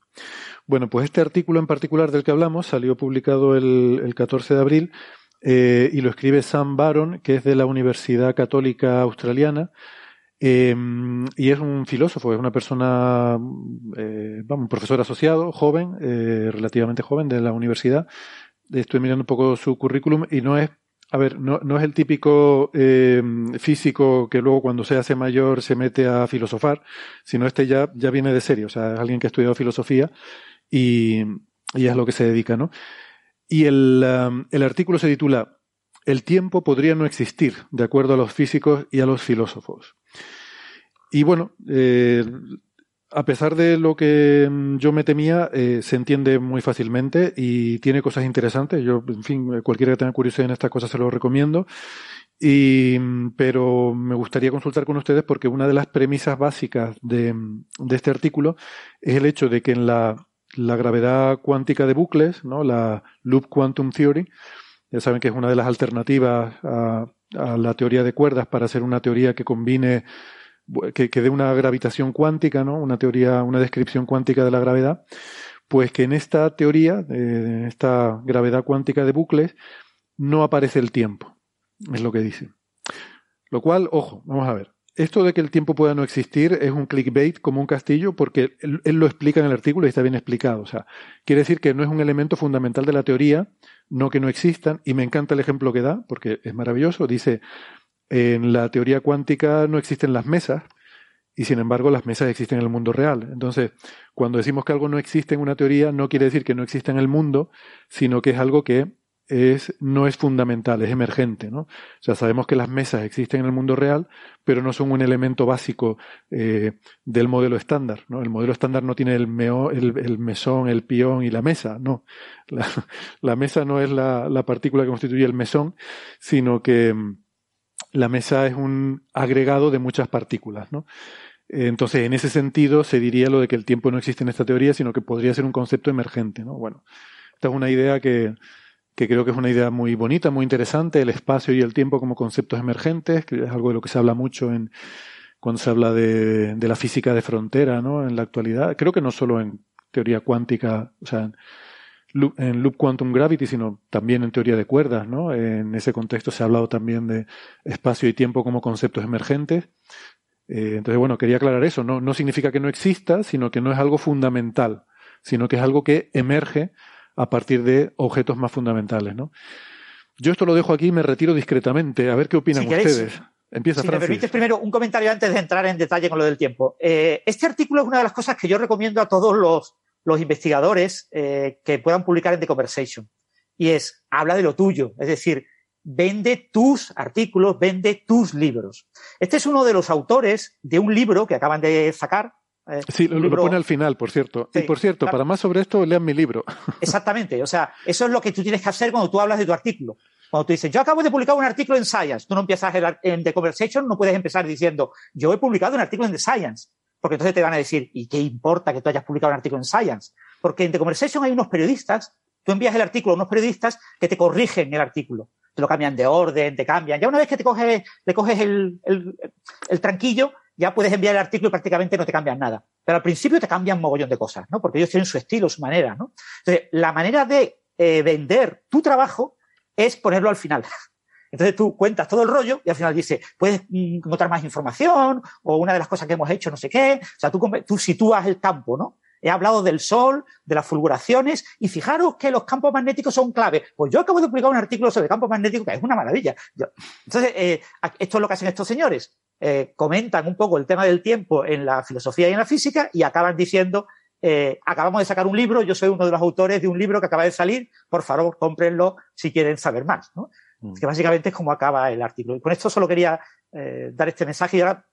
Bueno, pues este artículo en particular del que hablamos salió publicado el, el 14 de abril eh, y lo escribe Sam Baron, que es de la Universidad Católica Australiana. Eh, y es un filósofo, es una persona, eh, vamos, un profesor asociado, joven, relativamente joven de la universidad. Estoy mirando un poco su currículum y no es, a ver, no, no es el típico físico que luego cuando se hace mayor se mete a filosofar, sino este ya, ya viene de serio, o sea, es alguien que ha estudiado filosofía y, y es lo que se dedica, ¿no? Y um, el, artículo se titula El tiempo podría no existir, de acuerdo a los físicos y a los filósofos. Y bueno, eh, a pesar de lo que mm, yo me temía, eh, se entiende muy fácilmente y tiene cosas interesantes. Yo, en fin, cualquiera que tenga curiosidad en estas cosas se lo recomiendo. Y, mm, pero me gustaría consultar con ustedes porque una de las premisas básicas de, de este artículo es el hecho de que en la la gravedad cuántica de bucles, ¿no? la Loop Quantum Theory. Ya saben que es una de las alternativas a, la teoría de cuerdas para hacer una teoría que combine, que, dé una gravitación cuántica, ¿no? una teoría, una descripción cuántica de la gravedad. Pues que en esta teoría, en esta gravedad cuántica de bucles, no aparece el tiempo. Es lo que dice. Lo cual, ojo, vamos a ver esto de que el tiempo pueda no existir es un clickbait como un castillo porque él, lo explica en el artículo y está bien explicado. O sea, quiere decir que no es un elemento fundamental de la teoría, no que no existan. Y me encanta el ejemplo que da porque es maravilloso. Dice, en la teoría cuántica no existen las mesas y sin embargo las mesas existen en el mundo real. Entonces, cuando decimos que algo no existe en una teoría, no quiere decir que no exista en el mundo, sino que es algo que es, no es fundamental, es emergente. ¿no? Sea, sabemos que las mesas existen en el mundo real, pero no son un elemento básico eh, del modelo estándar. ¿no? El modelo estándar no tiene el, el, mesón, el pión y la mesa. No. La, mesa no es la, la, partícula que constituye el mesón, sino que mm, la mesa es un agregado de muchas partículas. ¿no? Entonces, en ese sentido, se diría lo de que el tiempo no existe en esta teoría, sino que podría ser un concepto emergente. ¿no? Bueno, esta es una idea que, que creo que es una idea muy bonita, muy interesante, el espacio y el tiempo como conceptos emergentes, que es algo de lo que se habla mucho en cuando se habla de, de la física de frontera, ¿no? En la actualidad, creo que no solo en teoría cuántica, o sea, en loop, quantum gravity, sino también en teoría de cuerdas, ¿no? En ese contexto se ha hablado también de espacio y tiempo como conceptos emergentes. Eh, entonces, bueno, quería aclarar eso. No, no significa que no exista, sino que no es algo fundamental, sino que es algo que emerge a partir de objetos más fundamentales, ¿no? Yo esto lo dejo aquí y me retiro discretamente. A ver qué opinan ustedes. Empieza, si me permites primero un comentario antes de entrar en detalle con lo del tiempo. Eh, este artículo es una de las cosas que yo recomiendo a todos los, los investigadores eh, que puedan publicar en The Conversation. Y es, habla de lo tuyo. Es decir, vende tus artículos, vende tus libros. Este es uno de los autores de un libro que acaban de sacar, eh, sí, lo, pone al final, por cierto. y por cierto, para más sobre esto, lean mi libro. Exactamente. O sea, eso es lo que tú tienes que hacer cuando tú hablas de tu artículo. Cuando tú dices, yo acabo de publicar un artículo en Science, tú no empiezas en The Conversation, no puedes empezar diciendo, yo he publicado un artículo en The Science. Porque entonces te van a decir, ¿y qué importa que tú hayas publicado un artículo en Science? Porque en The Conversation hay unos periodistas, tú envías el artículo a unos periodistas que te corrigen el artículo. Te lo cambian de orden, te cambian. Ya una vez que te coges, le coges el, el, el tranquillo, ya puedes enviar el artículo y prácticamente no te cambian nada. Pero al principio te cambian mogollón de cosas, ¿no? Porque ellos tienen su estilo, su manera, ¿no? Entonces, la manera de eh, vender tu trabajo es ponerlo al final. Entonces tú cuentas todo el rollo y al final dices, puedes mm, encontrar más información o una de las cosas que hemos hecho, no sé qué. O sea, tú, tú sitúas el campo, ¿no? He hablado del sol, de las fulguraciones, y fijaros que los campos magnéticos son clave. Pues yo acabo de publicar un artículo sobre campos magnéticos que es una maravilla. entonces, eh, esto es lo que hacen estos señores. Eh, comentan un poco el tema del tiempo en la filosofía y en la física y acaban diciendo, eh, acabamos de sacar un libro, yo soy uno de los autores de un libro que acaba de salir, por favor, cómprenlo si quieren saber más. ¿no? Mm. Que básicamente es como acaba el artículo. Y con esto solo quería dar este mensaje y ahora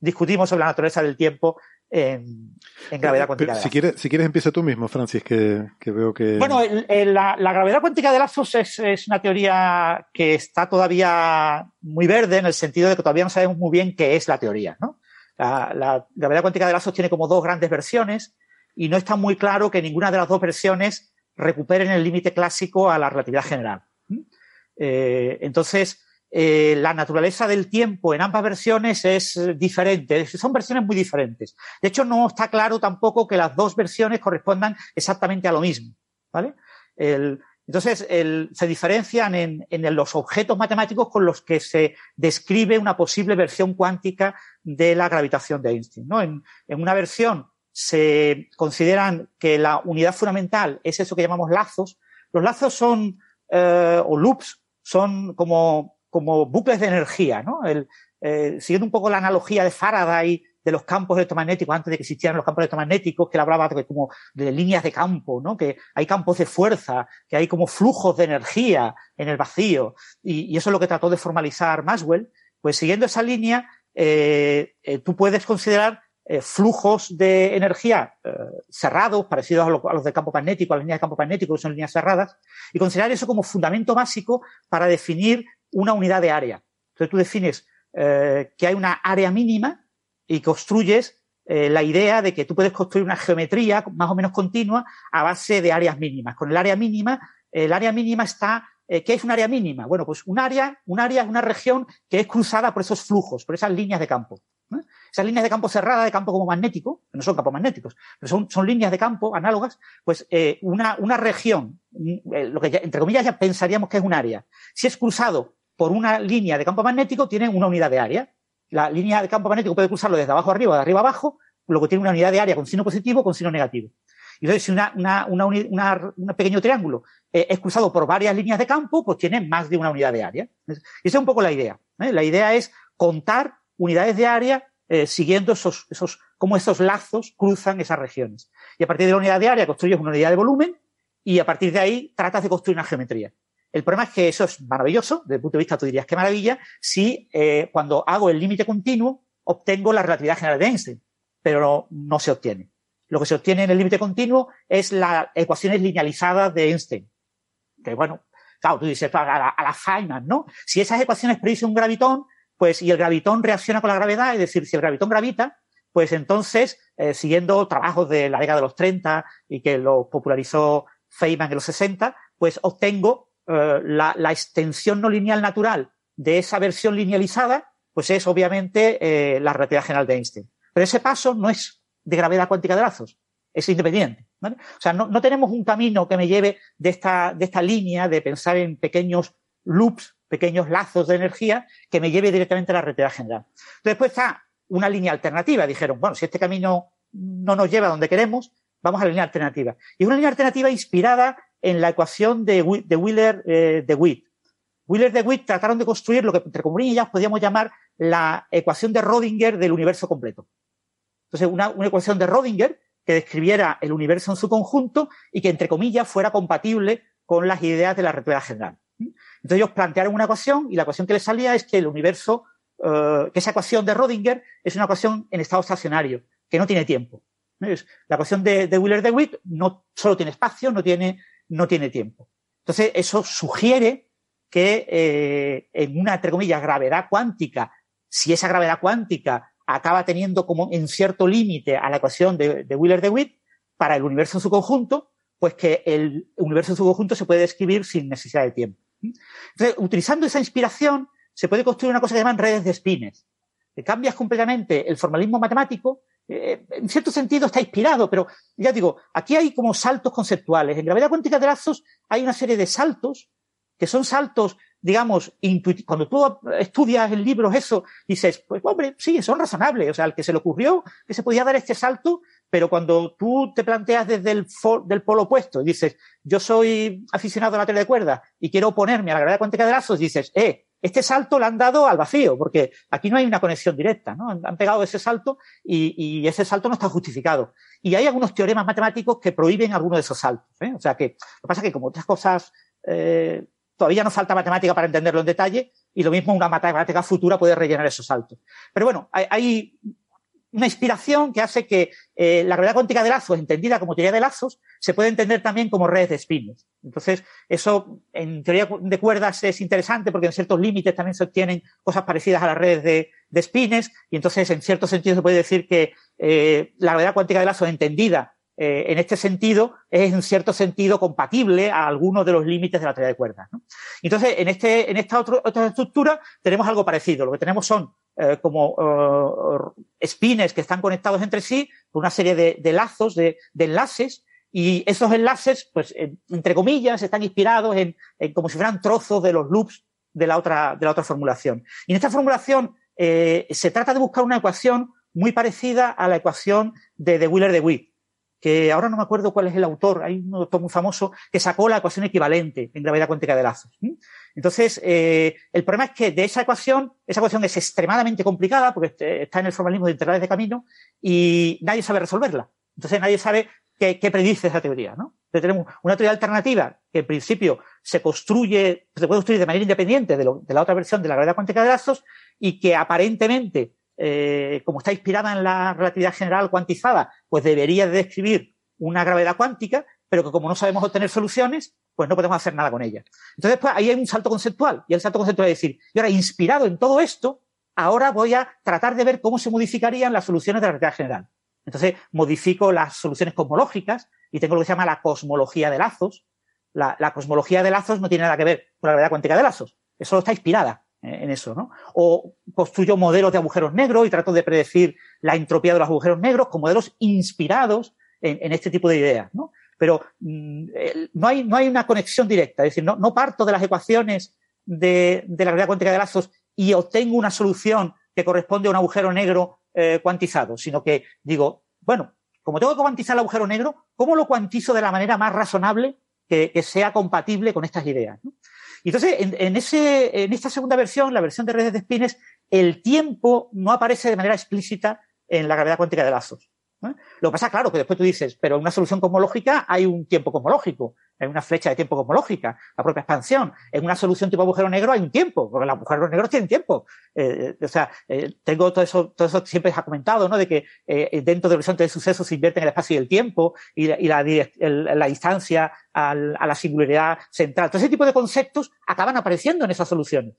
discutimos sobre la naturaleza del tiempo en, gravedad cuántica de Si quieres, si quieres empieza tú mismo, Francis, que, veo que... Bueno, la, gravedad cuántica de lazos es, una teoría que está todavía muy verde en el sentido de que todavía no sabemos muy bien qué es la teoría. ¿no? La, gravedad cuántica de lazos tiene como dos grandes versiones y no está muy claro que ninguna de las dos versiones recuperen el límite clásico a la relatividad general. Eh, entonces, eh, la naturaleza del tiempo en ambas versiones es diferente, son versiones muy diferentes. De hecho, no está claro tampoco que las dos versiones correspondan exactamente a lo mismo. ¿vale? entonces, se diferencian en, los objetos matemáticos con los que se describe una posible versión cuántica de la gravitación de Einstein. ¿no? En, una versión se consideran que la unidad fundamental es eso que llamamos lazos. Los lazos son, eh, o loops, son como como bucles de energía, ¿no? Eh, siguiendo un poco la analogía de Faraday de los campos electromagnéticos antes de que existieran los campos electromagnéticos, que él hablaba de, como de líneas de campo, ¿no? Que hay campos de fuerza, que hay como flujos de energía en el vacío, y, eso es lo que trató de formalizar Maxwell. Pues siguiendo esa línea, eh, eh, tú puedes considerar eh, flujos de energía eh, cerrados, parecidos a, los del campo magnético, a las líneas de campo magnético, que son líneas cerradas, y considerar eso como fundamento básico para definir una unidad de área. Entonces tú defines eh, que hay una área mínima y construyes la idea de que tú puedes construir una geometría más o menos continua a base de áreas mínimas. Con el área mínima, el área mínima está ¿Qué es un área mínima? Bueno, pues un área, un área es una región que es cruzada por esos flujos, por esas líneas de campo. Esas líneas de campo cerrada, de campo como magnético, que no son campos magnéticos, pero son, líneas de campo análogas, pues eh, una, una región, eh, lo que entre comillas ya pensaríamos que es un área, si es cruzado por una línea de campo magnético, tiene una unidad de área. La línea de campo magnético puede cruzarlo desde abajo arriba, de arriba abajo, luego tiene una unidad de área con signo positivo o con signo negativo. Y entonces, si una, un pequeño triángulo eh, es cruzado por varias líneas de campo, pues tiene más de una unidad de área. Y esa es un poco la idea. La idea es contar unidades de área eh, siguiendo esos, esos, cómo esos lazos cruzan esas regiones. Y a partir de la unidad de área construyes una unidad de volumen y a partir de ahí tratas de construir una geometría. El problema es que eso es maravilloso, desde el punto de vista tú dirías qué maravilla, si eh, cuando hago el límite continuo obtengo la relatividad general de Einstein, pero no, se obtiene. Lo que se obtiene en el límite continuo es la ecuaciones linealizadas de Einstein. Que bueno, claro, tú dices a la, a la Feynman, ¿no? Si esas ecuaciones predicen un gravitón, pues y el gravitón reacciona con la gravedad, es decir, si el gravitón gravita, pues entonces, eh, siguiendo trabajos de la década de los 30 y que lo popularizó Feynman en los 60, pues obtengo eh, la, extensión no lineal natural de esa versión linealizada, pues es obviamente eh, la relatividad general de Einstein. Pero ese paso no es de gravedad cuántica de lazos, es independiente. O sea, no, no, tenemos un camino que me lleve de esta, de esta línea de pensar en pequeños loops pequeños lazos de energía que me lleve directamente a la relatividad general. Después está una línea alternativa. Dijeron, bueno, si este camino no nos lleva a donde queremos, vamos a la línea alternativa. Y es una línea alternativa inspirada en la ecuación de, Wheeler eh, de Witt. Wheeler de Witt trataron de construir lo que entre comillas podríamos llamar la ecuación de Rodinger del universo completo. Entonces, una, ecuación de Rodinger que describiera el universo en su conjunto y que entre comillas fuera compatible con las ideas de la relatividad general. Entonces ellos plantearon una ecuación y la ecuación que les salía es que el universo, eh, que esa ecuación de Rodinger es una ecuación en estado estacionario, que no tiene tiempo. La ecuación de, de Wheeler de Witt no solo tiene espacio, no tiene, no tiene tiempo. Entonces eso sugiere que eh, en una, entre comillas, gravedad cuántica, si esa gravedad cuántica acaba teniendo como en cierto límite a la ecuación de, de Wheeler de Witt, para el universo en su conjunto, pues que el universo en su conjunto se puede describir sin necesidad de tiempo. Entonces, utilizando esa inspiración, se puede construir una cosa que llaman redes de spines. Que cambias completamente el formalismo matemático, eh, en cierto sentido está inspirado, pero ya digo, aquí hay como saltos conceptuales. En gravedad cuántica de lazos hay una serie de saltos que son saltos, digamos, intuitivos. Cuando tú estudias en libros eso, dices, pues hombre, sí, son razonables. O sea, al que se le ocurrió que se podía dar este salto, pero cuando tú te planteas desde el del polo opuesto y dices, yo soy aficionado a la teoría de cuerdas y quiero oponerme a la gravedad cuántica de lazos, dices, eh, este salto lo han dado al vacío, porque aquí no hay una conexión directa, ¿no? Han, pegado ese salto y, ese salto no está justificado. Y hay algunos teoremas matemáticos que prohíben alguno de esos saltos. ¿eh? O sea que lo que pasa es que como otras cosas eh, todavía nos falta matemática para entenderlo en detalle y lo mismo una matemática futura puede rellenar esos saltos. Pero bueno, hay una inspiración que hace que eh, la gravedad cuántica de lazos, entendida como teoría de lazos, se puede entender también como redes de espines. Entonces, eso en teoría de cuerdas es interesante porque en ciertos límites también se obtienen cosas parecidas a las redes de, de espines y entonces en cierto sentido se puede decir que eh, la gravedad cuántica de lazos entendida eh, en este sentido es en cierto sentido compatible a algunos de los límites de la teoría de cuerdas. ¿no? Entonces, en, este, en esta otra estructura tenemos algo parecido. Lo que tenemos son eh, como espines que están conectados entre sí por una serie de, lazos, de, enlaces, y esos enlaces, pues, entre comillas, están inspirados en, en, como si fueran trozos de los loops de la otra, de la otra formulación. Y en esta formulación eh, se trata de buscar una ecuación muy parecida a la ecuación de, de Wheeler de Witt, que ahora no me acuerdo cuál es el autor, hay un autor muy famoso que sacó la ecuación equivalente en gravedad cuántica de lazos. Entonces, eh, el problema es que de esa ecuación, esa ecuación es extremadamente complicada porque este, está en el formalismo de integrales de camino y nadie sabe resolverla. Entonces, nadie sabe qué, predice esa teoría, ¿no? Entonces, tenemos una teoría alternativa que en principio se construye, se puede construir de manera independiente de, de la otra versión de la gravedad cuántica de lazos y que aparentemente, eh, como está inspirada en la relatividad general cuantizada, pues debería de describir una gravedad cuántica, pero que como no sabemos obtener soluciones, pues no podemos hacer nada con ella. Entonces, pues ahí hay un salto conceptual. Y el salto conceptual es decir, y ahora, inspirado en todo esto, ahora voy a tratar de ver cómo se modificarían las soluciones de la realidad general. Entonces, modifico las soluciones cosmológicas y tengo lo que se llama la cosmología de lazos. La, la cosmología de lazos no tiene nada que ver con la gravedad cuántica de lazos. Eso está inspirada en eso, ¿no? O construyo modelos de agujeros negros y trato de predecir la entropía de los agujeros negros con modelos inspirados en, este tipo de ideas, ¿no? pero mm, no, hay, no hay una conexión directa. Es decir, no, no parto de las ecuaciones de, de, la realidad cuántica de lazos y obtengo una solución que corresponde a un agujero negro eh, cuantizado, sino que digo, bueno, como tengo que cuantizar el agujero negro, ¿cómo lo cuantizo de la manera más razonable que, que sea compatible con estas ideas? ¿no? Y entonces, en, en, ese, en esta segunda versión, la versión de redes de espines, el tiempo no aparece de manera explícita en la gravedad cuántica de lazos. Lo que pasa, claro, que después tú dices, pero en una solución cosmológica hay un tiempo cosmológico, hay una flecha de tiempo cosmológica, la propia expansión. En una solución tipo agujero negro hay un tiempo, porque los agujeros negros tienen tiempo. Eh, o sea, eh, tengo todo eso, todo eso siempre se ha comentado, ¿no? De que eh, dentro del horizonte de sucesos se invierte en el espacio y el tiempo y, la, distancia a la singularidad central. Todo ese tipo de conceptos acaban apareciendo en esas soluciones,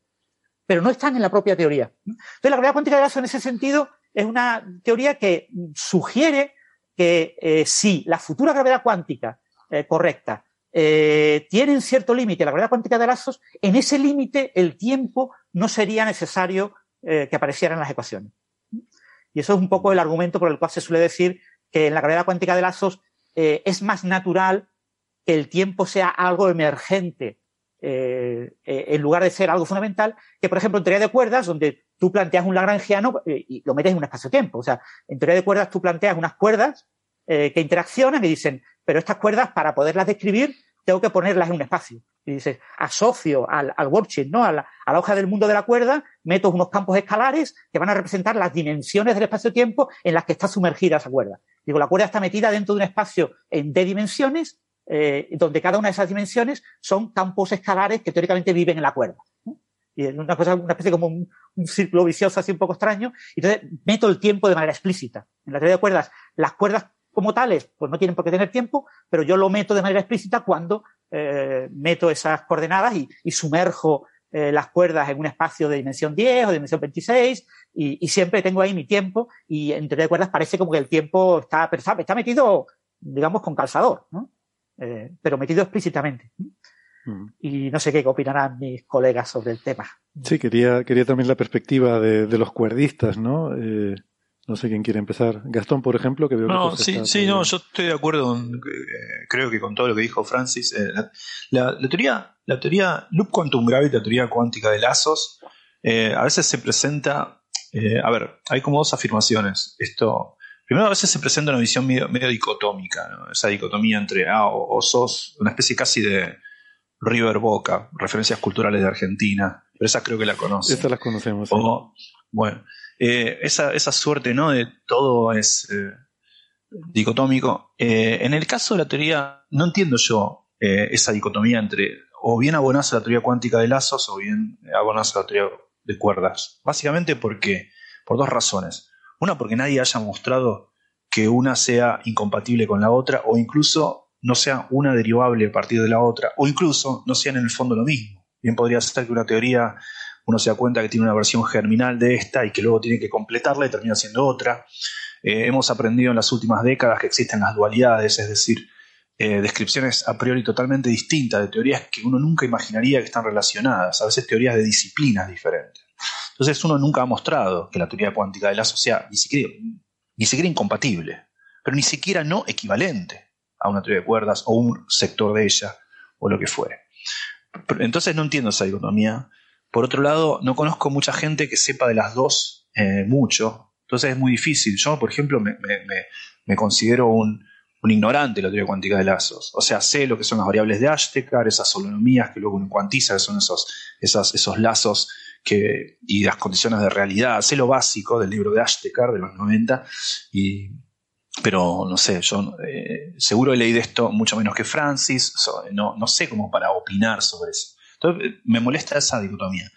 pero no están en la propia teoría. Entonces, la gravedad cuántica de gases en ese sentido es una teoría que sugiere que eh, si la futura gravedad cuántica correcta eh, tiene un cierto límite, la gravedad cuántica de lazos, en ese límite el tiempo no sería necesario eh, que apareciera en las ecuaciones. Y eso es un poco el argumento por el cual se suele decir que en la gravedad cuántica de lazos eh, es más natural que el tiempo sea algo emergente eh, en lugar de ser algo fundamental, que por ejemplo en teoría de cuerdas, donde tú planteas un lagrangiano y lo metes en un espacio-tiempo. O sea, en teoría de cuerdas tú planteas unas cuerdas eh, que interaccionan y dicen, pero estas cuerdas para poderlas describir tengo que ponerlas en un espacio. Y dices, asocio al, al worksheet, ¿no? A la, a la, hoja del mundo de la cuerda, meto unos campos escalares que van a representar las dimensiones del espacio-tiempo en las que está sumergida esa cuerda. Digo, la cuerda está metida dentro de un espacio en D dimensiones eh, donde cada una de esas dimensiones son campos escalares que teóricamente viven en la cuerda. Y es una cosa, una especie como un, un, círculo vicioso así un poco extraño. Entonces meto el tiempo de manera explícita. En la teoría de cuerdas, las cuerdas como tales, pues no tienen por qué tener tiempo, pero yo lo meto de manera explícita cuando eh, meto esas coordenadas y, y sumerjo eh, las cuerdas en un espacio de dimensión 10 o de dimensión 26 y, y, siempre tengo ahí mi tiempo y en teoría de cuerdas parece como que el tiempo está, está metido, digamos, con calzador, ¿no? eh, pero metido explícitamente. Mm. Y no sé qué opinarán mis colegas sobre el tema. Sí, quería, quería también la perspectiva de, de los cuerdistas, ¿no? Eh, No sé quién quiere empezar. Gastón, por ejemplo, que veo no, sí, sí, no, yo estoy de acuerdo, eh, creo que con todo lo que dijo Francis. Eh, la, teoría, la teoría Loop Quantum Gravity, la teoría cuántica de lazos, eh, a veces se presenta, a ver, hay como dos afirmaciones. Esto, primero a veces se presenta una visión medio, dicotómica, esa dicotomía entre, ah, o, sos una especie casi de River Boca, referencias culturales de Argentina, pero esa creo que la conocen. Estas las conocemos. bueno, eh, esa, esa, suerte ¿no? de todo es eh, dicotómico. Eh, en el caso de la teoría, no entiendo yo esa dicotomía entre o bien abonás a la teoría cuántica de lazos o bien abonás a la teoría de cuerdas. Básicamente porque, por dos razones. Una, porque nadie haya mostrado que una sea incompatible con la otra o incluso no sea una derivable a partir de la otra o incluso no sean en el fondo lo mismo. Bien podría ser que una teoría uno se da cuenta que tiene una versión germinal de esta y que luego tiene que completarla y termina siendo otra. Eh, hemos aprendido en las últimas décadas que existen las dualidades, es decir, eh, descripciones a priori totalmente distintas de teorías que uno nunca imaginaría que están relacionadas, a veces teorías de disciplinas diferentes. Entonces uno nunca ha mostrado que la teoría cuántica de lazo sea ni siquiera, ni siquiera incompatible, pero ni siquiera no equivalente a una teoría de cuerdas o un sector de ella o lo que fuere. Entonces no entiendo esa dicotomía por otro lado, no conozco mucha gente que sepa de las dos eh, mucho, entonces es muy difícil. Yo, por ejemplo, me, considero un, ignorante de la teoría cuántica de lazos. O sea, sé lo que son las variables de Ashtekar, esas holonomías que luego uno cuantiza, que son esos, esos lazos que, y las condiciones de realidad. Sé lo básico del libro de Ashtekar de los 90, y, pero no sé, yo eh, seguro he leído esto mucho menos que Francis, no, no sé cómo para opinar sobre eso. Entonces me molesta esa dicotomía.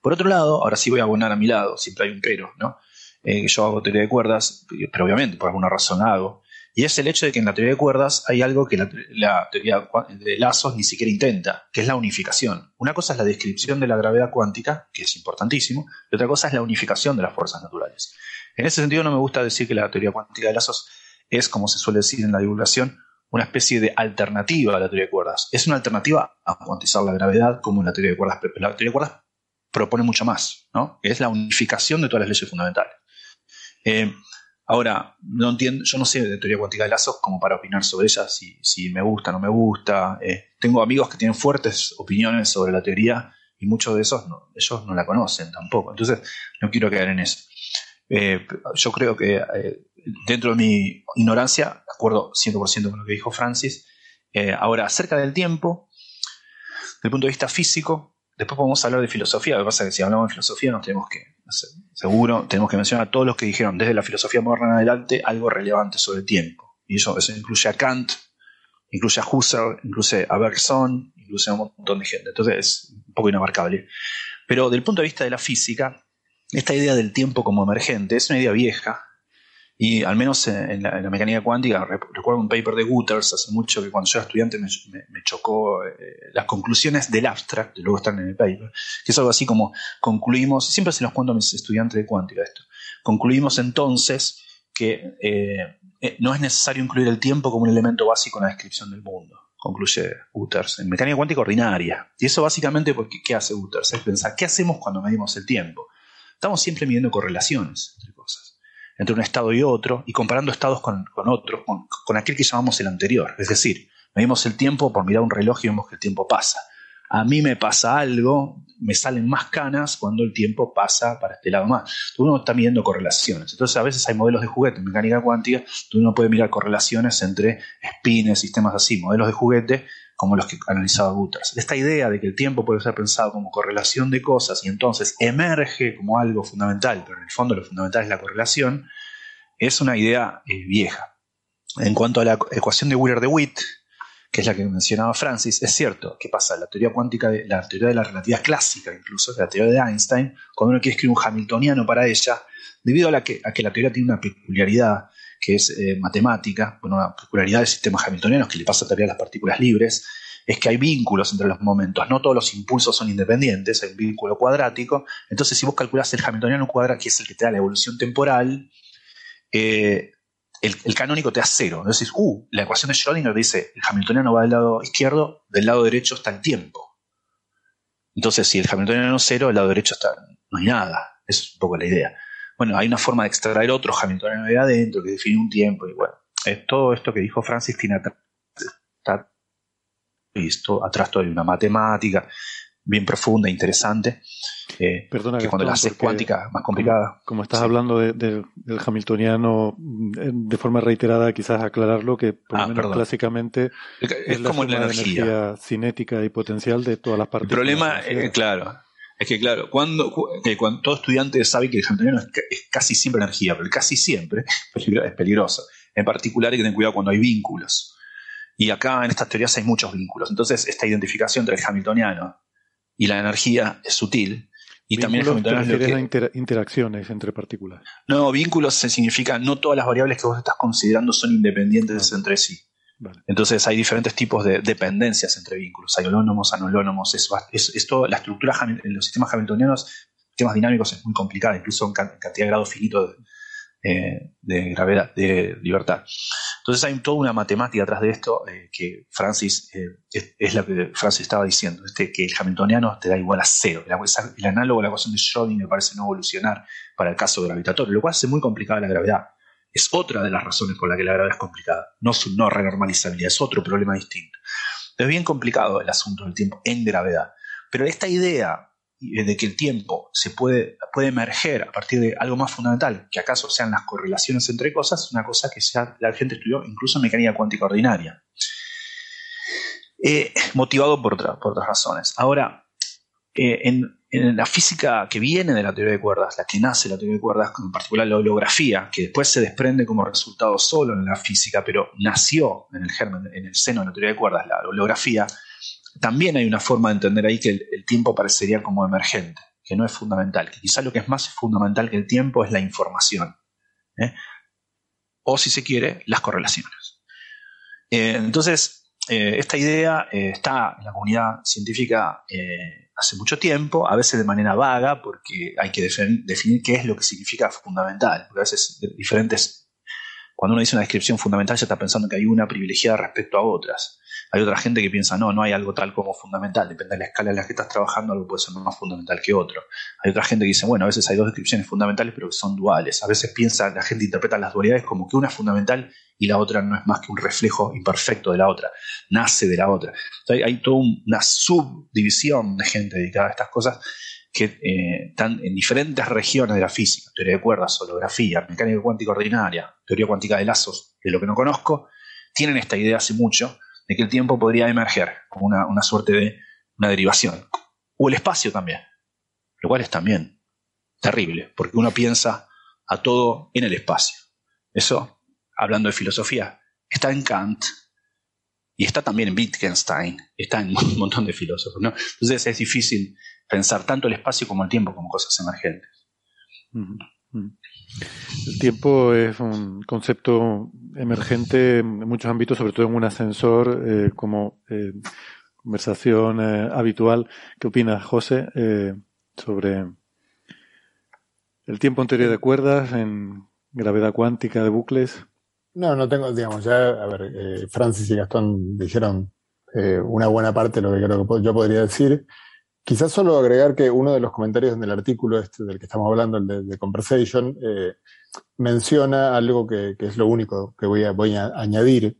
Por otro lado, ahora sí voy a abonar a mi lado, siempre hay un pero, ¿no? Eh, yo hago teoría de cuerdas, pero obviamente por alguna razón hago. Y es el hecho de que en la teoría de cuerdas hay algo que la, teoría de lazos ni siquiera intenta, que es la unificación. Una cosa es la descripción de la gravedad cuántica, que es importantísimo, y otra cosa es la unificación de las fuerzas naturales. En ese sentido no me gusta decir que la teoría cuántica de lazos es, como se suele decir en la divulgación, una especie de alternativa a la teoría de cuerdas. Es una alternativa a cuantizar la gravedad como la teoría de cuerdas. Pero la teoría de cuerdas propone mucho más, ¿no? es la unificación de todas las leyes fundamentales. Eh, ahora, no entiendo, yo no sé de teoría cuántica de lazos como para opinar sobre ella, si, si me gusta o no me gusta. Eh, tengo amigos que tienen fuertes opiniones sobre la teoría y muchos de esos no, ellos no la conocen tampoco. Entonces, no quiero quedar en eso. Eh, yo creo que dentro de mi ignorancia, de acuerdo 100% con lo que dijo Francis, eh, ahora acerca del tiempo, desde el punto de vista físico, después podemos hablar de filosofía, lo que pasa es que si hablamos de filosofía nos tenemos que, seguro, tenemos que mencionar a todos los que dijeron desde la filosofía moderna en adelante algo relevante sobre el tiempo. Y eso, eso incluye a Kant, incluye a Husserl, incluye a Bergson, incluye a un montón de gente. Entonces es un poco inabarcable. Pero del punto de vista de la física, esta idea del tiempo como emergente es una idea vieja, y al menos en la, mecánica cuántica, recuerdo un paper de Gutters hace mucho que cuando yo era estudiante me, chocó eh, las conclusiones del abstract, luego están en el paper, que es algo así como concluimos, siempre se los cuento a mis estudiantes de cuántica esto, concluimos entonces que eh, eh, no es necesario incluir el tiempo como un elemento básico en la descripción del mundo, concluye Gutters, en mecánica cuántica ordinaria. Y eso básicamente porque ¿qué hace Gutters? Es pensar, ¿qué hacemos cuando medimos el tiempo? Estamos siempre midiendo correlaciones entre cosas entre un estado y otro y comparando estados con, otros, con, aquel que llamamos el anterior. Es decir, medimos el tiempo por mirar un reloj y vemos que el tiempo pasa. A mí me pasa algo, me salen más canas cuando el tiempo pasa para este lado más. Uno está midiendo correlaciones. Entonces a veces hay modelos de juguete mecánica cuántica, uno puede mirar correlaciones entre spines, sistemas así, modelos de juguete como los que analizaba Guterres. Esta idea de que el tiempo puede ser pensado como correlación de cosas y entonces emerge como algo fundamental, pero en el fondo lo fundamental es la correlación, es una idea eh, vieja. En cuanto a la ecuación de Wheeler de Witt, que es la que mencionaba Francis, es cierto que pasa la teoría cuántica, de, la teoría de la relatividad clásica, incluso la teoría de Einstein, cuando uno quiere escribir un hamiltoniano para ella, debido a, que, a que la teoría tiene una peculiaridad que es eh, matemática, bueno, una peculiaridad del sistema hamiltoniano que le pasa también a las partículas libres, es que hay vínculos entre los momentos, no todos los impulsos son independientes, hay un vínculo cuadrático, entonces si vos calculás el hamiltoniano cuadrado, que es el que te da la evolución temporal, eh, el, canónico te da cero. Entonces, uh, la ecuación de Schrödinger dice, el hamiltoniano va del lado izquierdo, del lado derecho está el tiempo. Entonces, si el hamiltoniano es cero, del lado derecho está, no hay nada. Es un poco la idea. Bueno, hay una forma de extraer otro Hamiltoniano de adentro que define un tiempo, y bueno, todo esto que dijo Francis tiene está visto atrás de una matemática bien profunda, interesante, eh, Perdona, que cuando la haces cuántica más complicada. Como, estás hablando del hamiltoniano eh, de forma reiterada, quizás aclararlo que por lo ah, menos clásicamente es, como la energía. cinética y potencial de todas las partes. El problema, es claro, es que claro, cuando, cuando todo estudiante sabe que el hamiltoniano es, casi siempre energía, pero casi siempre es peligroso. En particular hay que tener cuidado cuando hay vínculos. Y acá en estas teorías hay muchos vínculos. Entonces, esta identificación entre el hamiltoniano y la energía es sutil. Y también el interacciones entre partículas. No, vínculos se significa no todas las variables que vos estás considerando son independientes entre sí. Entonces hay diferentes tipos de dependencias entre vínculos. Hay holónomos, anolónomos. Es, es, la estructura en los sistemas hamiltonianos, sistemas dinámicos, es muy complicada, incluso en cantidad de grado finito de, eh, de gravedad, de libertad. Entonces hay toda una matemática atrás de esto eh, que Francis eh, es, la que Francis estaba diciendo, este, que el hamiltoniano te da igual a cero. El, análogo a la ecuación de Schrödinger parece no evolucionar para el caso gravitatorio, lo cual hace muy complicada la gravedad. Es otra de las razones por las que la gravedad es complicada, no su no renormalizabilidad, es otro problema distinto. Es bien complicado el asunto del tiempo en gravedad. Pero esta idea de que el tiempo se puede, puede emerger a partir de algo más fundamental, que acaso sean las correlaciones entre cosas, una cosa que la gente estudió incluso en mecánica cuántica ordinaria. Eh, motivado por, por, otras razones. Ahora, eh, en, la física que viene de la teoría de cuerdas, la que nace la teoría de cuerdas, en particular la holografía, que después se desprende como resultado solo en la física, pero nació en el germen, en el seno de la teoría de cuerdas, la holografía, también hay una forma de entender ahí que el, tiempo parecería como emergente, que no es fundamental, que quizá lo que es más fundamental que el tiempo es la información. ¿eh? O si se quiere, las correlaciones. Eh, entonces, eh, esta idea está en la comunidad científica hace mucho tiempo, a veces de manera vaga, porque hay que definir qué es lo que significa fundamental, porque a veces diferentes, cuando uno dice una descripción fundamental ya está pensando que hay una privilegiada respecto a otras. Hay otra gente que piensa, no, no hay algo tal como fundamental, depende de la escala en la que estás trabajando, algo puede ser más fundamental que otro. Hay otra gente que dice, bueno, a veces hay dos descripciones fundamentales, pero que son duales. A veces piensa, la gente interpreta las dualidades como que una es fundamental y la otra no es más que un reflejo imperfecto de la otra, nace de la otra. hay toda una subdivisión de gente dedicada a estas cosas que eh, están en diferentes regiones de la física, teoría de cuerdas, holografía, mecánica cuántica ordinaria, teoría cuántica de lazos, de lo que no conozco, tienen esta idea hace mucho de que el tiempo podría emerger como una, suerte de una derivación. O el espacio también, lo cual es también terrible, porque uno piensa a todo en el espacio. Eso, hablando de filosofía, está en Kant y está también en Wittgenstein, está en un montón de filósofos. ¿no? Entonces es difícil pensar tanto el espacio como el tiempo como cosas emergentes. El tiempo es un concepto emergente en muchos ámbitos, sobre todo en un ascensor eh, como eh, conversación eh, habitual. ¿Qué opinas, José, sobre el tiempo en teoría de cuerdas, en gravedad cuántica de bucles? No, no tengo, digamos, ya, a ver, Francis y Gastón dijeron una buena parte de lo que creo que yo podría decir. Quizás solo agregar que uno de los comentarios en el artículo este del que estamos hablando, el de, Conversation, eh, menciona algo que, es lo único que voy a, voy a añadir,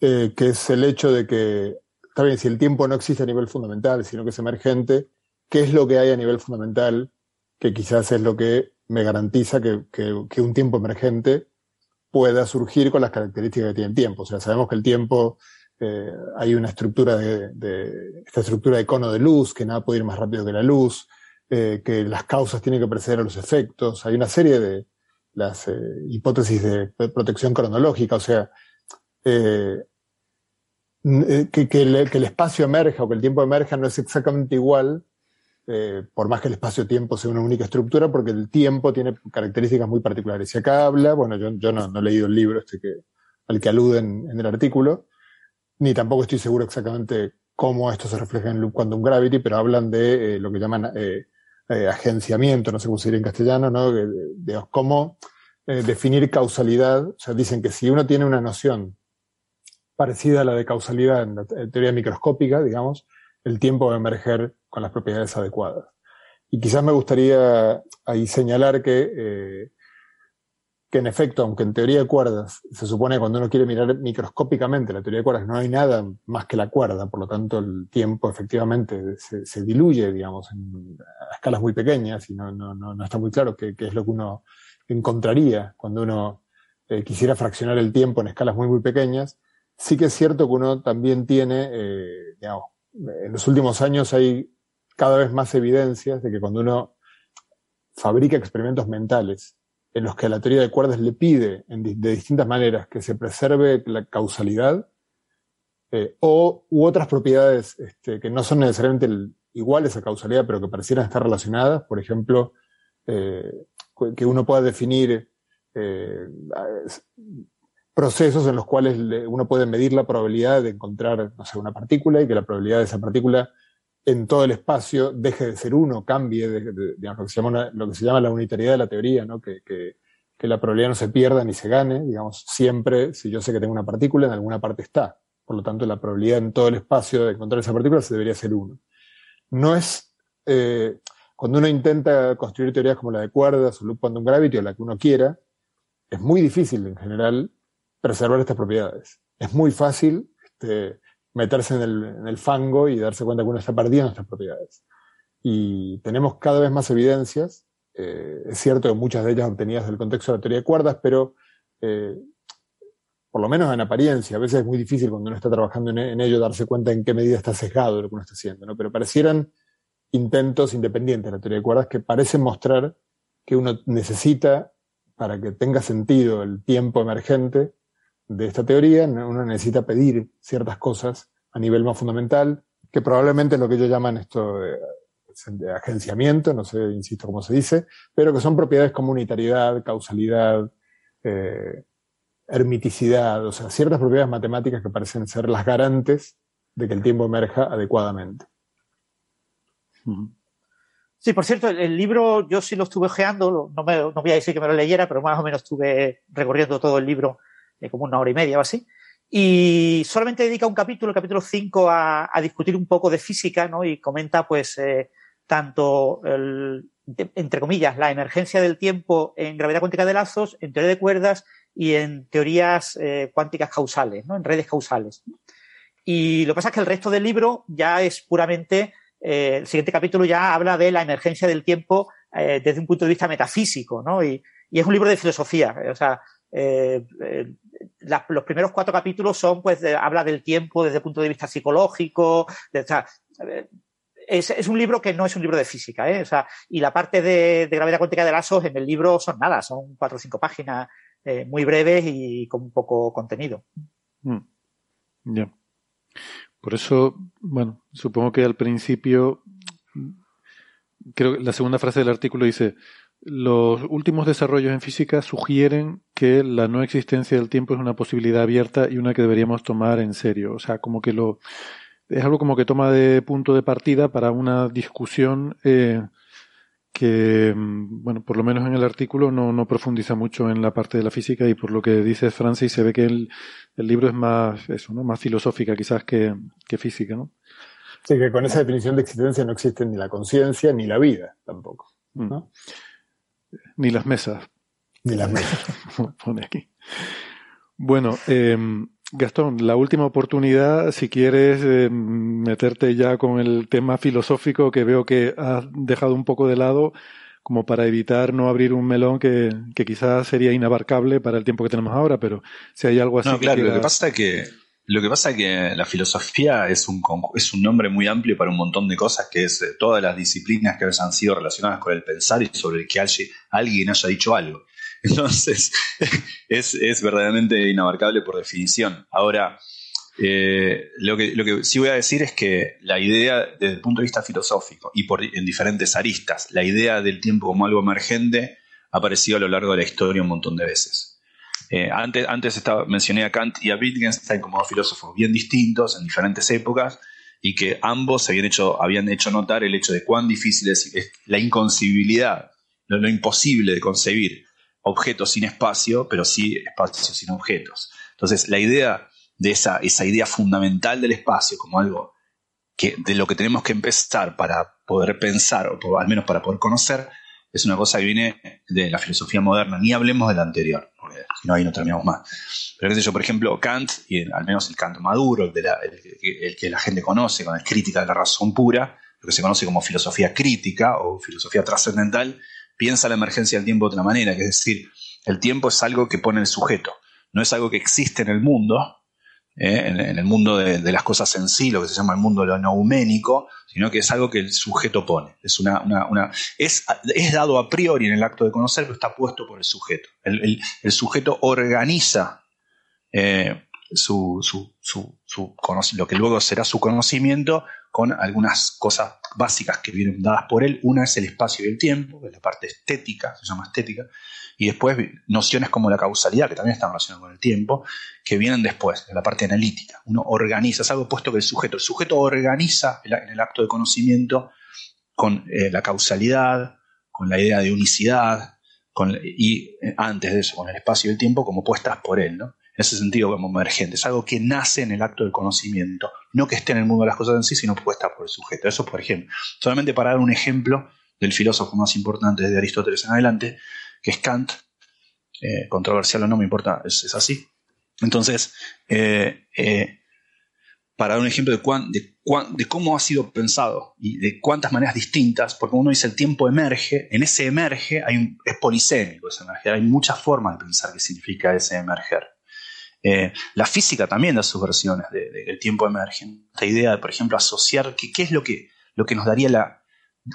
eh, que es el hecho de que, está bien, si el tiempo no existe a nivel fundamental, sino que es emergente, ¿qué es lo que hay a nivel fundamental que quizás es lo que me garantiza que, que un tiempo emergente pueda surgir con las características que tiene el tiempo? O sea, sabemos que el tiempo eh, hay una estructura de, esta estructura de cono de luz, que nada puede ir más rápido que la luz, eh, que las causas tienen que preceder a los efectos. Hay una serie de las eh, hipótesis de protección cronológica, o sea, que, el, espacio emerja o que el tiempo emerja no es exactamente igual, por más que el espacio-tiempo sea una única estructura, porque el tiempo tiene características muy particulares. Y acá habla, bueno, yo, no, he leído el libro este que, al que aluden en el artículo, ni tampoco estoy seguro exactamente cómo esto se refleja en Quantum Gravity, pero hablan de eh, lo que llaman eh, eh, agenciamiento, no sé cómo se diría en castellano, ¿no? De, cómo definir causalidad. O sea, dicen que si uno tiene una noción parecida a la de causalidad en la teoría microscópica, digamos, el tiempo va a emerger con las propiedades adecuadas. Y quizás me gustaría ahí señalar que, eh, que en efecto, aunque en teoría de cuerdas, se supone que cuando uno quiere mirar microscópicamente la teoría de cuerdas, no hay nada más que la cuerda, por lo tanto el tiempo efectivamente se, diluye, digamos, a escalas muy pequeñas y no, no, no, está muy claro qué, qué, es lo que uno encontraría cuando uno eh, quisiera fraccionar el tiempo en escalas muy, muy pequeñas. Sí que es cierto que uno también tiene, eh, digamos, en los últimos años hay cada vez más evidencias de que cuando uno fabrica experimentos mentales en los que la teoría de cuerdas le pide de distintas maneras que se preserve la causalidad eh, o u otras propiedades este, que no son necesariamente iguales a causalidad, pero que parecieran estar relacionadas, por ejemplo, eh, que uno pueda definir eh, procesos en los cuales uno puede medir la probabilidad de encontrar, no sé, una partícula y que la probabilidad de esa partícula en todo el espacio deje de ser uno, cambie, de, digamos, lo, que se llama la unitariedad de la teoría, ¿no? que, la probabilidad no se pierda ni se gane, digamos, siempre, si yo sé que tengo una partícula, en alguna parte está. Por lo tanto, la probabilidad en todo el espacio de encontrar esa partícula se debería ser uno. No es, eh, cuando uno intenta construir teorías como la de cuerdas o loop quantum gravity o la que uno quiera, es muy difícil en general preservar estas propiedades. Es muy fácil este, meterse en el, fango y darse cuenta que uno está perdiendo estas propiedades. Y tenemos cada vez más evidencias, eh, es cierto que muchas de ellas obtenidas del contexto de la teoría de cuerdas, pero eh, por lo menos en apariencia, a veces es muy difícil cuando uno está trabajando en, ello darse cuenta en qué medida está sesgado lo que uno está haciendo, ¿no? pero parecieran intentos independientes de la teoría de cuerdas que parecen mostrar que uno necesita, para que tenga sentido el tiempo emergente, de esta teoría, uno necesita pedir ciertas cosas a nivel más fundamental, que probablemente es lo que ellos llaman esto de, agenciamiento, no sé, insisto cómo se dice, pero que son propiedades como unitariedad, causalidad, eh, hermiticidad, o sea, ciertas propiedades matemáticas que parecen ser las garantes de que el tiempo emerja adecuadamente. Sí, por cierto, el, libro yo sí lo estuve ojeando, no, me, no voy a decir que me lo leyera, pero más o menos estuve recorriendo todo el libro de como una hora y media o así. Y solamente dedica un capítulo, el capítulo 5, a, a, discutir un poco de física, ¿no? Y comenta, pues, eh, tanto, el, entre comillas, la emergencia del tiempo en gravedad cuántica de lazos, en teoría de cuerdas y en teorías eh, cuánticas causales, ¿no? En redes causales. Y lo que pasa es que el resto del libro ya es puramente, eh, el siguiente capítulo ya habla de la emergencia del tiempo eh, desde un punto de vista metafísico, ¿no? Y es un libro de filosofía, o sea, eh, eh, los primeros cuatro capítulos son, pues, habla del tiempo desde el punto de vista psicológico, o sea, es, es, un libro que no es un libro de física, ¿eh? O sea, y la parte de, de gravedad cuántica de lazos en el libro son nada, son cuatro o cinco páginas eh, muy breves y con poco contenido. Mm. Ya. Por eso, bueno, supongo que al principio, creo que la segunda frase del artículo dice, los últimos desarrollos en física sugieren que la no existencia del tiempo es una posibilidad abierta y una que deberíamos tomar en serio. O sea, como que lo es algo como que toma de punto de partida para una discusión eh, que, mm, bueno, por lo menos en el artículo no, no, profundiza mucho en la parte de la física y por lo que dice Francis se ve que el, el libro es más eso, ¿no? Más filosófica quizás que, que física, ¿no? Sí, que con esa definición de existencia no existe ni la conciencia ni la vida tampoco. ¿no? Mm. Ni las mesas. Ni las mesas. Pone aquí. Bueno, eh, Gastón, la última oportunidad, si quieres eh, meterte ya con el tema filosófico que veo que has dejado un poco de lado, como para evitar no abrir un melón que, que quizás sería inabarcable para el tiempo que tenemos ahora, pero si hay algo así. No, claro, lo que pasa es que lo que pasa es que la filosofía es un, es un nombre muy amplio para un montón de cosas, que es eh, todas las disciplinas que han sido relacionadas con el pensar y sobre el que alguien haya dicho algo. Entonces, es, es verdaderamente inabarcable por definición. Ahora, eh, lo, que, lo que sí voy a decir es que la idea, desde el punto de vista filosófico y por, en diferentes aristas, la idea del tiempo como algo emergente ha aparecido a lo largo de la historia un montón de veces. Eh, antes antes estaba, mencioné a Kant y a Wittgenstein como dos filósofos bien distintos en diferentes épocas y que ambos habían hecho, habían hecho notar el hecho de cuán difícil es, la inconcebibilidad, lo, imposible de concebir objetos sin espacio, pero sí espacios sin objetos. Entonces, la idea de esa, esa idea fundamental del espacio como algo que de lo que tenemos que empezar para poder pensar, o al menos para poder conocer, es una cosa que viene de la filosofía moderna. Ni hablemos de la anterior, no, ahí no terminamos más. Pero por ejemplo, Kant, y al menos el Kant maduro, el, el, que la gente conoce con la crítica de la razón pura, lo que se conoce como filosofía crítica o filosofía trascendental, piensa la emergencia del tiempo de otra manera, que es decir, el tiempo es algo que pone el sujeto, no es algo que existe en el mundo, ¿eh? en, el mundo de, las cosas en sí, lo que se llama el mundo de lo nouménico, sino que es algo que el sujeto pone. Es, una, una, es, es, dado a priori en el acto de conocer, pero está puesto por el sujeto. El, el, sujeto organiza eh, su, su, su, lo que luego será su conocimiento con algunas cosas básicas que vienen dadas por él. Una es el espacio y el tiempo, que es la parte estética, se llama estética, y después nociones como la causalidad, que también están relacionadas con el tiempo, que vienen después, de la parte analítica. Uno organiza, es algo puesto que el sujeto, el sujeto organiza en el acto de conocimiento con eh, la causalidad, con la idea de unicidad, y eh, antes de eso, con el espacio y el tiempo como puestas por él, ¿no? En ese sentido, como emergente. Es algo que nace en el acto del conocimiento, no que esté en el mundo de las cosas en sí, sino puesta por el sujeto. Eso, por ejemplo. Solamente para dar un ejemplo del filósofo más importante desde Aristóteles en adelante, que es Kant, eh, controversial o no me importa, es, así. Entonces, eh, eh, para dar un ejemplo de, de, cómo ha sido pensado y de cuántas maneras distintas, porque uno dice el tiempo emerge, en ese emerge es polisémico ese emerger, hay muchas formas de pensar qué significa ese emerger. La física también da sus versiones de, del tiempo emerge. Esta idea de, por ejemplo, asociar qué es lo que, lo que nos daría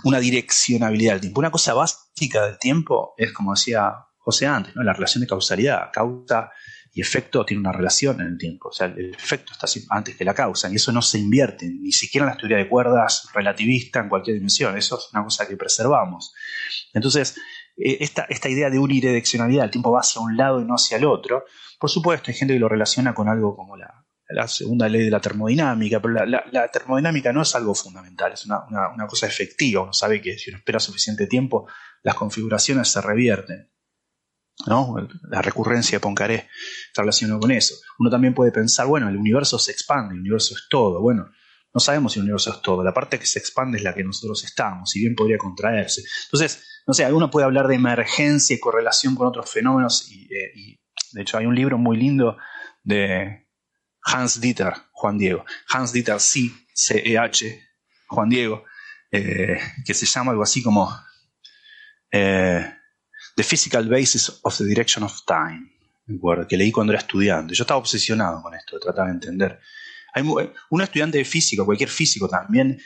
una direccionabilidad del tiempo. Una cosa básica del tiempo es, como decía José antes, ¿no? la relación de causalidad. Causa y efecto tiene una relación en el tiempo. O sea, el efecto está antes que la causa y eso no se invierte, ni siquiera en la teoría de cuerdas relativista en cualquier dimensión. Eso es una cosa que preservamos. Entonces, e, esta, esta idea de unidireccionalidad, el tiempo va hacia un lado y no hacia el otro, por supuesto, hay gente que lo relaciona con algo como la, la segunda ley de la termodinámica, pero la, termodinámica no es algo fundamental, es una, cosa efectiva. Uno sabe que si uno espera suficiente tiempo, las configuraciones se revierten. ¿No? La recurrencia de Poincaré está relacionada con eso. Uno también puede pensar, bueno, el universo se expande, el universo es todo. Bueno, no sabemos si el universo es todo. La parte que se expande es la que nosotros estamos, si bien podría contraerse. Entonces, no sé, uno puede hablar de emergencia y correlación con otros fenómenos. y eh, de hecho, hay un libro muy lindo de Hans Dieter, Juan Diego. Hans Dieter C-E-H, Juan Diego, eh, que se llama algo así como eh, The Physical Basis of the Direction of Time, que leí cuando era estudiante. Yo estaba obsesionado con esto, trataba de entender. Hay, un estudiante de física, cualquier físico también,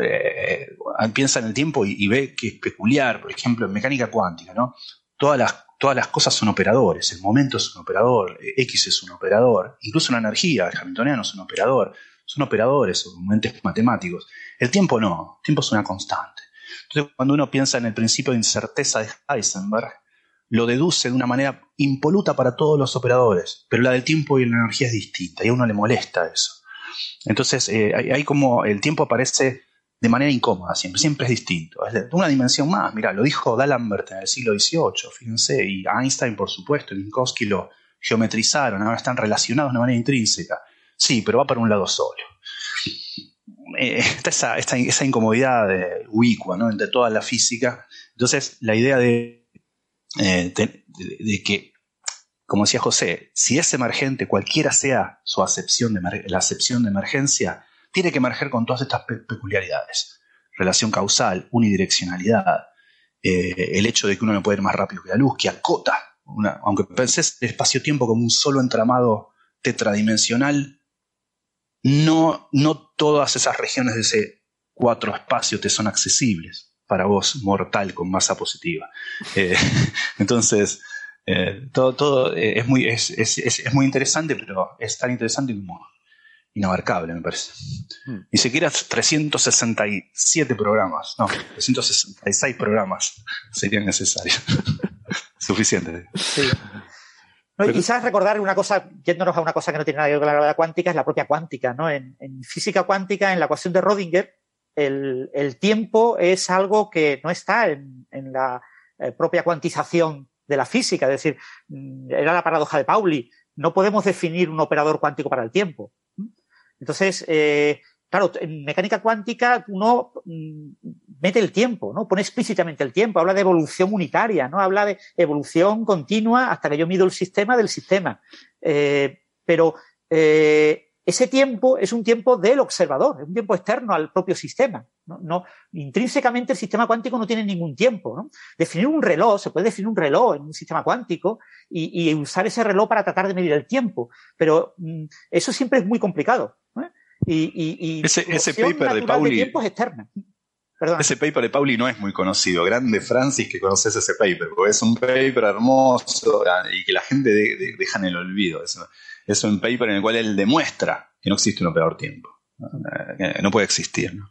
eh, piensa en el tiempo y, ve que es peculiar, por ejemplo, en mecánica cuántica, ¿no? Todas las todas las cosas son operadores, el momento es un operador, X es un operador, incluso la energía, el hamiltoniano es un operador, son operadores, son momentos matemáticos. El tiempo no, el tiempo es una constante. Entonces, cuando uno piensa en el principio de incerteza de Heisenberg, lo deduce de una manera impoluta para todos los operadores, pero la del tiempo y la energía es distinta y a uno le molesta eso. Entonces, eh, hay, como el tiempo aparece de manera incómoda siempre, es distinto, es una dimensión más, mira, lo dijo D'Alembert en el siglo XVIII, fíjense, y Einstein por supuesto, Minkowski lo geometrizaron, ahora están relacionados de manera intrínseca, sí, pero va para un lado solo. Eh, está esa, esa, incomodidad de, ubicua entre toda la física, entonces la idea de, eh, de, que como decía José, si es emergente, cualquiera sea su acepción de la acepción de emergencia, tiene que emerger con todas estas peculiaridades. Relación causal, unidireccionalidad, eh, el hecho de que uno no puede ir más rápido que la luz, que acota, aunque penses el espacio-tiempo como un solo entramado tetradimensional, no, no todas esas regiones de ese cuatro espacio te son accesibles para vos, mortal, con masa positiva. Eh, entonces, eh, todo, todo es, muy, es, es, muy interesante, pero es tan interesante como inabarcable, me parece. Hmm. Ni siquiera 367 programas, no, 366 programas serían necesarios. Suficiente. Sí. Y quizás recordar una cosa, yéndonos a una cosa que no tiene nada que ver con la gravedad cuántica, es la propia cuántica. ¿no? En, física cuántica, en la ecuación de Rodinger, el, tiempo es algo que no está en, la eh, propia cuantización de la física. Es decir, mm, era la paradoja de Pauli. No podemos definir un operador cuántico para el tiempo. Entonces, eh, claro, en mecánica cuántica uno mm, mete el tiempo, ¿no? Pone explícitamente el tiempo, habla de evolución unitaria, ¿no? Habla de evolución continua hasta que yo mido el sistema del sistema. Eh, pero eh, ese tiempo es un tiempo del observador, es un tiempo externo al propio sistema. ¿no? intrínsecamente el sistema cuántico no tiene ningún tiempo. ¿no? Definir un reloj, se puede definir un reloj en un sistema cuántico y, usar ese reloj para tratar de medir el tiempo, pero mm, eso siempre es muy complicado. Y, ese, ese paper de Pauli. es externa. Ese paper de Pauli no es muy conocido. Grande Francis que conoces ese paper, porque es un paper hermoso y que la gente deja en el olvido. Es, un paper en el cual él demuestra que no existe un operador tiempo. No, puede existir. ¿no?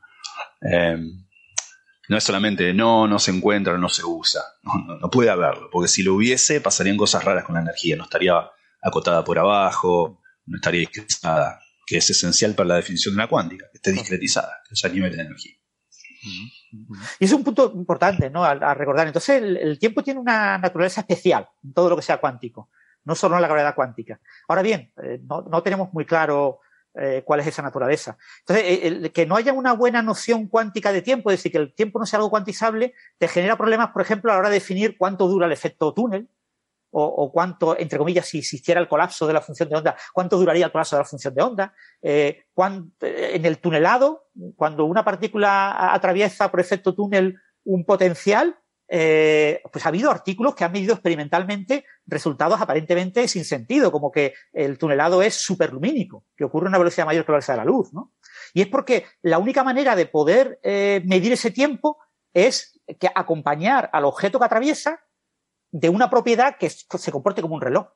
Eh, no es solamente no, no se encuentra, no se usa. No, puede haberlo, porque si lo hubiese pasarían cosas raras con la energía. No estaría acotada por abajo, no estaría discretizada, que es esencial para la definición de una cuántica, que esté discretizada, que haya nivel de energía. Y es un punto importante ¿no? a, recordar. Entonces, el, tiempo tiene una naturaleza especial en todo lo que sea cuántico, no solo en la gravedad cuántica. Ahora bien, eh, no, tenemos muy claro eh, cuál es esa naturaleza. Entonces, eh, que no haya una buena noción cuántica de tiempo, es decir, que el tiempo no sea algo cuantizable, te genera problemas, por ejemplo, a la hora de definir cuánto dura el efecto túnel, o, cuánto, entre comillas, si existiera el colapso de la función de onda, cuánto duraría el colapso de la función de onda. Eh, en el tunelado, cuando una partícula atraviesa por efecto túnel un potencial, eh, pues ha habido artículos que han medido experimentalmente resultados aparentemente sin sentido, como que el tunelado es superlumínico, que ocurre a una velocidad mayor que la velocidad de la luz, ¿no? Y es porque la única manera de poder eh, medir ese tiempo es que acompañar al objeto que atraviesa de una propiedad que se comporte como un reloj.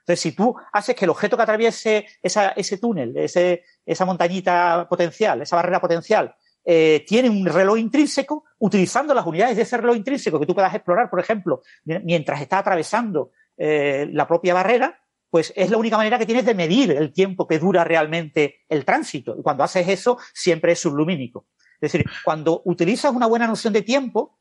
Entonces, si tú haces que el objeto que atraviese ese túnel, ese, esa montañita potencial, esa barrera potencial, eh, tiene un reloj intrínseco, utilizando las unidades de ese reloj intrínseco que tú puedas explorar, por ejemplo, mientras está atravesando eh, la propia barrera, pues es la única manera que tienes de medir el tiempo que dura realmente el tránsito. Y cuando haces eso, siempre es sublumínico. Es decir, cuando utilizas una buena noción de tiempo,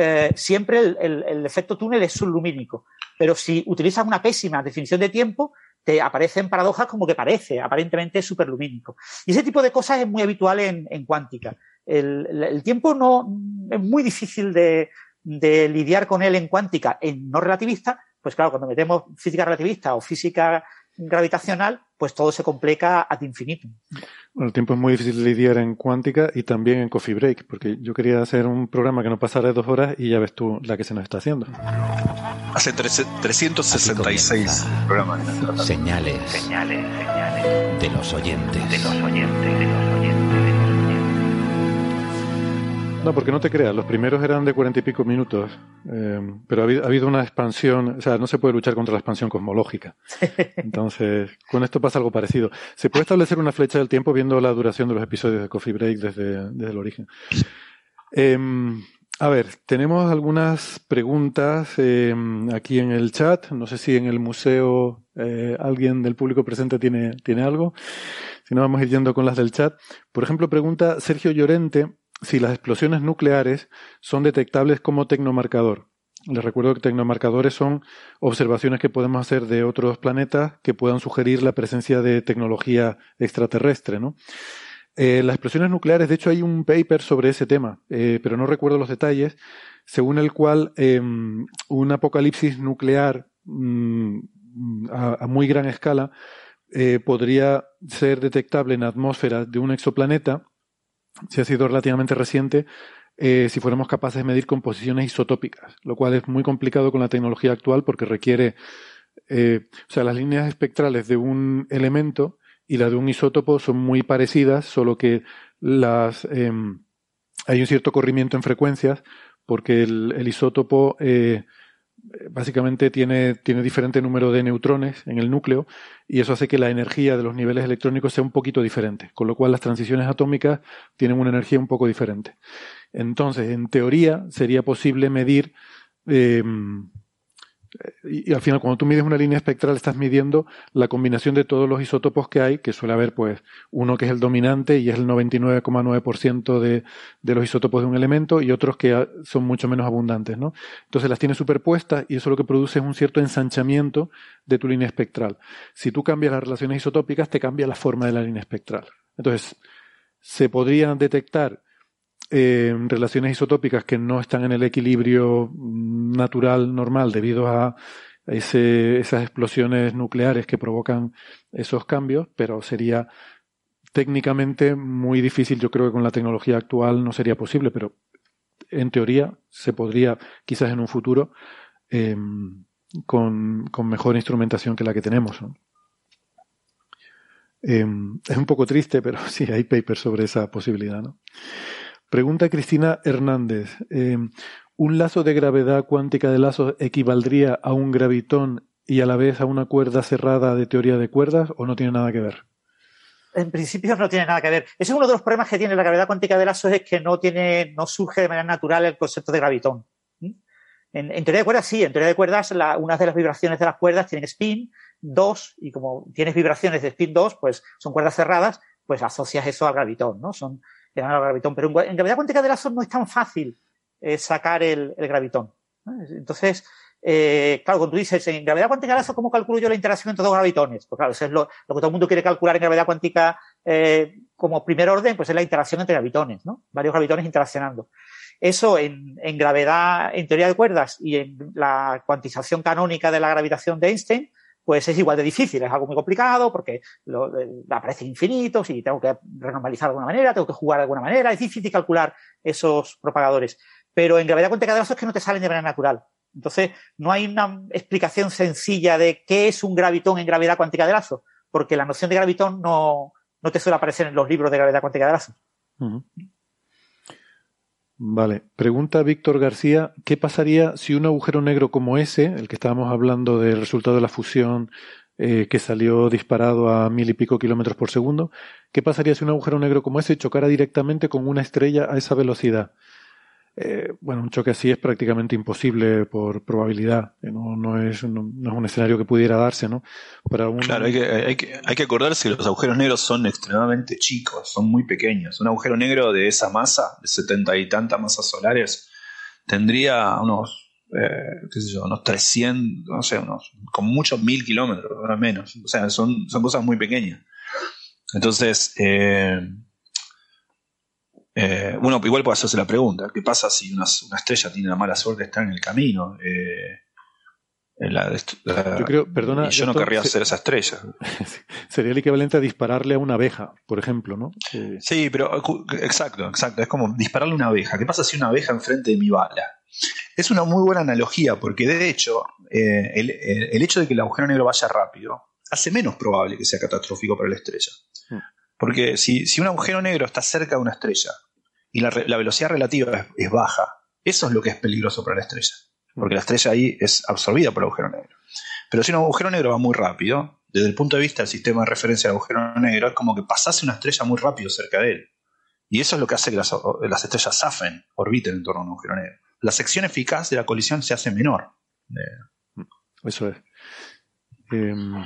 eh, siempre el, efecto túnel es sublumínico. Pero si utilizas una pésima definición de tiempo, te aparecen paradojas como que parece aparentemente superlumínico. Y ese tipo de cosas es muy habitual en, cuántica. El, tiempo no es muy difícil de, de lidiar con él en cuántica, en no relativista, pues claro, cuando metemos física relativista o física gravitacional, pues todo se complica ad infinitum. Bueno, el tiempo es muy difícil de lidiar en cuántica y también en Coffee Break, porque yo quería hacer un programa que no pasara de dos horas y ya ves tú la que se nos está haciendo. Hace 366 programas. Señales, señales, señales de los oyentes. De los oyentes, de los oyentes. No, porque no te creas, los primeros eran de cuarenta y pico minutos, eh, pero ha habido, una expansión, o sea, no se puede luchar contra la expansión cosmológica. Entonces, con esto pasa algo parecido. Se puede establecer una flecha del tiempo viendo la duración de los episodios de Coffee Break desde, desde el origen. Em, a ver, tenemos algunas preguntas em, aquí en el chat. No sé si en el museo eh, alguien del público presente tiene, tiene algo. Si no, vamos a ir yendo con las del chat. Por ejemplo, pregunta Sergio Llorente si las explosiones nucleares son detectables como tecnomarcador. Les recuerdo que tecnomarcadores son observaciones que podemos hacer de otros planetas que puedan sugerir la presencia de tecnología extraterrestre, ¿no? Eh, las explosiones nucleares, de hecho hay un paper sobre ese tema, eh, pero no recuerdo los detalles, según el cual em, un apocalipsis nuclear mm, a, muy gran escala eh, podría ser detectable en atmósfera de un exoplaneta si ha sido relativamente reciente, eh, si fuéramos capaces de medir composiciones isotópicas, lo cual es muy complicado con la tecnología actual porque requiere, eh, o sea, las líneas espectrales de un elemento y la de un isótopo son muy parecidas, solo que las, em, hay un cierto corrimiento en frecuencias porque el, isótopo eh, básicamente tiene, tiene diferente número de neutrones en el núcleo y eso hace que la energía de los niveles electrónicos sea un poquito diferente, con lo cual las transiciones atómicas tienen una energía un poco diferente. Entonces, en teoría, sería posible medir eh, y, al final cuando tú mides una línea espectral estás midiendo la combinación de todos los isótopos que hay, que suele haber pues uno que es el dominante y es el 99,9% de, de los isótopos de un elemento y otros que son mucho menos abundantes, ¿no? Entonces las tienes superpuestas y eso lo que produce es un cierto ensanchamiento de tu línea espectral. Si tú cambias las relaciones isotópicas, te cambia la forma de la línea espectral. Entonces, se podrían detectar eh, relaciones isotópicas que no están en el equilibrio natural normal debido a esas explosiones nucleares que provocan esos cambios, pero sería técnicamente muy difícil. Yo creo que con la tecnología actual no sería posible, pero en teoría se podría, quizás en un futuro, em, con, mejor instrumentación que la que tenemos. Em, es un poco triste, pero sí hay papers sobre esa posibilidad. ¿no? Pregunta Cristina Hernández. Em, ¿Un lazo de gravedad cuántica de lazos equivaldría a un gravitón y a la vez a una cuerda cerrada de teoría de cuerdas o no tiene nada que ver? En principio no tiene nada que ver. Ese es uno de los problemas que tiene la gravedad cuántica de lazos es que no tiene, no surge de manera natural el concepto de gravitón. En, teoría de cuerdas sí, en teoría de cuerdas la, una de las vibraciones de las cuerdas tienen spin 2 y como tienes vibraciones de spin 2, pues son cuerdas cerradas, pues asocias eso al gravitón, ¿no? Son gravitón. Pero en, gravedad cuántica de lazos no es tan fácil eh, sacar el, gravitón. Entonces, eh, claro, cuando tú dices en gravedad cuántica de lazos, ¿cómo calculo yo la interacción entre dos gravitones? Pues claro, eso es lo, que todo el mundo quiere calcular en gravedad cuántica eh, como primer orden, pues es la interacción entre gravitones, ¿no? Varios gravitones interaccionando. Eso en, en, gravedad, en teoría de cuerdas y en la cuantización canónica de la gravitación de Einstein, pues es igual de difícil, es algo muy complicado porque lo, aparecen infinitos y tengo que renormalizar de alguna manera, tengo que jugar de alguna manera, es difícil calcular esos propagadores. Pero en gravedad cuántica de lazos es que no te salen de manera natural. Entonces, no hay una explicación sencilla de qué es un gravitón en gravedad cuántica de lazo, porque la noción de gravitón no, no te suele aparecer en los libros de gravedad cuántica de lazo. Vale. Pregunta Víctor García, ¿qué pasaría si un agujero negro como ese, el que estábamos hablando del resultado de la fusión eh, que salió disparado a mil y pico kilómetros por segundo, ¿qué pasaría si un agujero negro como ese chocara directamente con una estrella a esa velocidad? Eh, bueno, un choque así es prácticamente imposible por probabilidad. No, no, es, no, es, un escenario que pudiera darse, ¿no? Claro, hay que, hay, que, hay que acordarse que los agujeros negros son extremadamente chicos, son muy pequeños. Un agujero negro de esa masa, de setenta y tantas masas solares, tendría unos, eh, qué sé yo, unos 300, no sé, unos, con muchos mil kilómetros, ahora menos. O sea, son, son cosas muy pequeñas. Entonces, eh, eh, uno igual puede hacerse la pregunta, ¿qué pasa si una, estrella tiene la mala suerte de estar en el camino? Eh, yo creo, perdona. yo no querría ser esa estrella. Sería el equivalente a dispararle a una abeja, por ejemplo, ¿no? Sí, pero exacto, exacto. Es como dispararle a una abeja. ¿Qué pasa si una abeja enfrente de mi bala? Es una muy buena analogía, porque de hecho, eh, el, hecho de que el agujero negro vaya rápido hace menos probable que sea catastrófico para la estrella. Hmm. Porque si, si un agujero negro está cerca de una estrella y la, velocidad relativa es, baja. Eso es lo que es peligroso para la estrella, porque la estrella ahí es absorbida por el agujero negro. Pero si un agujero negro va muy rápido, desde el punto de vista del sistema de referencia del agujero negro, es como que pasase una estrella muy rápido cerca de él. Y eso es lo que hace que las, estrellas zafen, orbiten en torno a un agujero negro. La sección eficaz de la colisión se hace menor. Eso es. Em,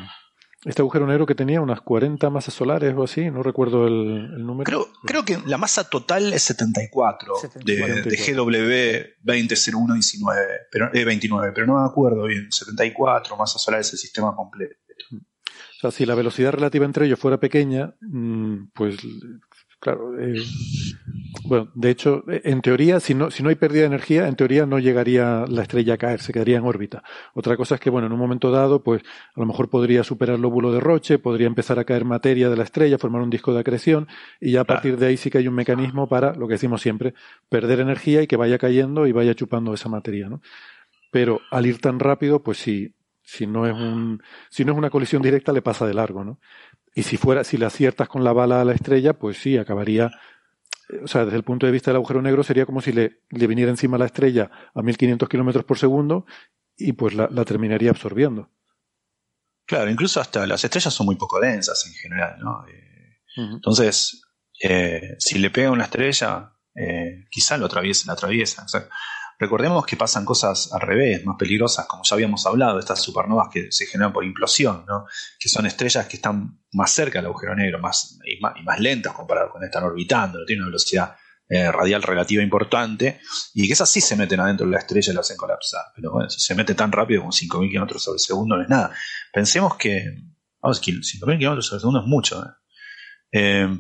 este agujero negro que tenía unas 40 masas solares o así, no recuerdo el, número. Creo, creo, que la masa total es 74, De, GW 200119, pero, 29, eh, pero no me acuerdo bien. 74 masas solares el sistema completo. O sea, si la velocidad relativa entre ellos fuera pequeña, mm, pues Claro. Eh, bueno, de hecho, en teoría, si no, si no hay pérdida de energía, en teoría no llegaría la estrella a caer, se quedaría en órbita. Otra cosa es que, bueno, en un momento dado, pues a lo mejor podría superar el lóbulo de Roche, podría empezar a caer materia de la estrella, formar un disco de acreción, y ya a partir de ahí sí que hay un mecanismo para, lo que decimos siempre, perder energía y que vaya cayendo y vaya chupando esa materia, ¿no? Pero al ir tan rápido, pues sí, si no es un, si no es una colisión directa, le pasa de largo, ¿no? Y si fuera, si le aciertas con la bala a la estrella, pues sí, acabaría. O sea, desde el punto de vista del agujero negro sería como si le, le viniera encima la estrella a 1500 kilómetros por segundo y pues la, terminaría absorbiendo. Claro, incluso hasta las estrellas son muy poco densas en general, ¿no? Eh, entonces, eh, si le pega una estrella, eh, quizá lo atraviesa, la atraviesa. O sea, Recordemos que pasan cosas al revés, más peligrosas, como ya habíamos hablado, estas supernovas que se generan por implosión, ¿no? que son estrellas que están más cerca del agujero negro más, y, más, lentas comparado con están orbitando, no tienen una velocidad eh, radial relativa importante, y que esas sí se meten adentro de la estrella y la hacen colapsar. Pero bueno, si se mete tan rápido como 5.000 kilómetros sobre segundo no es nada. Pensemos que, vamos, 5.000 kilómetros sobre segundo es mucho. ¿eh? Eh,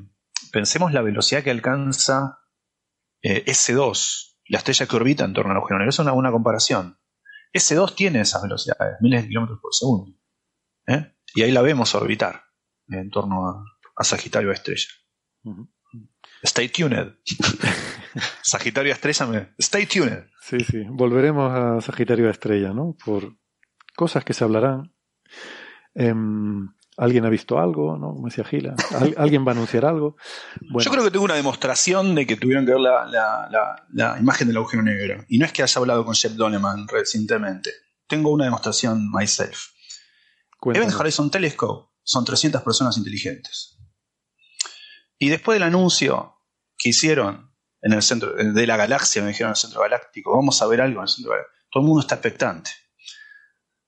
pensemos la velocidad que alcanza S2 la estrella que orbita en torno al agujero negro. Es una, una comparación. S2 tiene esas velocidades, miles de kilómetros por segundo. ¿eh? Y ahí la vemos orbitar en torno a, Sagitario a Estrella. Stay tuned. Sagitario Estrella, me... stay tuned. Sí, sí. Volveremos a Sagitario a Estrella, ¿no? Por cosas que se hablarán. Em, ¿Alguien ha visto algo? ¿no? Como decía Gila. ¿Alguien va a anunciar algo? Yo creo que tengo una demostración de que tuvieron que ver la, imagen del agujero negro. Y no es que haya hablado con Jeff Doneman recientemente. Tengo una demostración myself. Event Horizon Telescope son 300 personas inteligentes. Y después del anuncio que hicieron en el centro de la galaxia, me dijeron en el centro galáctico, vamos a ver algo en el centro galáctico. Todo el mundo está expectante.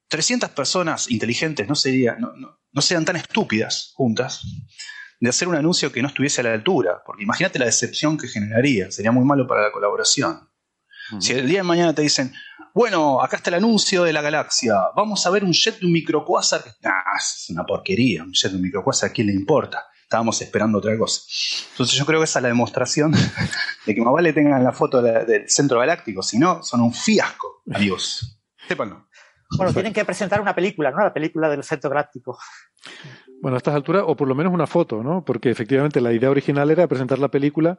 300 personas inteligentes no, sería, no, no, sean tan estúpidas juntas de hacer un anuncio que no estuviese a la altura, porque imagínate la decepción que generaría, sería muy malo para la colaboración. Si el día de mañana te dicen, bueno, acá está el anuncio de la galaxia, vamos a ver un jet de un microcuásar, es una porquería, un jet de un microcuásar, ¿a quién le importa? Estábamos esperando otra cosa. Entonces yo creo que esa es la demostración de que más vale tengan la foto del centro galáctico, si no, son un fiasco, amigos. Sépanlo. Bueno, tienen que presentar una película, ¿no? La película del centro galáctico. Bueno, a estas alturas, o por lo menos una foto, ¿no? Porque efectivamente la idea original era presentar la película,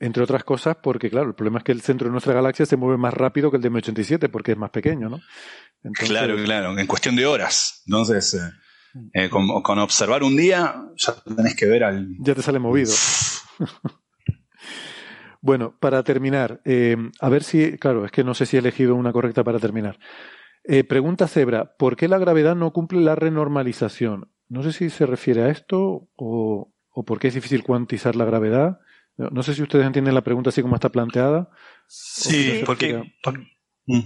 entre otras cosas, porque claro, el problema es que el centro de nuestra galaxia se mueve más rápido que el de M87, porque es más pequeño, ¿no? Claro, claro, en cuestión de horas. Entonces, eh, eh, con, observar un día, ya tenés que ver al. Ya te sale movido. bueno, para terminar, eh, a ver si, claro, es que no sé si he elegido una correcta para terminar. Eh, pregunta Zebra, ¿por qué la gravedad no cumple la renormalización? No sé si se refiere a esto o, o por qué es difícil cuantizar la gravedad. No sé si ustedes entienden la pregunta así como está planteada. Sí, porque, mm.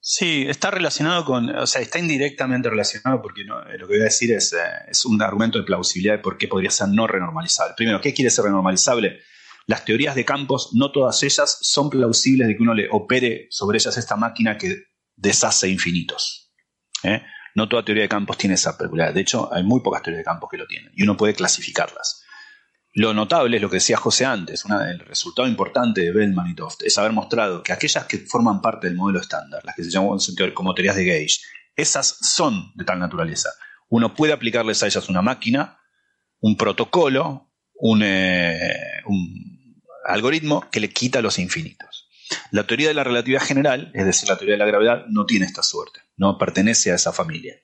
sí, está relacionado con, o sea, está indirectamente relacionado porque no, eh, lo que voy a decir es, eh, es un argumento de plausibilidad de por qué podría ser no renormalizable. Primero, ¿qué quiere ser renormalizable? Las teorías de campos, no todas ellas son plausibles de que uno le opere sobre ellas esta máquina que deshace infinitos. ¿eh? No toda teoría de campos tiene esa peculiaridad. De hecho, hay muy pocas teorías de campos que lo tienen y uno puede clasificarlas. Lo notable es lo que decía José antes, el resultado importante de Bellman y Toft es haber mostrado que aquellas que forman parte del modelo estándar, las que se llaman como teorías de Gauge, esas son de tal naturaleza. Uno puede aplicarles a ellas una máquina, un protocolo, un, eh, un algoritmo que le quita los infinitos. La teoría de la relatividad general, es decir, la teoría de la gravedad, no tiene esta suerte, no pertenece a esa familia.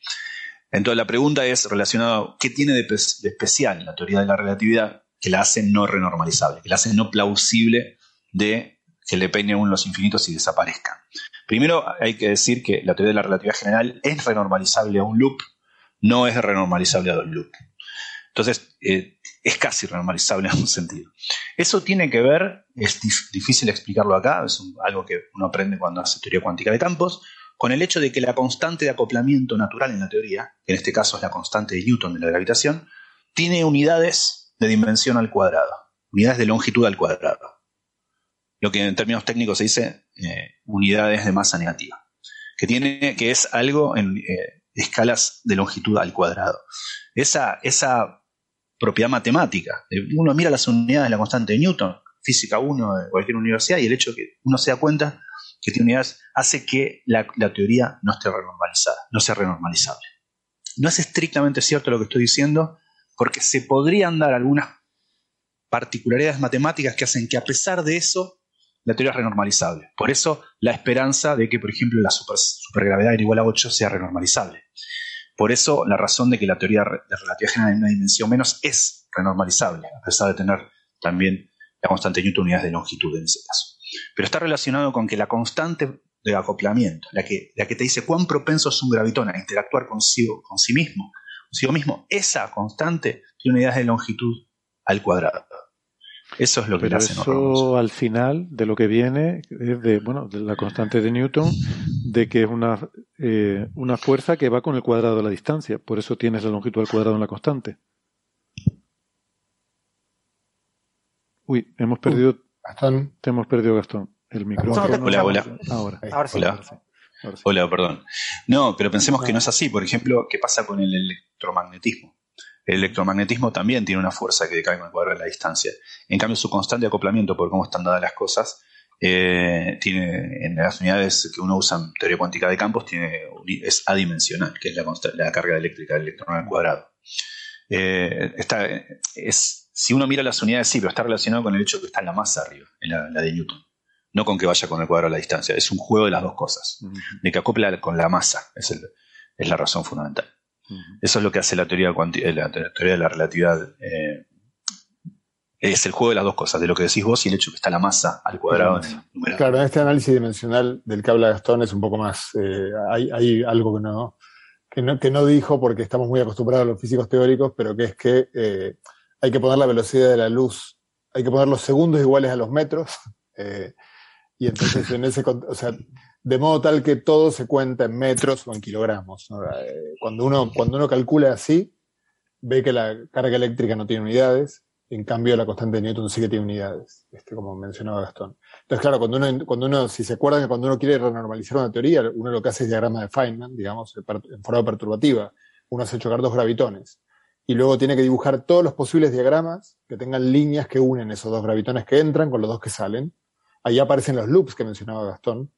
Entonces la pregunta es relacionada, ¿qué tiene de, especial la teoría de la relatividad que la hace no renormalizable, que la hace no plausible de que le peine uno los infinitos y desaparezcan? Primero hay que decir que la teoría de la relatividad general es renormalizable a un loop, no es renormalizable a dos loops. Entonces, eh, es casi renormalizable en un sentido. Eso tiene que ver, es difícil explicarlo acá, es algo que uno aprende cuando hace teoría cuántica de campos, con el hecho de que la constante de acoplamiento natural en la teoría, que en este caso es la constante de Newton de la gravitación, tiene unidades de dimensión al cuadrado, unidades de longitud al cuadrado. Lo que en términos técnicos se dice eh, unidades de masa negativa, que, tiene, que es algo en eh, escalas de longitud al cuadrado. Esa, esa propiedad matemática. Uno mira las unidades de la constante de Newton, física 1 de cualquier universidad, y el hecho de que uno se da cuenta que tiene unidades hace que la, teoría no esté renormalizada, no sea renormalizable. No es estrictamente cierto lo que estoy diciendo, porque se podrían dar algunas particularidades matemáticas que hacen que a pesar de eso la teoría es renormalizable. Por eso la esperanza de que, por ejemplo, la supergravedad igual a 8 sea renormalizable. Por eso la razón de que la teoría de relatividad general en una dimensión menos es renormalizable, a pesar de tener también la constante Newton unidades de longitud en ese caso. Pero está relacionado con que la constante de acoplamiento, la que, la que te dice cuán propenso es un gravitón a interactuar consigo, con sí mismo, consigo mismo, esa constante tiene unidades de longitud al cuadrado. Eso es lo que Pero hace Eso al final de lo que viene es de, bueno, de la constante de Newton, de que es una, eh, una fuerza que va con el cuadrado de la distancia. Por eso tienes la longitud al cuadrado en la constante. Uy, hemos perdido. Gastón. Te hemos perdido, Gastón. El micrófono. Hola, hola. Ahora. Hola. Hola, perdón. No, pero pensemos que no es así. Por ejemplo, ¿qué pasa con el electromagnetismo? El electromagnetismo también tiene una fuerza que decae con el cuadrado de la distancia. En cambio, su constante acoplamiento, por cómo están dadas las cosas, eh, tiene en las unidades que uno usa en teoría cuántica de campos, tiene, es adimensional, que es la, la carga eléctrica del electrón al cuadrado. Eh, está, es, si uno mira las unidades, sí, pero está relacionado con el hecho de que está en la masa arriba, en la, de Newton. No con que vaya con el cuadrado a la distancia. Es un juego de las dos cosas. De que acopla con la masa. Es, es la razón fundamental. Eso es lo que hace la teoría, eh, la, teoría de la relatividad. Eh, es el juego de las dos cosas, de lo que decís vos y el hecho de que está la masa al cuadrado. claro, en este análisis dimensional del que habla Gastón es un poco más. Eh, hay, hay, algo que no, que no, que no dijo porque estamos muy acostumbrados a los físicos teóricos, pero que es que hay que poner la velocidad de la luz, hay que poner los segundos iguales a los metros. y entonces en ese, o sea, de modo tal que todo se cuenta en metros o en kilogramos. Eh, cuando, uno, cuando uno calcula así, ve que la carga eléctrica no tiene unidades, en cambio la constante de Newton sí que tiene unidades, este, como mencionaba Gastón. Entonces, claro, cuando uno, cuando uno, si se acuerdan que cuando uno quiere renormalizar una teoría, uno lo que hace es diagrama de Feynman, digamos, en forma perturbativa. Uno hace chocar dos gravitones. Y luego tiene que dibujar todos los posibles diagramas que tengan líneas que unen esos dos gravitones que entran con los dos que salen. Ahí aparecen los loops que mencionaba Gastón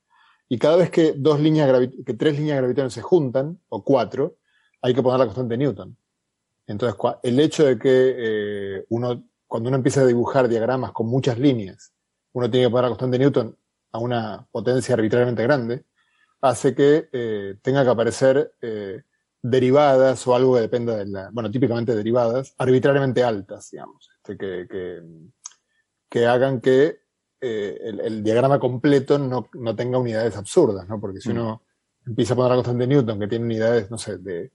y cada vez que, dos líneas que tres líneas gravitacionales se juntan, o cuatro, hay que poner la constante de Newton. Entonces, el hecho de que eh, uno, cuando uno empieza a dibujar diagramas con muchas líneas, uno tiene que poner la constante de Newton a una potencia arbitrariamente grande, hace que eh, tenga que aparecer eh, derivadas o algo que dependa de la, bueno, típicamente derivadas, arbitrariamente altas, digamos, este, que, que, que hagan que eh, el, diagrama completo no, tenga unidades absurdas, ¿no? Porque si mm. uno empieza a poner la constante de Newton, que tiene unidades, no sé, de,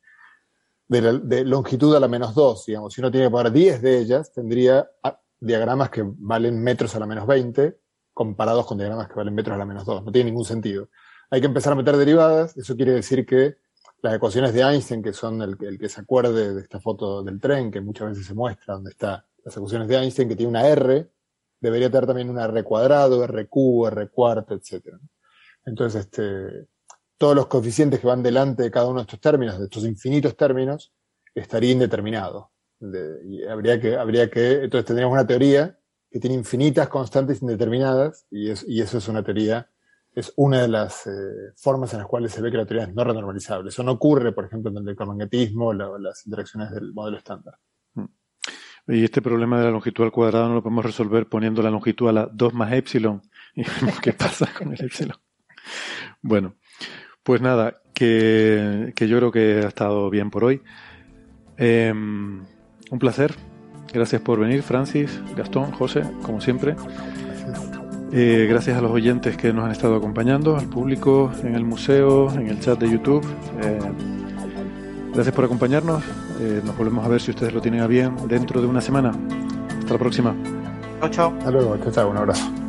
de, longitud a la menos 2, digamos, si uno tiene que poner 10 de ellas, tendría ah, diagramas que valen metros a la menos 20, comparados con diagramas que valen metros a la menos 2. No tiene ningún sentido. Hay que empezar a meter derivadas, eso quiere decir que las ecuaciones de Einstein, que son el, el que se acuerde de esta foto del tren, que muchas veces se muestra, donde está las ecuaciones de Einstein, que tiene una R, debería tener también una R cuadrado, R cubo, R cuarto, etc. Entonces, este, todos los coeficientes que van delante de cada uno de estos términos, de estos infinitos términos, estaría indeterminado. y habría que, habría que, entonces tendríamos una teoría que tiene infinitas constantes indeterminadas, y, eso es una teoría, es una de las eh, formas en las cuales se ve que la teoría es no renormalizable. Eso no ocurre, por ejemplo, en el electromagnetismo o las interacciones del modelo estándar. Y este problema de la longitud al cuadrado no lo podemos resolver poniendo la longitud a la 2 más epsilon. Y vemos qué pasa con el epsilon. Bueno, pues nada, que, yo creo que ha estado bien por hoy. Em, un placer. Gracias por venir, Francis, Gastón, José, como siempre. Eh, gracias a los oyentes que nos han estado acompañando, al público en el museo, en el chat de YouTube. Eh, Gracias por acompañarnos. Eh, nos volvemos a ver si ustedes lo tienen a bien dentro de una semana. Hasta la próxima. Chao, Hasta luego. Chao, chao. Un abrazo.